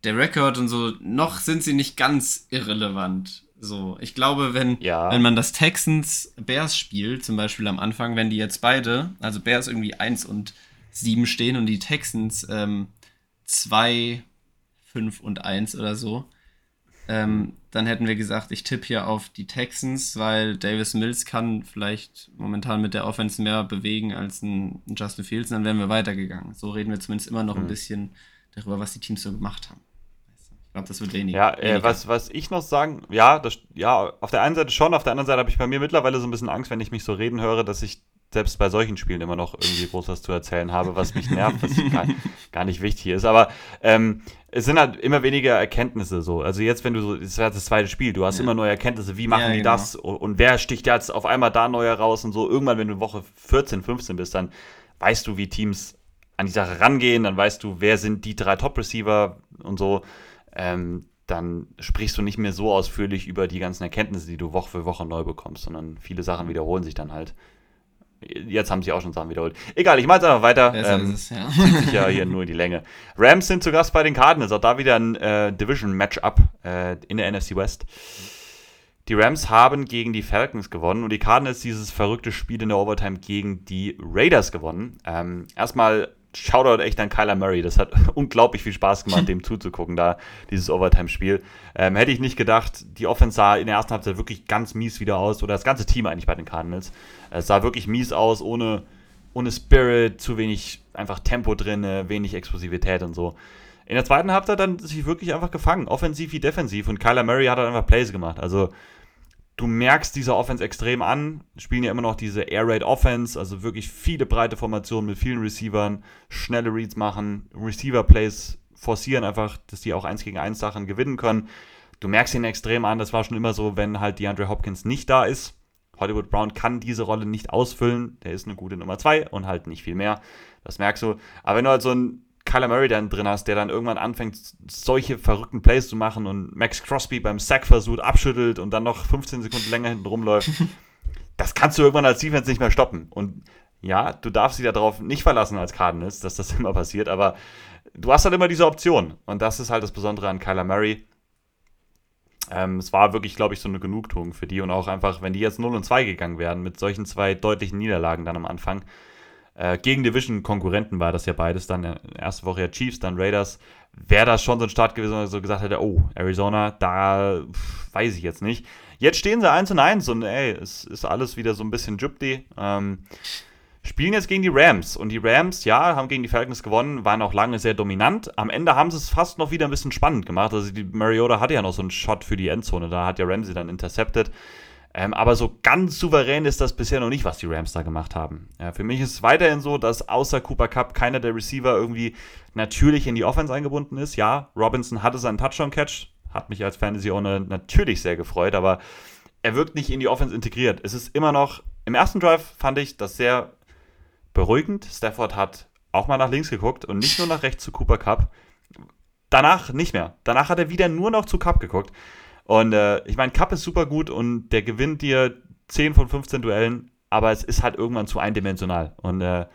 der Rekord und so, noch sind sie nicht ganz irrelevant. So, ich glaube, wenn, ja. wenn man das Texans-Bears-Spiel zum Beispiel am Anfang, wenn die jetzt beide, also Bears irgendwie 1 und 7 stehen und die Texans ähm, 2, 5 und 1 oder so, ähm, dann hätten wir gesagt, ich tippe hier auf die Texans, weil Davis Mills kann vielleicht momentan mit der Offense mehr bewegen als ein Justin Fields, dann wären wir weitergegangen. So reden wir zumindest immer noch mhm. ein bisschen darüber, was die Teams so gemacht haben glaube, das wird weniger. Ja, äh, was, was ich noch sagen, ja, das, ja, auf der einen Seite schon, auf der anderen Seite habe ich bei mir mittlerweile so ein bisschen Angst, wenn ich mich so reden höre, dass ich selbst bei solchen Spielen immer noch irgendwie groß was zu erzählen habe, was mich nervt, was gar, gar, nicht wichtig ist. Aber ähm, es sind halt immer weniger Erkenntnisse so. Also jetzt, wenn du so, das wäre das zweite Spiel, du hast ja. immer neue Erkenntnisse, wie machen ja, die genau. das und, und, wer sticht jetzt auf einmal da neu raus und so. Irgendwann, wenn du Woche 14, 15 bist, dann weißt du, wie Teams an die Sache rangehen, dann weißt du, wer sind die drei Top-Receiver und so ähm, dann sprichst du nicht mehr so ausführlich über die ganzen Erkenntnisse, die du Woche für Woche neu bekommst, sondern viele Sachen wiederholen sich dann halt. Jetzt haben sie auch schon Sachen wiederholt. Egal, ich mache jetzt einfach weiter. Ähm, es, ja. Zieht ja hier nur die Länge. Rams sind zu Gast bei den Cardinals. Auch da wieder ein äh, Division-Matchup äh, in der NFC West. Die Rams haben gegen die Falcons gewonnen und die Cardinals dieses verrückte Spiel in der Overtime gegen die Raiders gewonnen. Ähm, erstmal Shoutout echt an Kyler Murray. Das hat unglaublich viel Spaß gemacht, dem zuzugucken, da dieses Overtime-Spiel. Ähm, hätte ich nicht gedacht, die Offense sah in der ersten Halbzeit wirklich ganz mies wieder aus, oder das ganze Team eigentlich bei den Cardinals. Es sah wirklich mies aus, ohne ohne Spirit, zu wenig einfach Tempo drin, wenig Explosivität und so. In der zweiten Halbzeit dann sich wirklich einfach gefangen, offensiv wie defensiv. Und Kyler Murray hat dann einfach Plays gemacht. Also du merkst diese Offense extrem an. Spielen ja immer noch diese Air Raid Offense, also wirklich viele breite Formationen mit vielen Receivern, schnelle Reads machen, Receiver Plays forcieren einfach, dass die auch 1 gegen 1 Sachen gewinnen können. Du merkst ihn extrem an, das war schon immer so, wenn halt DeAndre Hopkins nicht da ist. Hollywood Brown kann diese Rolle nicht ausfüllen. Der ist eine gute Nummer 2 und halt nicht viel mehr. Das merkst du. Aber wenn du halt so einen Kyler Murray dann drin hast, der dann irgendwann anfängt, solche verrückten Plays zu machen und Max Crosby beim Sack versucht, abschüttelt und dann noch 15 Sekunden länger hinten rumläuft, das kannst du irgendwann als Defense nicht mehr stoppen. Und ja, du darfst dich darauf nicht verlassen als Cardinals, dass das immer passiert, aber du hast halt immer diese Option. Und das ist halt das Besondere an Kyler Murray. Ähm, es war wirklich, glaube ich, so eine Genugtuung für die und auch einfach, wenn die jetzt 0 und 2 gegangen wären mit solchen zwei deutlichen Niederlagen dann am Anfang, äh, gegen Division-Konkurrenten war das ja beides, dann erste Woche ja Chiefs, dann Raiders. Wäre das schon so ein Start gewesen, wo so gesagt hätte, oh, Arizona, da pff, weiß ich jetzt nicht. Jetzt stehen sie 1 und 1 und ey, es ist alles wieder so ein bisschen Jupti. Ähm, spielen jetzt gegen die Rams. Und die Rams, ja, haben gegen die Falcons gewonnen, waren auch lange sehr dominant. Am Ende haben sie es fast noch wieder ein bisschen spannend gemacht. Also die Mariota hatte ja noch so einen Shot für die Endzone, da hat ja Ramsey dann intercepted. Ähm, aber so ganz souverän ist das bisher noch nicht, was die Rams da gemacht haben. Ja, für mich ist es weiterhin so, dass außer Cooper Cup keiner der Receiver irgendwie natürlich in die Offense eingebunden ist. Ja, Robinson hatte seinen Touchdown-Catch, hat mich als Fantasy-Owner natürlich sehr gefreut, aber er wirkt nicht in die Offense integriert. Es ist immer noch, im ersten Drive fand ich das sehr beruhigend. Stafford hat auch mal nach links geguckt und nicht nur nach rechts zu Cooper Cup. Danach nicht mehr. Danach hat er wieder nur noch zu Cup geguckt. Und äh, ich meine, Cup ist super gut und der gewinnt dir 10 von 15 Duellen, aber es ist halt irgendwann zu eindimensional. Und äh,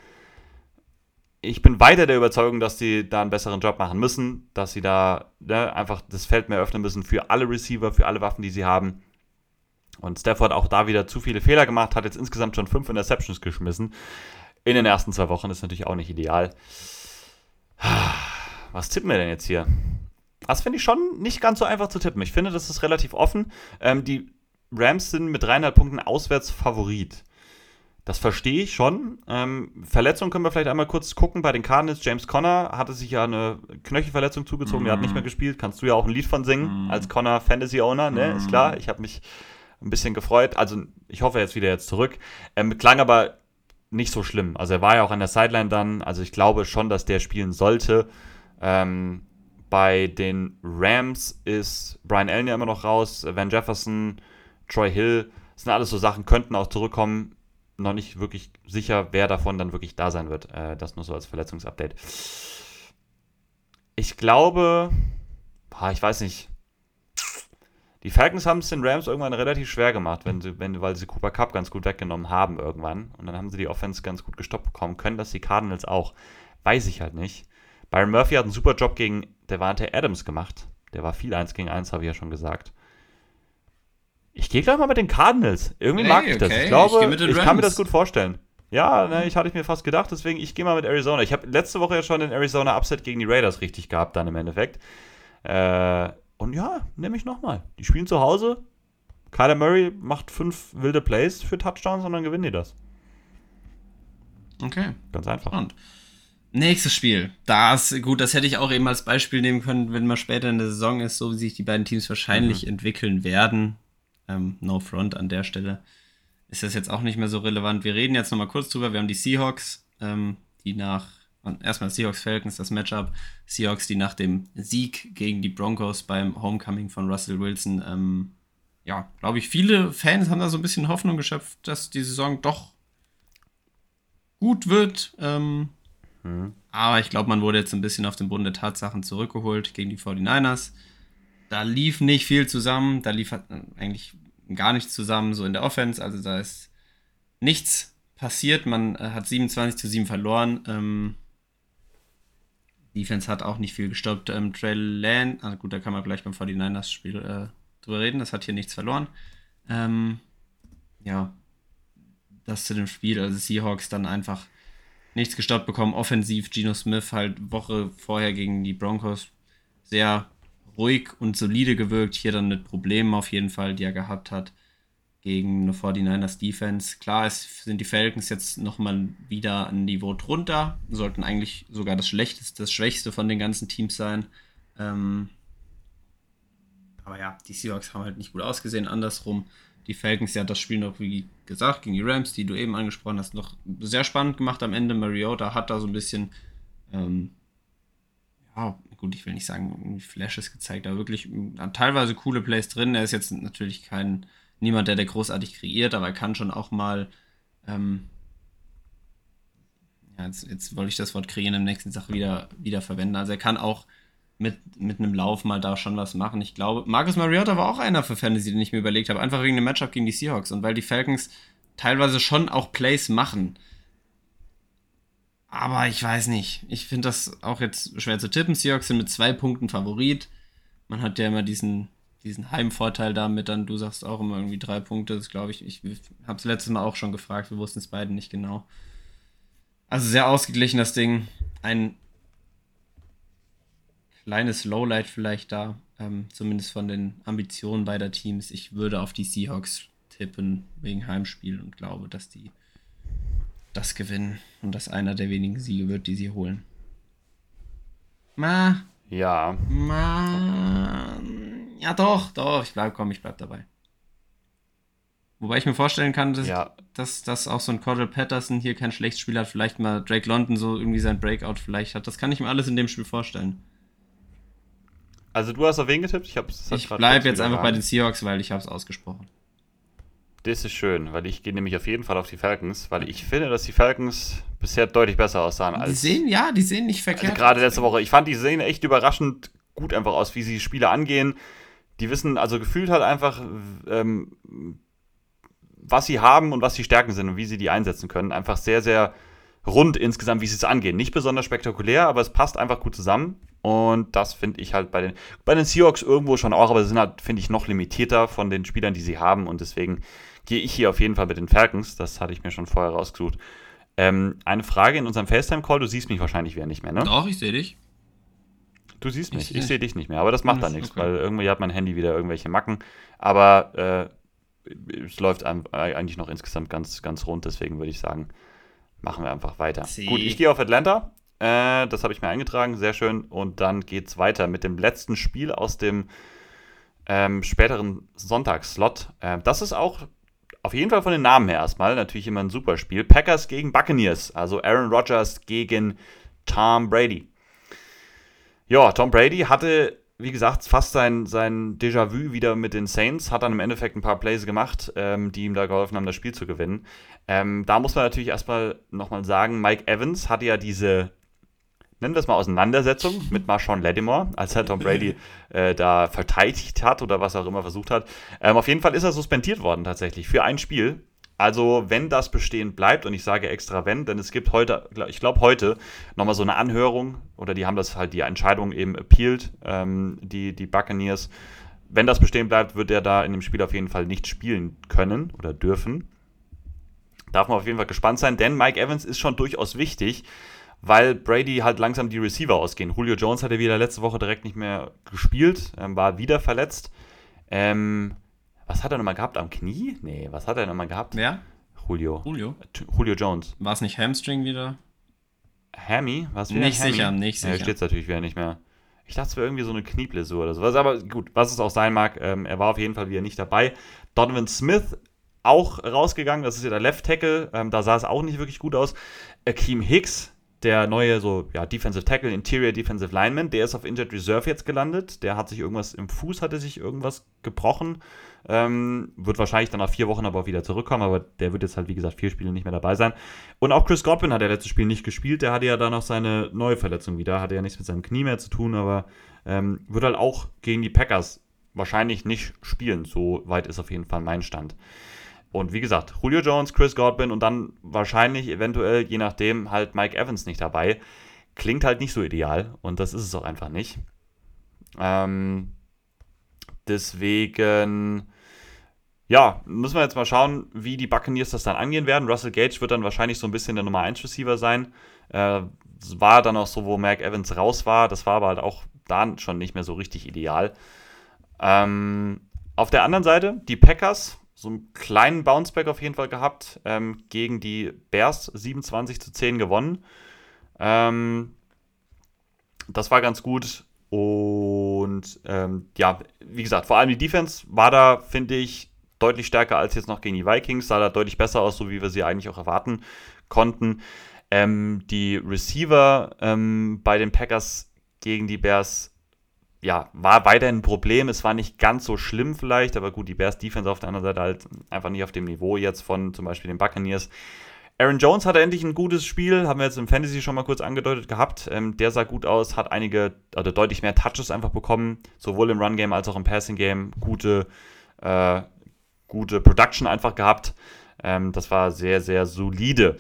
ich bin weiter der Überzeugung, dass die da einen besseren Job machen müssen, dass sie da ne, einfach das Feld mehr öffnen müssen für alle Receiver, für alle Waffen, die sie haben. Und Stafford auch da wieder zu viele Fehler gemacht, hat jetzt insgesamt schon fünf Interceptions geschmissen. In den ersten zwei Wochen ist natürlich auch nicht ideal. Was tippen wir denn jetzt hier? Das finde ich schon nicht ganz so einfach zu tippen. Ich finde, das ist relativ offen. Ähm, die Rams sind mit dreieinhalb Punkten auswärts Favorit. Das verstehe ich schon. Ähm, Verletzung können wir vielleicht einmal kurz gucken. Bei den Cardinals, James Conner hatte sich ja eine Knöchelverletzung zugezogen. Mm. Er hat nicht mehr gespielt. Kannst du ja auch ein Lied von singen mm. als Conner Fantasy Owner, ne? Mm. Ist klar. Ich habe mich ein bisschen gefreut. Also ich hoffe, er ist wieder jetzt zurück. Ähm, klang aber nicht so schlimm. Also er war ja auch an der Sideline dann. Also ich glaube schon, dass der spielen sollte. Ähm, bei den Rams ist Brian Allen ja immer noch raus, Van Jefferson, Troy Hill, das sind alles so Sachen, könnten auch zurückkommen. Noch nicht wirklich sicher, wer davon dann wirklich da sein wird. Äh, das nur so als Verletzungsupdate. Ich glaube, ich weiß nicht. Die Falcons haben es den Rams irgendwann relativ schwer gemacht, wenn sie, wenn, weil sie Cooper Cup ganz gut weggenommen haben irgendwann. Und dann haben sie die Offense ganz gut gestoppt bekommen. Können das die Cardinals auch? Weiß ich halt nicht. Byron Murphy hat einen super Job gegen Devante Adams gemacht. Der war viel 1 gegen 1, habe ich ja schon gesagt. Ich gehe gleich mal mit den Cardinals. Irgendwie hey, mag ich okay. das. Ich glaube, ich, ich kann mir das gut vorstellen. Ja, ne, ich hatte mir fast gedacht, deswegen ich gehe mal mit Arizona. Ich habe letzte Woche ja schon den Arizona Upset gegen die Raiders richtig gehabt, dann im Endeffekt. Äh, und ja, nehme ich nochmal. Die spielen zu Hause. Kyler Murray macht fünf wilde Plays für Touchdowns und dann gewinnen die das. Okay. Ganz einfach. Und Nächstes Spiel. Das, gut, das hätte ich auch eben als Beispiel nehmen können, wenn man später in der Saison ist, so wie sich die beiden Teams wahrscheinlich mhm. entwickeln werden. Ähm, no front an der Stelle. Ist das jetzt auch nicht mehr so relevant. Wir reden jetzt nochmal kurz drüber. Wir haben die Seahawks, ähm, die nach, erstmal Seahawks Falcons, das Matchup. Seahawks, die nach dem Sieg gegen die Broncos beim Homecoming von Russell Wilson, ähm, ja, glaube ich, viele Fans haben da so ein bisschen Hoffnung geschöpft, dass die Saison doch gut wird. Ähm, Aber ich glaube, man wurde jetzt ein bisschen auf den Boden der Tatsachen zurückgeholt gegen die 49ers. Da lief nicht viel zusammen, da lief eigentlich gar nichts zusammen, so in der Offense. Also da ist nichts passiert. Man äh, hat 27 zu 7 verloren. Ähm, Defense hat auch nicht viel gestoppt. Ähm, Trey Lane, also gut, da kann man gleich beim 49ers-Spiel äh, drüber reden. Das hat hier nichts verloren. Ähm, ja, das zu dem Spiel. Also Seahawks dann einfach nichts gestoppt bekommen. Offensiv Geno Smith halt Woche vorher gegen die Broncos sehr ruhig und solide gewirkt. Hier dann mit Problemen auf jeden Fall, die er gehabt hat. gegen eine 49ers Defense. Klar es sind die Falcons jetzt nochmal wieder ein Niveau drunter, sollten eigentlich sogar das schlechteste, das schwächste von den ganzen Teams sein. Ähm, aber ja, die Seahawks haben halt nicht gut ausgesehen. Andersrum, die Falcons, ja, das Spiel noch, wie gesagt, gegen die Rams, die du eben angesprochen hast, noch sehr spannend gemacht am Ende. Mariota hat da so ein bisschen, ähm, ja, gut, ich will nicht sagen, Flashes gezeigt, aber wirklich teilweise coole Plays drin. Er ist jetzt natürlich kein, niemand, der der großartig kreiert, aber er kann schon auch mal, ähm, ja, jetzt, jetzt wollte ich das Wort kreieren im nächsten Sache wieder, wieder verwenden. Also er kann auch mit, mit einem Lauf mal da schon was machen. Ich glaube, Marcus Mariota war auch einer für Fantasy, den ich mir überlegt habe, einfach wegen dem Matchup gegen die Seahawks und weil die Falcons teilweise schon auch Plays machen. Aber ich weiß nicht. Ich finde das auch jetzt schwer zu tippen. Seahawks sind mit zwei Punkten Favorit. Man hat ja immer diesen, diesen Heimvorteil damit, dann du sagst auch immer irgendwie drei Punkte. Das glaube ich. Ich habe es letztes Mal auch schon gefragt. Wir wussten es beide nicht genau. Also sehr ausgeglichen das Ding. Ein kleines Lowlight vielleicht da, ähm, zumindest von den Ambitionen beider Teams. Ich würde auf die Seahawks tippen wegen Heimspiel und glaube, dass die das gewinnen und das einer der wenigen Siege wird, die sie holen. Ma. Ja. Ma. Ja, doch, doch, ich bleib, komm, ich bleib dabei. Wobei ich mir vorstellen kann, dass, ja. dass, dass auch so ein Cordell Patterson hier kein schlechtes Spiel hat, vielleicht mal Drake London so irgendwie sein Breakout vielleicht hat. Das kann ich mir alles in dem Spiel vorstellen. Also du hast auf wen getippt? Ich, hab's, ich bleib jetzt einfach bei den Seahawks, weil ich habe es ausgesprochen. Das ist schön, weil ich gehe nämlich auf jeden Fall auf die Falcons, weil ich finde, dass die Falcons bisher deutlich besser aussahen als. Die sehen, ja, die sehen nicht verkehrt. Also gerade letzte Woche. Ich fand, die sehen echt überraschend gut einfach aus, wie sie Spiele angehen. Die wissen, also gefühlt halt einfach, ähm, was sie haben und was die Stärken sind und wie sie die einsetzen können. Einfach sehr, sehr rund insgesamt, wie sie es angehen. Nicht besonders spektakulär, aber es passt einfach gut zusammen. Und das finde ich halt bei den, bei den Seahawks irgendwo schon auch, aber sie sind halt, finde ich, noch limitierter von den Spielern, die sie haben. Und deswegen gehe ich hier auf jeden Fall mit den Falcons. Das hatte ich mir schon vorher rausgesucht. Ähm, eine Frage in unserem FaceTime-Call. Du siehst mich wahrscheinlich wieder nicht mehr, ne? Doch, ich sehe dich. Du siehst mich. Ich, ich sehe dich nicht mehr. Aber das macht dann nichts, okay. weil irgendwie hat mein Handy wieder irgendwelche Macken. Aber äh, es läuft eigentlich noch insgesamt ganz, ganz rund. Deswegen würde ich sagen, machen wir einfach weiter. Sie. Gut, ich gehe auf Atlanta. Äh, das habe ich mir eingetragen, sehr schön. Und dann geht es weiter mit dem letzten Spiel aus dem ähm, späteren Sonntagsslot. Äh, das ist auch auf jeden Fall von den Namen her erstmal natürlich immer ein super Spiel. Packers gegen Buccaneers, also Aaron Rodgers gegen Tom Brady. Ja, Tom Brady hatte, wie gesagt, fast sein, sein Déjà-vu wieder mit den Saints, hat dann im Endeffekt ein paar Plays gemacht, ähm, die ihm da geholfen haben, das Spiel zu gewinnen. Ähm, da muss man natürlich erstmal nochmal sagen, Mike Evans hatte ja diese nennen wir es mal Auseinandersetzung mit Marshawn Lattimore, als er Tom Brady äh, da verteidigt hat oder was auch immer versucht hat. Ähm, auf jeden Fall ist er suspendiert worden tatsächlich für ein Spiel. Also wenn das bestehen bleibt, und ich sage extra wenn, denn es gibt heute, ich glaube heute, nochmal so eine Anhörung, oder die haben das halt die Entscheidung eben appealed, ähm, die, die Buccaneers. Wenn das bestehen bleibt, wird er da in dem Spiel auf jeden Fall nicht spielen können oder dürfen. Darf man auf jeden Fall gespannt sein, denn Mike Evans ist schon durchaus wichtig weil Brady halt langsam die Receiver ausgehen. Julio Jones hat ja wieder letzte Woche direkt nicht mehr gespielt, ähm, war wieder verletzt. Ähm, was hat er nochmal gehabt? Am Knie? Nee, was hat er nochmal gehabt? Wer? Julio. Julio? Julio Jones. War es nicht Hamstring wieder? Hammy? Was nicht Hammy? sicher, nicht sicher. Ja, steht es natürlich wieder nicht mehr. Ich dachte, es wäre irgendwie so eine Knieblessur oder sowas. Aber gut, was es auch sein mag, ähm, er war auf jeden Fall wieder nicht dabei. Donovan Smith auch rausgegangen. Das ist ja der Left Tackle. Ähm, da sah es auch nicht wirklich gut aus. Akeem Hicks der neue so ja, Defensive Tackle, Interior Defensive Lineman, der ist auf Injured Reserve jetzt gelandet. Der hat sich irgendwas im Fuß, hatte sich irgendwas gebrochen. Ähm, wird wahrscheinlich dann nach vier Wochen aber auch wieder zurückkommen, aber der wird jetzt halt, wie gesagt, vier Spiele nicht mehr dabei sein. Und auch Chris Godwin hat ja letztes Spiel nicht gespielt. Der hatte ja dann noch seine neue Verletzung wieder. Hatte ja nichts mit seinem Knie mehr zu tun, aber ähm, wird halt auch gegen die Packers wahrscheinlich nicht spielen. So weit ist auf jeden Fall mein Stand. Und wie gesagt, Julio Jones, Chris Godwin und dann wahrscheinlich eventuell, je nachdem, halt Mike Evans nicht dabei. Klingt halt nicht so ideal und das ist es auch einfach nicht. Ähm, deswegen, ja, müssen wir jetzt mal schauen, wie die Buccaneers das dann angehen werden. Russell Gage wird dann wahrscheinlich so ein bisschen der Nummer 1 Receiver sein. Äh, war dann auch so, wo Mike Evans raus war. Das war aber halt auch dann schon nicht mehr so richtig ideal. Ähm, auf der anderen Seite, die Packers so einen kleinen Bounceback auf jeden Fall gehabt. Ähm, gegen die Bears 27 zu 10 gewonnen. Ähm, das war ganz gut. Und ähm, ja, wie gesagt, vor allem die Defense war da, finde ich, deutlich stärker als jetzt noch gegen die Vikings. Sah da deutlich besser aus, so wie wir sie eigentlich auch erwarten konnten. Ähm, die Receiver ähm, bei den Packers gegen die Bears, ja, war weiterhin ein Problem. Es war nicht ganz so schlimm vielleicht, aber gut, die Bears Defense auf der anderen Seite halt einfach nicht auf dem Niveau jetzt von zum Beispiel den Buccaneers. Aaron Jones hatte endlich ein gutes Spiel, haben wir jetzt im Fantasy schon mal kurz angedeutet gehabt. Ähm, der sah gut aus, hat einige, also deutlich mehr Touches einfach bekommen, sowohl im Run-Game als auch im Passing-Game. Gute, äh, gute Production einfach gehabt. Ähm, das war sehr, sehr solide.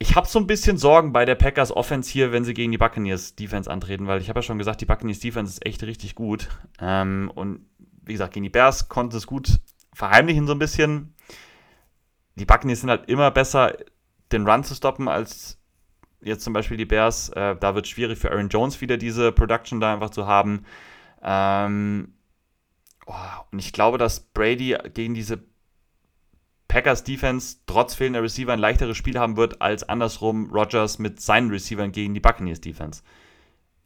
Ich habe so ein bisschen Sorgen bei der Packers Offense hier, wenn sie gegen die Buccaneers Defense antreten, weil ich habe ja schon gesagt, die Buccaneers Defense ist echt richtig gut. Ähm, und wie gesagt, gegen die Bears konnten es gut verheimlichen so ein bisschen die Buccaneers sind halt immer besser, den Run zu stoppen, als jetzt zum Beispiel die Bears. Äh, da wird es schwierig für Aaron Jones wieder diese Production da einfach zu haben. Ähm, oh, und ich glaube, dass Brady gegen diese Packers Defense trotz fehlender Receiver ein leichteres Spiel haben wird, als andersrum Rogers mit seinen Receivern gegen die Buccaneers Defense.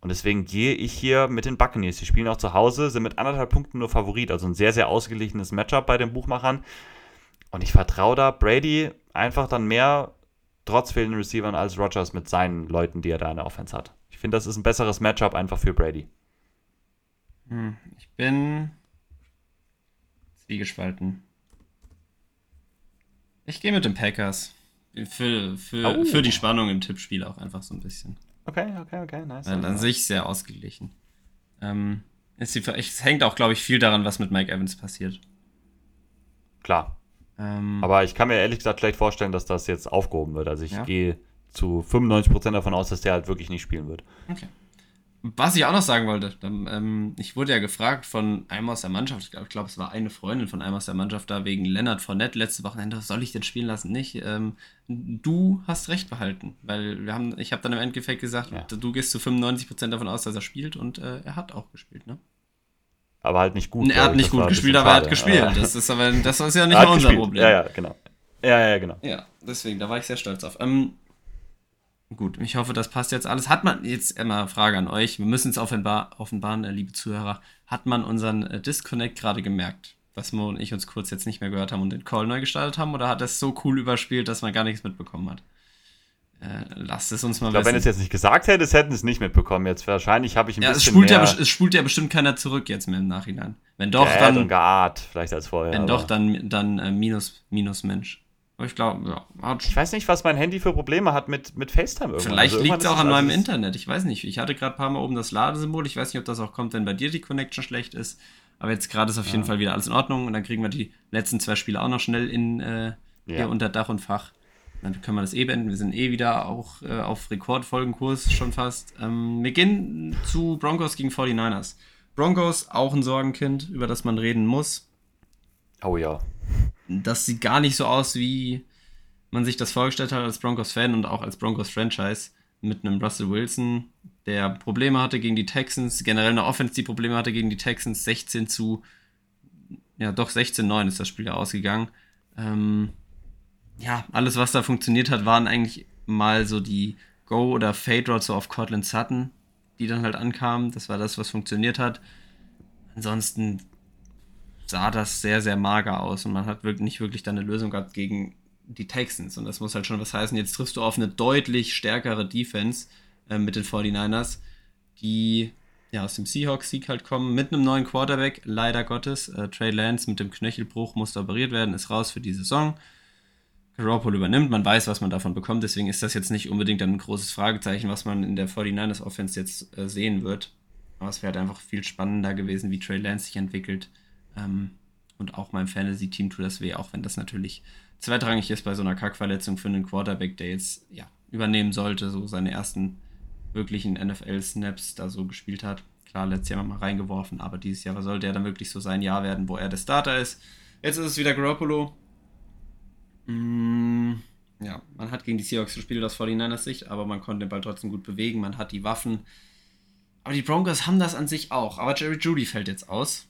Und deswegen gehe ich hier mit den Buccaneers. Die spielen auch zu Hause, sind mit anderthalb Punkten nur Favorit. Also ein sehr, sehr ausgeglichenes Matchup bei den Buchmachern. Und ich vertraue da Brady einfach dann mehr trotz fehlenden Receivern als Rogers mit seinen Leuten, die er da in der Offense hat. Ich finde, das ist ein besseres Matchup einfach für Brady. Hm, ich bin zwiegespalten. Ich gehe mit den Packers. Für, für, oh. für die Spannung im Tippspiel auch einfach so ein bisschen. Okay, okay, okay, nice. Weil an sich sehr ausgeglichen. Ähm, es hängt auch, glaube ich, viel daran, was mit Mike Evans passiert. Klar, ähm, Aber ich kann mir ehrlich gesagt schlecht vorstellen, dass das jetzt aufgehoben wird. Also ich ja. gehe zu 95% davon aus, dass der halt wirklich nicht spielen wird. Okay. Was ich auch noch sagen wollte, dann, ähm, ich wurde ja gefragt von einem aus der Mannschaft, ich glaube, glaub, es war eine Freundin von einem aus der Mannschaft da wegen Lennart Fournette letzte Wochenende, soll ich den spielen lassen? Nicht. Ähm, du hast recht behalten, weil wir haben, ich habe dann im Endeffekt gesagt, ja. du gehst zu 95% davon aus, dass er spielt und äh, er hat auch gespielt, ne? Aber halt nicht gut. Er hat nicht gut gespielt, aber er hat gespielt. Das ist aber das ist ja nicht mal unser gespielt. Problem. Ja, ja, genau. Ja, ja, genau. Ja, deswegen, da war ich sehr stolz auf. Ähm, gut, ich hoffe, das passt jetzt alles. Hat man, jetzt immer Frage an euch, wir müssen es offenbar, offenbaren, äh, liebe Zuhörer, hat man unseren äh, Disconnect gerade gemerkt, dass Mo und ich uns kurz jetzt nicht mehr gehört haben und den Call neu gestartet haben, oder hat es so cool überspielt, dass man gar nichts mitbekommen hat? Lasst es uns mal ich glaub, Wenn es jetzt nicht gesagt hättest, hätten es nicht mitbekommen. Jetzt wahrscheinlich habe ich ein ja, bisschen es spult mehr... Ja, es spult ja bestimmt keiner zurück jetzt mehr im Nachhinein. Wenn doch, dann... und geart, vielleicht als vorher. Wenn doch, dann, dann äh, minus, minus Mensch. Aber ich glaube, ja. Ich weiß nicht, was mein Handy für Probleme hat mit, mit FaceTime irgendwann. Vielleicht also liegt es auch an meinem Internet. Ich weiß nicht. Ich hatte gerade ein paar Mal oben das Ladesymbol. Ich weiß nicht, ob das auch kommt, wenn bei dir die Connection schlecht ist. Aber jetzt gerade ist auf jeden Fall wieder alles in Ordnung. Und dann kriegen wir die letzten zwei Spiele auch noch schnell in, äh, hier unter Dach und Fach. Dann können wir das eh beenden. Wir sind eh wieder auch äh, auf Rekordfolgenkurs schon fast. Ähm, wir gehen zu Broncos gegen 49ers. Broncos, auch ein Sorgenkind, über das man reden muss. Oh ja. Das sieht gar nicht so aus, wie man sich das vorgestellt hat als Broncos-Fan und auch als Broncos-Franchise mit einem Russell Wilson, der Probleme hatte gegen die Texans, generell eine Offense, die Probleme hatte gegen die Texans, 16 zu, ja doch 16-9 ist das Spiel ja ausgegangen. Ähm, ja, alles, was da funktioniert hat, waren eigentlich mal so die Go- oder Fade-Routes so auf Cortland Sutton, die dann halt ankamen. Das war das, was funktioniert hat. Ansonsten sah das sehr, sehr mager aus und man hat wirklich nicht wirklich dann eine Lösung gehabt gegen die Texans. Und das muss halt schon was heißen. Jetzt triffst du auf eine deutlich stärkere Defense äh, mit den 49ers, die ja, aus dem Seahawks-Sieg halt kommen, mit einem neuen Quarterback, leider Gottes. Äh, Trey Lance mit dem Knöchelbruch musste operiert werden, ist raus für die Saison. Garoppolo übernimmt, man weiß, was man davon bekommt, deswegen ist das jetzt nicht unbedingt ein großes Fragezeichen, was man in der 49ers Offense jetzt äh, sehen wird. Aber es wäre halt einfach viel spannender gewesen, wie Trey Lance sich entwickelt. Ähm, und auch meinem Fantasy-Team tut das weh, auch wenn das natürlich zweitrangig ist bei so einer Kackverletzung für einen Quarterback, der jetzt ja, übernehmen sollte, so seine ersten wirklichen NFL-Snaps da so gespielt hat. Klar, letztes Jahr mal reingeworfen, aber dieses Jahr sollte er dann wirklich so sein Jahr werden, wo er der Starter ist. Jetzt ist es wieder Garoppolo, ja, man hat gegen die Seahawks gespielt aus 49ers Sicht, aber man konnte den Ball trotzdem gut bewegen, man hat die Waffen. Aber die Broncos haben das an sich auch. Aber Jerry Judy fällt jetzt aus.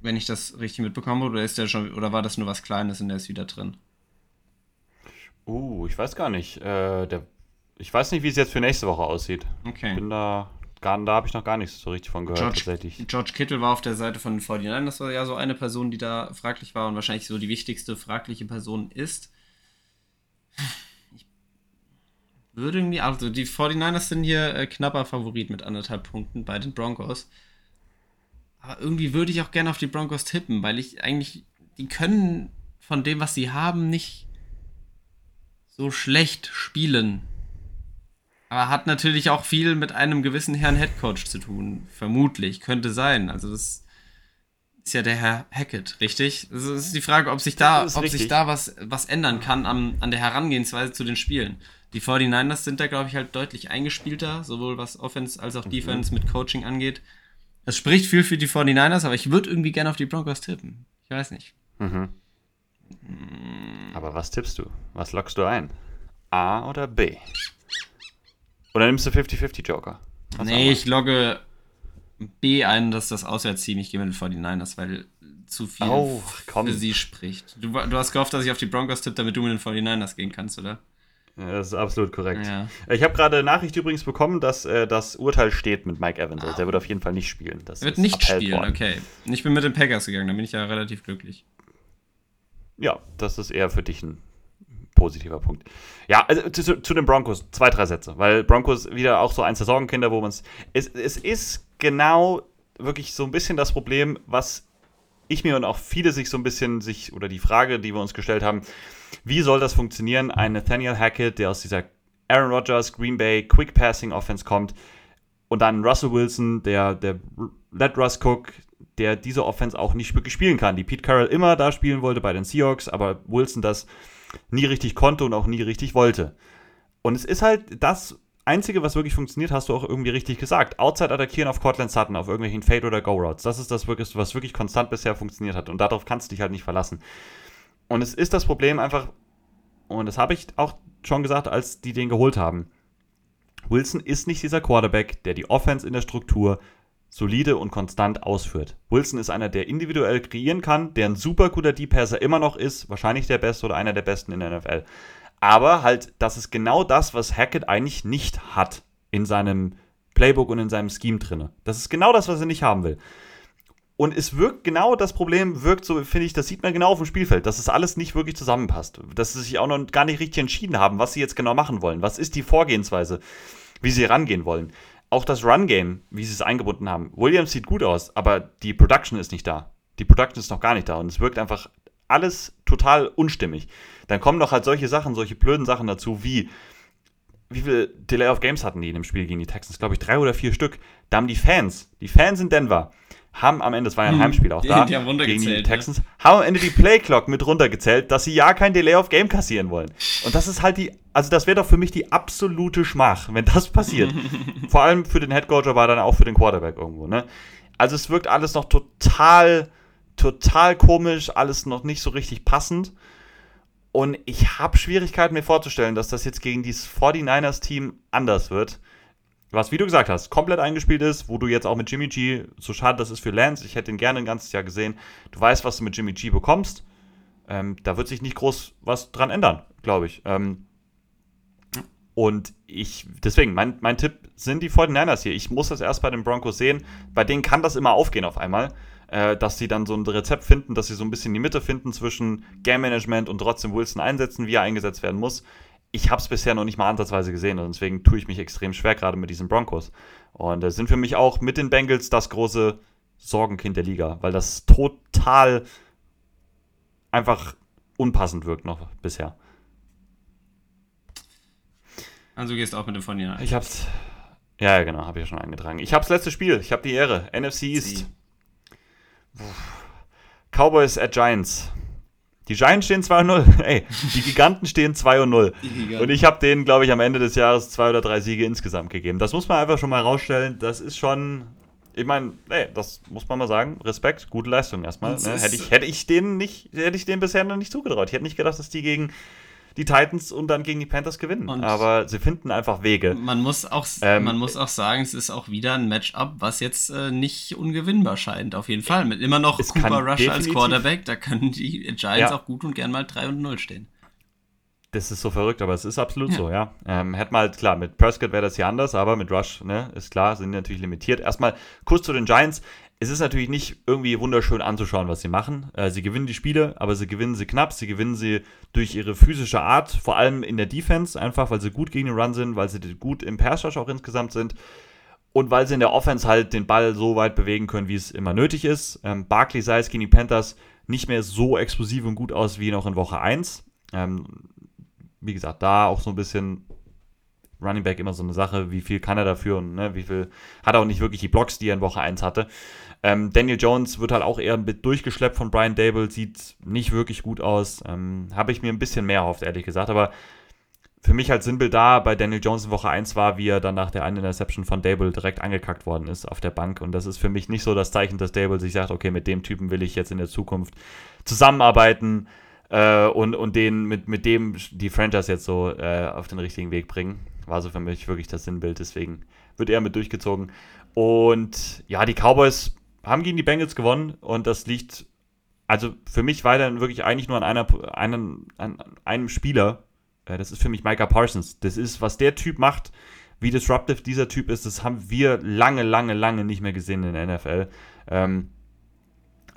wenn ich das richtig mitbekomme, oder ist der schon, oder war das nur was Kleines und der ist wieder drin? Uh, ich weiß gar nicht. Äh, der, ich weiß nicht, wie es jetzt für nächste Woche aussieht. Okay. Bin da, gar, da habe ich noch gar nichts so richtig von gehört, George, tatsächlich. George Kittle war auf der Seite von den 49 das war ja so eine Person, die da fraglich war und wahrscheinlich so die wichtigste fragliche Person ist. Ich würde irgendwie, also die 49ers sind hier äh, knapper Favorit mit anderthalb Punkten bei den Broncos. Aber irgendwie würde ich auch gerne auf die Broncos tippen, weil ich eigentlich, die können von dem, was sie haben, nicht so schlecht spielen. Aber hat natürlich auch viel mit einem gewissen Herrn Headcoach zu tun. Vermutlich, könnte sein. Also das ist ja der Herr Hackett, richtig? Also es ist die Frage, ob sich da, ob sich da was, was ändern kann am, an der Herangehensweise zu den Spielen. Die 49ers sind da, glaube ich, halt deutlich eingespielter, sowohl was Offense als auch Defense mhm. mit Coaching angeht. Es spricht viel für die 49ers, aber ich würde irgendwie gerne auf die Broncos tippen. Ich weiß nicht. Mhm. Aber was tippst du? Was lockst du ein? A oder B? Oder nimmst du 50-50 Joker? Was nee, ich logge B ein, dass das Auswärtsteam, ich gehe mit den 49ers, weil zu viel oh, für sie spricht. Du, du, hast gehofft, dass ich auf die Broncos tippe, damit du mit den 49ers gehen kannst, oder? Ja, das ist absolut korrekt. Ja. Ich habe gerade Nachricht übrigens bekommen, dass äh, das Urteil steht mit Mike Evans. Also der wird auf jeden Fall nicht spielen. Das wird nicht spielen, worden. okay. Ich bin mit den Packers gegangen, da bin ich ja relativ glücklich. Ja, das ist eher für dich ein positiver Punkt. Ja, also zu, zu, den Broncos, zwei, drei Sätze, weil Broncos wieder auch so eins der Sorgenkinder, wo man es. Es ist genau wirklich so ein bisschen das Problem, was ich mir und auch viele sich so ein bisschen sich, oder die Frage, die wir uns gestellt haben, wie soll das funktionieren? Ein Nathaniel Hackett, der aus dieser Aaron Rodgers, Green Bay, Quick Passing Offense kommt und dann Russell Wilson, der, der Let Russ Cook, der diese Offense auch nicht wirklich spielen kann, die Pete Carroll immer da spielen wollte bei den Seahawks, aber Wilson das nie richtig konnte und auch nie richtig wollte. Und es ist halt das Einzige, was wirklich funktioniert, hast du auch irgendwie richtig gesagt. Outside attackieren auf Cortland Sutton, auf irgendwelchen Fade- oder Go-Routes. Das ist das, was wirklich konstant bisher funktioniert hat. Und darauf kannst du dich halt nicht verlassen. Und es ist das Problem einfach, und das habe ich auch schon gesagt, als die den geholt haben. Wilson ist nicht dieser Quarterback, der die Offense in der Struktur solide und konstant ausführt. Wilson ist einer, der individuell kreieren kann, der ein super guter Deep Passer immer noch ist, wahrscheinlich der beste oder einer der besten in der NFL. Aber halt, das ist genau das, was Hackett eigentlich nicht hat in seinem Playbook und in seinem Scheme drinne. Das ist genau das, was er nicht haben will. Und es wirkt genau das Problem, wirkt so, finde ich, das sieht man genau auf dem Spielfeld, dass es alles nicht wirklich zusammenpasst. Dass sie sich auch noch gar nicht richtig entschieden haben, was sie jetzt genau machen wollen. Was ist die Vorgehensweise, wie sie rangehen wollen. Auch das Run-Game, wie sie es eingebunden haben. Williams sieht gut aus, aber die Production ist nicht da. Die Production ist noch gar nicht da und es wirkt einfach alles total unstimmig. Dann kommen noch halt solche Sachen, solche blöden Sachen dazu, wie wie viele Delay of Games hatten die in dem Spiel gegen die Texans? Glaube ich, drei oder vier Stück. Da haben die Fans, die Fans in Denver, haben am Ende, das war ja ein hm. Heimspiel auch da, die haben gegen die ne? Texans, ne? haben am Ende die Playclock mit runtergezählt, dass sie ja kein Delay of Game kassieren wollen. Und das ist halt die, also das wäre doch für mich die absolute Schmach, wenn das passiert. Vor allem für den Headcoach, aber dann auch für den Quarterback irgendwo, ne? Also es wirkt alles noch total, total komisch, alles noch nicht so richtig passend. Und ich habe Schwierigkeiten mir vorzustellen, dass das jetzt gegen dieses 49ers-Team anders wird was, wie du gesagt hast, komplett eingespielt ist, wo du jetzt auch mit Jimmy G, so schade das ist für Lance, ich hätte ihn gerne ein ganzes Jahr gesehen, du weißt, was du mit Jimmy G bekommst. Ähm, da wird sich nicht groß was dran ändern, glaube ich. Ähm, und ich, deswegen, mein, mein Tipp sind die 49ers hier. Ich muss das erst bei den Broncos sehen. Bei denen kann das immer aufgehen auf einmal, äh, dass sie dann so ein Rezept finden, dass sie so ein bisschen die Mitte finden zwischen Game Management und trotzdem Wilson einsetzen, wie er eingesetzt werden muss ich habe es bisher noch nicht mal ansatzweise gesehen und deswegen tue ich mich extrem schwer gerade mit diesen Broncos. Und das sind für mich auch mit den Bengals das große Sorgenkind der Liga, weil das total einfach unpassend wirkt noch bisher. Also du gehst auch mit dem von dir. Ich hab's. Ja, genau, habe ich ja schon eingetragen. Ich hab's letzte Spiel. Ich habe die Ehre. NFC East. Cowboys at Giants. Die Giants stehen 2-0. Ey, die Giganten stehen 2-0. Und ich habe denen, glaube ich, am Ende des Jahres zwei oder drei Siege insgesamt gegeben. Das muss man einfach schon mal rausstellen. Das ist schon. Ich meine, ey, das muss man mal sagen. Respekt, gute Leistung erstmal. Ne? Hätte, ich, hätte ich denen nicht, hätte ich denen bisher noch nicht zugetraut. Ich hätte nicht gedacht, dass die gegen die Titans und dann gegen die Panthers gewinnen. Und Aber sie finden einfach Wege. Man muss auch, ähm, man muss auch sagen, es ist auch wieder ein Matchup, was jetzt äh, nicht ungewinnbar scheint, auf jeden Fall. Mit immer noch Cooper Rush als Quarterback, da können die Giants ja. auch gut und gern mal 3 und 0 stehen. Das ist so verrückt, aber es ist absolut ja. so, ja. Ähm, hätte mal, halt, klar, mit Prescott wäre das hier anders, aber mit Rush, ne, ist klar, sind natürlich limitiert. Erstmal kurz zu den Giants. Es ist natürlich nicht irgendwie wunderschön anzuschauen, was sie machen. Äh, sie gewinnen die Spiele, aber sie gewinnen sie knapp. Sie gewinnen sie durch ihre physische Art, vor allem in der Defense, einfach weil sie gut gegen den Run sind, weil sie gut im Pass Rush auch insgesamt sind und weil sie in der Offense halt den Ball so weit bewegen können, wie es immer nötig ist. Ähm, Barkley sah es gegen die Panthers nicht mehr so explosiv und gut aus wie noch in Woche 1. Ähm, wie gesagt, da auch so ein bisschen Running Back immer so eine Sache, wie viel kann er dafür und ne, wie viel hat er auch nicht wirklich die Blocks, die er in Woche 1 hatte. Ähm, Daniel Jones wird halt auch eher bisschen durchgeschleppt von Brian Dable, sieht nicht wirklich gut aus. Ähm, Habe ich mir ein bisschen mehr erhofft, ehrlich gesagt, aber für mich als Sinnbild da bei Daniel Jones in Woche 1 war, wie er dann nach der einen Interception von Dable direkt angekackt worden ist auf der Bank. Und das ist für mich nicht so das Zeichen, dass Dable sich sagt, okay, mit dem Typen will ich jetzt in der Zukunft zusammenarbeiten äh, und, und den mit, mit dem die Franchise jetzt so äh, auf den richtigen Weg bringen. War so für mich wirklich das Sinnbild, deswegen wird er mit durchgezogen. Und ja, die Cowboys haben gegen die Bengals gewonnen und das liegt also für mich weiterhin wirklich eigentlich nur an, einer, einem, an einem Spieler. Äh, das ist für mich Micah Parsons. Das ist, was der Typ macht, wie disruptive dieser Typ ist, das haben wir lange, lange, lange nicht mehr gesehen in der NFL. Ähm,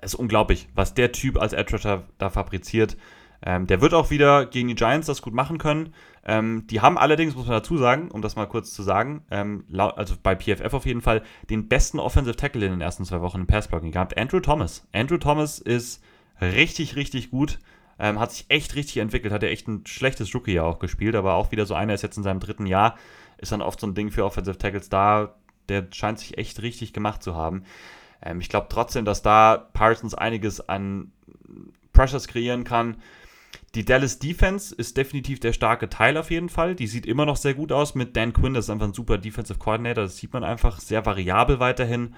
ist unglaublich, was der Typ als Edge da fabriziert. Ähm, der wird auch wieder gegen die Giants das gut machen können. Ähm, die haben allerdings, muss man dazu sagen, um das mal kurz zu sagen, ähm, also bei PFF auf jeden Fall, den besten Offensive Tackle in den ersten zwei Wochen im Passblocking gehabt. Andrew Thomas. Andrew Thomas ist richtig, richtig gut. Ähm, hat sich echt richtig entwickelt. Hat er echt ein schlechtes Rookie-Jahr auch gespielt, aber auch wieder so einer ist jetzt in seinem dritten Jahr. Ist dann oft so ein Ding für Offensive Tackles da. Der scheint sich echt richtig gemacht zu haben. Ähm, ich glaube trotzdem, dass da Parsons einiges an Pressures kreieren kann. Die Dallas Defense ist definitiv der starke Teil auf jeden Fall. Die sieht immer noch sehr gut aus mit Dan Quinn. Das ist einfach ein super Defensive Coordinator. Das sieht man einfach sehr variabel weiterhin.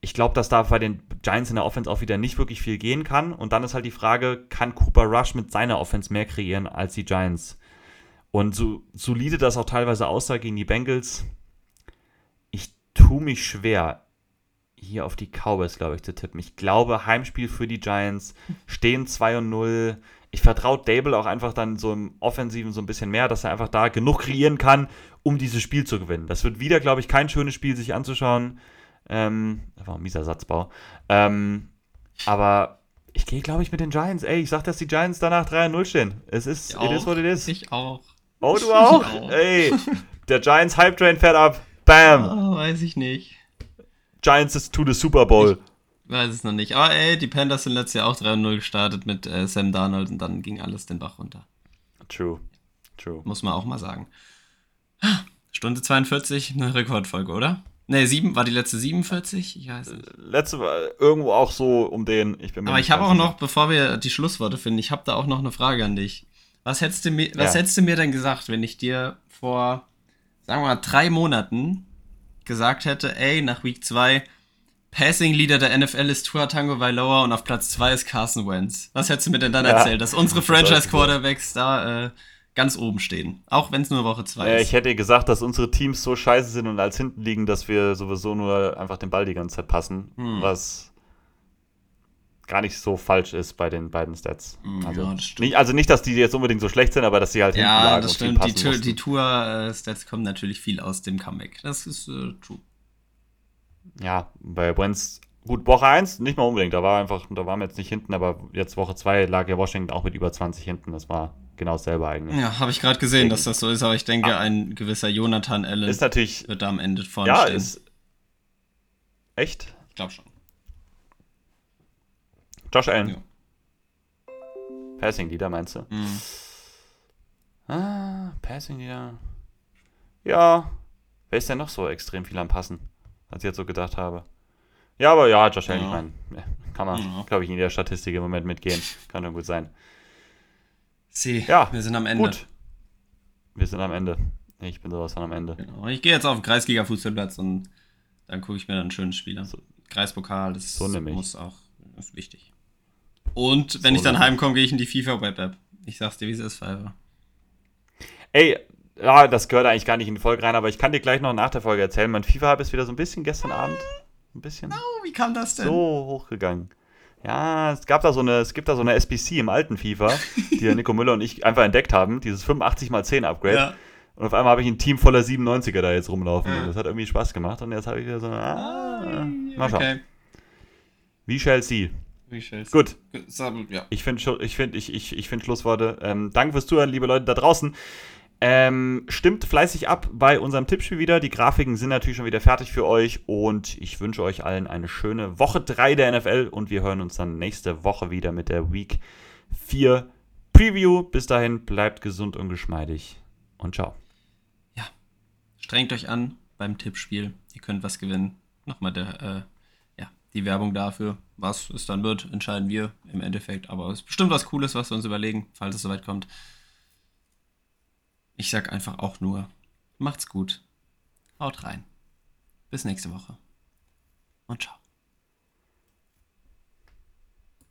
Ich glaube, dass da bei den Giants in der Offense auch wieder nicht wirklich viel gehen kann. Und dann ist halt die Frage, kann Cooper Rush mit seiner Offense mehr kreieren als die Giants? Und so solide das auch teilweise aussah gegen die Bengals, ich tue mich schwer hier auf die Cowboys, glaube ich, zu tippen. Ich glaube, Heimspiel für die Giants, stehen 2 und 0. Ich vertraue Dable auch einfach dann so im Offensiven so ein bisschen mehr, dass er einfach da genug kreieren kann, um dieses Spiel zu gewinnen. Das wird wieder, glaube ich, kein schönes Spiel, sich anzuschauen. Ähm, das war ein mieser Satzbau. Ähm, aber ich gehe, glaube ich, mit den Giants. Ey, ich sag, dass die Giants danach 3-0 stehen. Es ist, it is what it is. Ich auch. Oh, du auch? auch. Ey, der Giants Hype Train fährt ab. Bam. Oh, weiß ich nicht. Giants ist to the Super Bowl. Ich weiß es noch nicht. Aber ey, die Panthers sind letztes Jahr auch 3-0 gestartet mit äh, Sam Darnold und dann ging alles den Bach runter. True. True. Muss man auch mal sagen. Stunde 42, eine Rekordfolge, oder? Ne, sieben, war die letzte 47? Ich weiß nicht. Letzte war irgendwo auch so um den. Ich bin Aber ich habe auch noch, bevor wir die Schlussworte finden, ich habe da auch noch eine Frage an dich. Was hättest du mir, was ja. hättest du mir denn gesagt, wenn ich dir vor, sagen wir mal, drei Monaten gesagt hätte, ey, nach Week 2, Passing Leader der NFL ist Tua Tango Vailoa und auf Platz 2 ist Carson Wentz. Was hättest du mir denn dann ja. erzählt, dass unsere Franchise Quarterbacks da äh, ganz oben stehen? Auch wenn es nur Woche 2 ja, ist. Ich hätte gesagt, dass unsere Teams so scheiße sind und als hinten liegen, dass wir sowieso nur einfach den Ball die ganze Zeit passen. Hm. Was gar nicht so falsch ist bei den beiden Stats. Mm, also, ja, nicht, also nicht, dass die jetzt unbedingt so schlecht sind, aber dass sie halt Ja, das stimmt. Die, die Tour-Stats kommen natürlich viel aus dem Comeback. Das ist äh, true. Ja, bei Wentz, gut, Woche 1 nicht mal unbedingt. Da war einfach, da waren wir jetzt nicht hinten, aber jetzt Woche 2 lag ja Washington auch mit über 20 hinten. Das war genau dasselbe eigentlich. Ja, habe ich gerade gesehen, dass das so ist, aber ich denke, ah, ein gewisser Jonathan Allen ist natürlich, wird da am Ende vorne ja, stehen. Ist, echt? Ich glaube schon. Josh Allen. Ja. Passing Leader meinst du? Mhm. Ah, Passing Leader. Ja. Wer ist denn noch so extrem viel am Passen, als ich jetzt so gedacht habe? Ja, aber ja, Josh Allen, ja. ich meine, kann man, ja. glaube ich, in der Statistik im Moment mitgehen. Kann doch gut sein. Sie, ja, wir sind am Ende. Gut. Wir sind am Ende. Ich bin sowas von am Ende. Genau. Ich gehe jetzt auf den Kreisliga-Fußballplatz und dann gucke ich mir dann einen schönen Spieler. So, Kreispokal, das so muss auch, das ist wichtig. Und wenn so ich dann heimkomme, gehe ich in die FIFA Web App. Ich sag's dir, wie es ist, Pfeifer. Ey, ja, das gehört eigentlich gar nicht in die Folge rein, aber ich kann dir gleich noch nach der Folge erzählen. Mein FIFA ist wieder so ein bisschen gestern Abend. Ein bisschen. Oh, wie kam das denn? So hochgegangen. Ja, es gab da so eine, es gibt da so eine SBC im alten FIFA, die der Nico Müller und ich einfach entdeckt haben, dieses 85 x 10 Upgrade. Ja. Und auf einmal habe ich ein Team voller 97er da jetzt rumlaufen. Ja. Das hat irgendwie Spaß gemacht. Und jetzt habe ich wieder so, ah, mal schauen. Okay. Wie shall see? Wie shall see? Gut. Ja. Ich finde ich find, ich, ich, ich find Schlussworte. Ähm, danke fürs Zuhören, liebe Leute da draußen. Ähm, stimmt fleißig ab bei unserem Tippspiel wieder. Die Grafiken sind natürlich schon wieder fertig für euch und ich wünsche euch allen eine schöne Woche 3 der NFL und wir hören uns dann nächste Woche wieder mit der Week 4 Preview. Bis dahin, bleibt gesund und geschmeidig und ciao. Ja, strengt euch an beim Tippspiel. Ihr könnt was gewinnen. Nochmal der, äh, ja, die Werbung dafür. Was es dann wird, entscheiden wir im Endeffekt. Aber es ist bestimmt was Cooles, was wir uns überlegen, falls es soweit kommt. Ich sag einfach auch nur, macht's gut. Haut rein. Bis nächste Woche. Und ciao.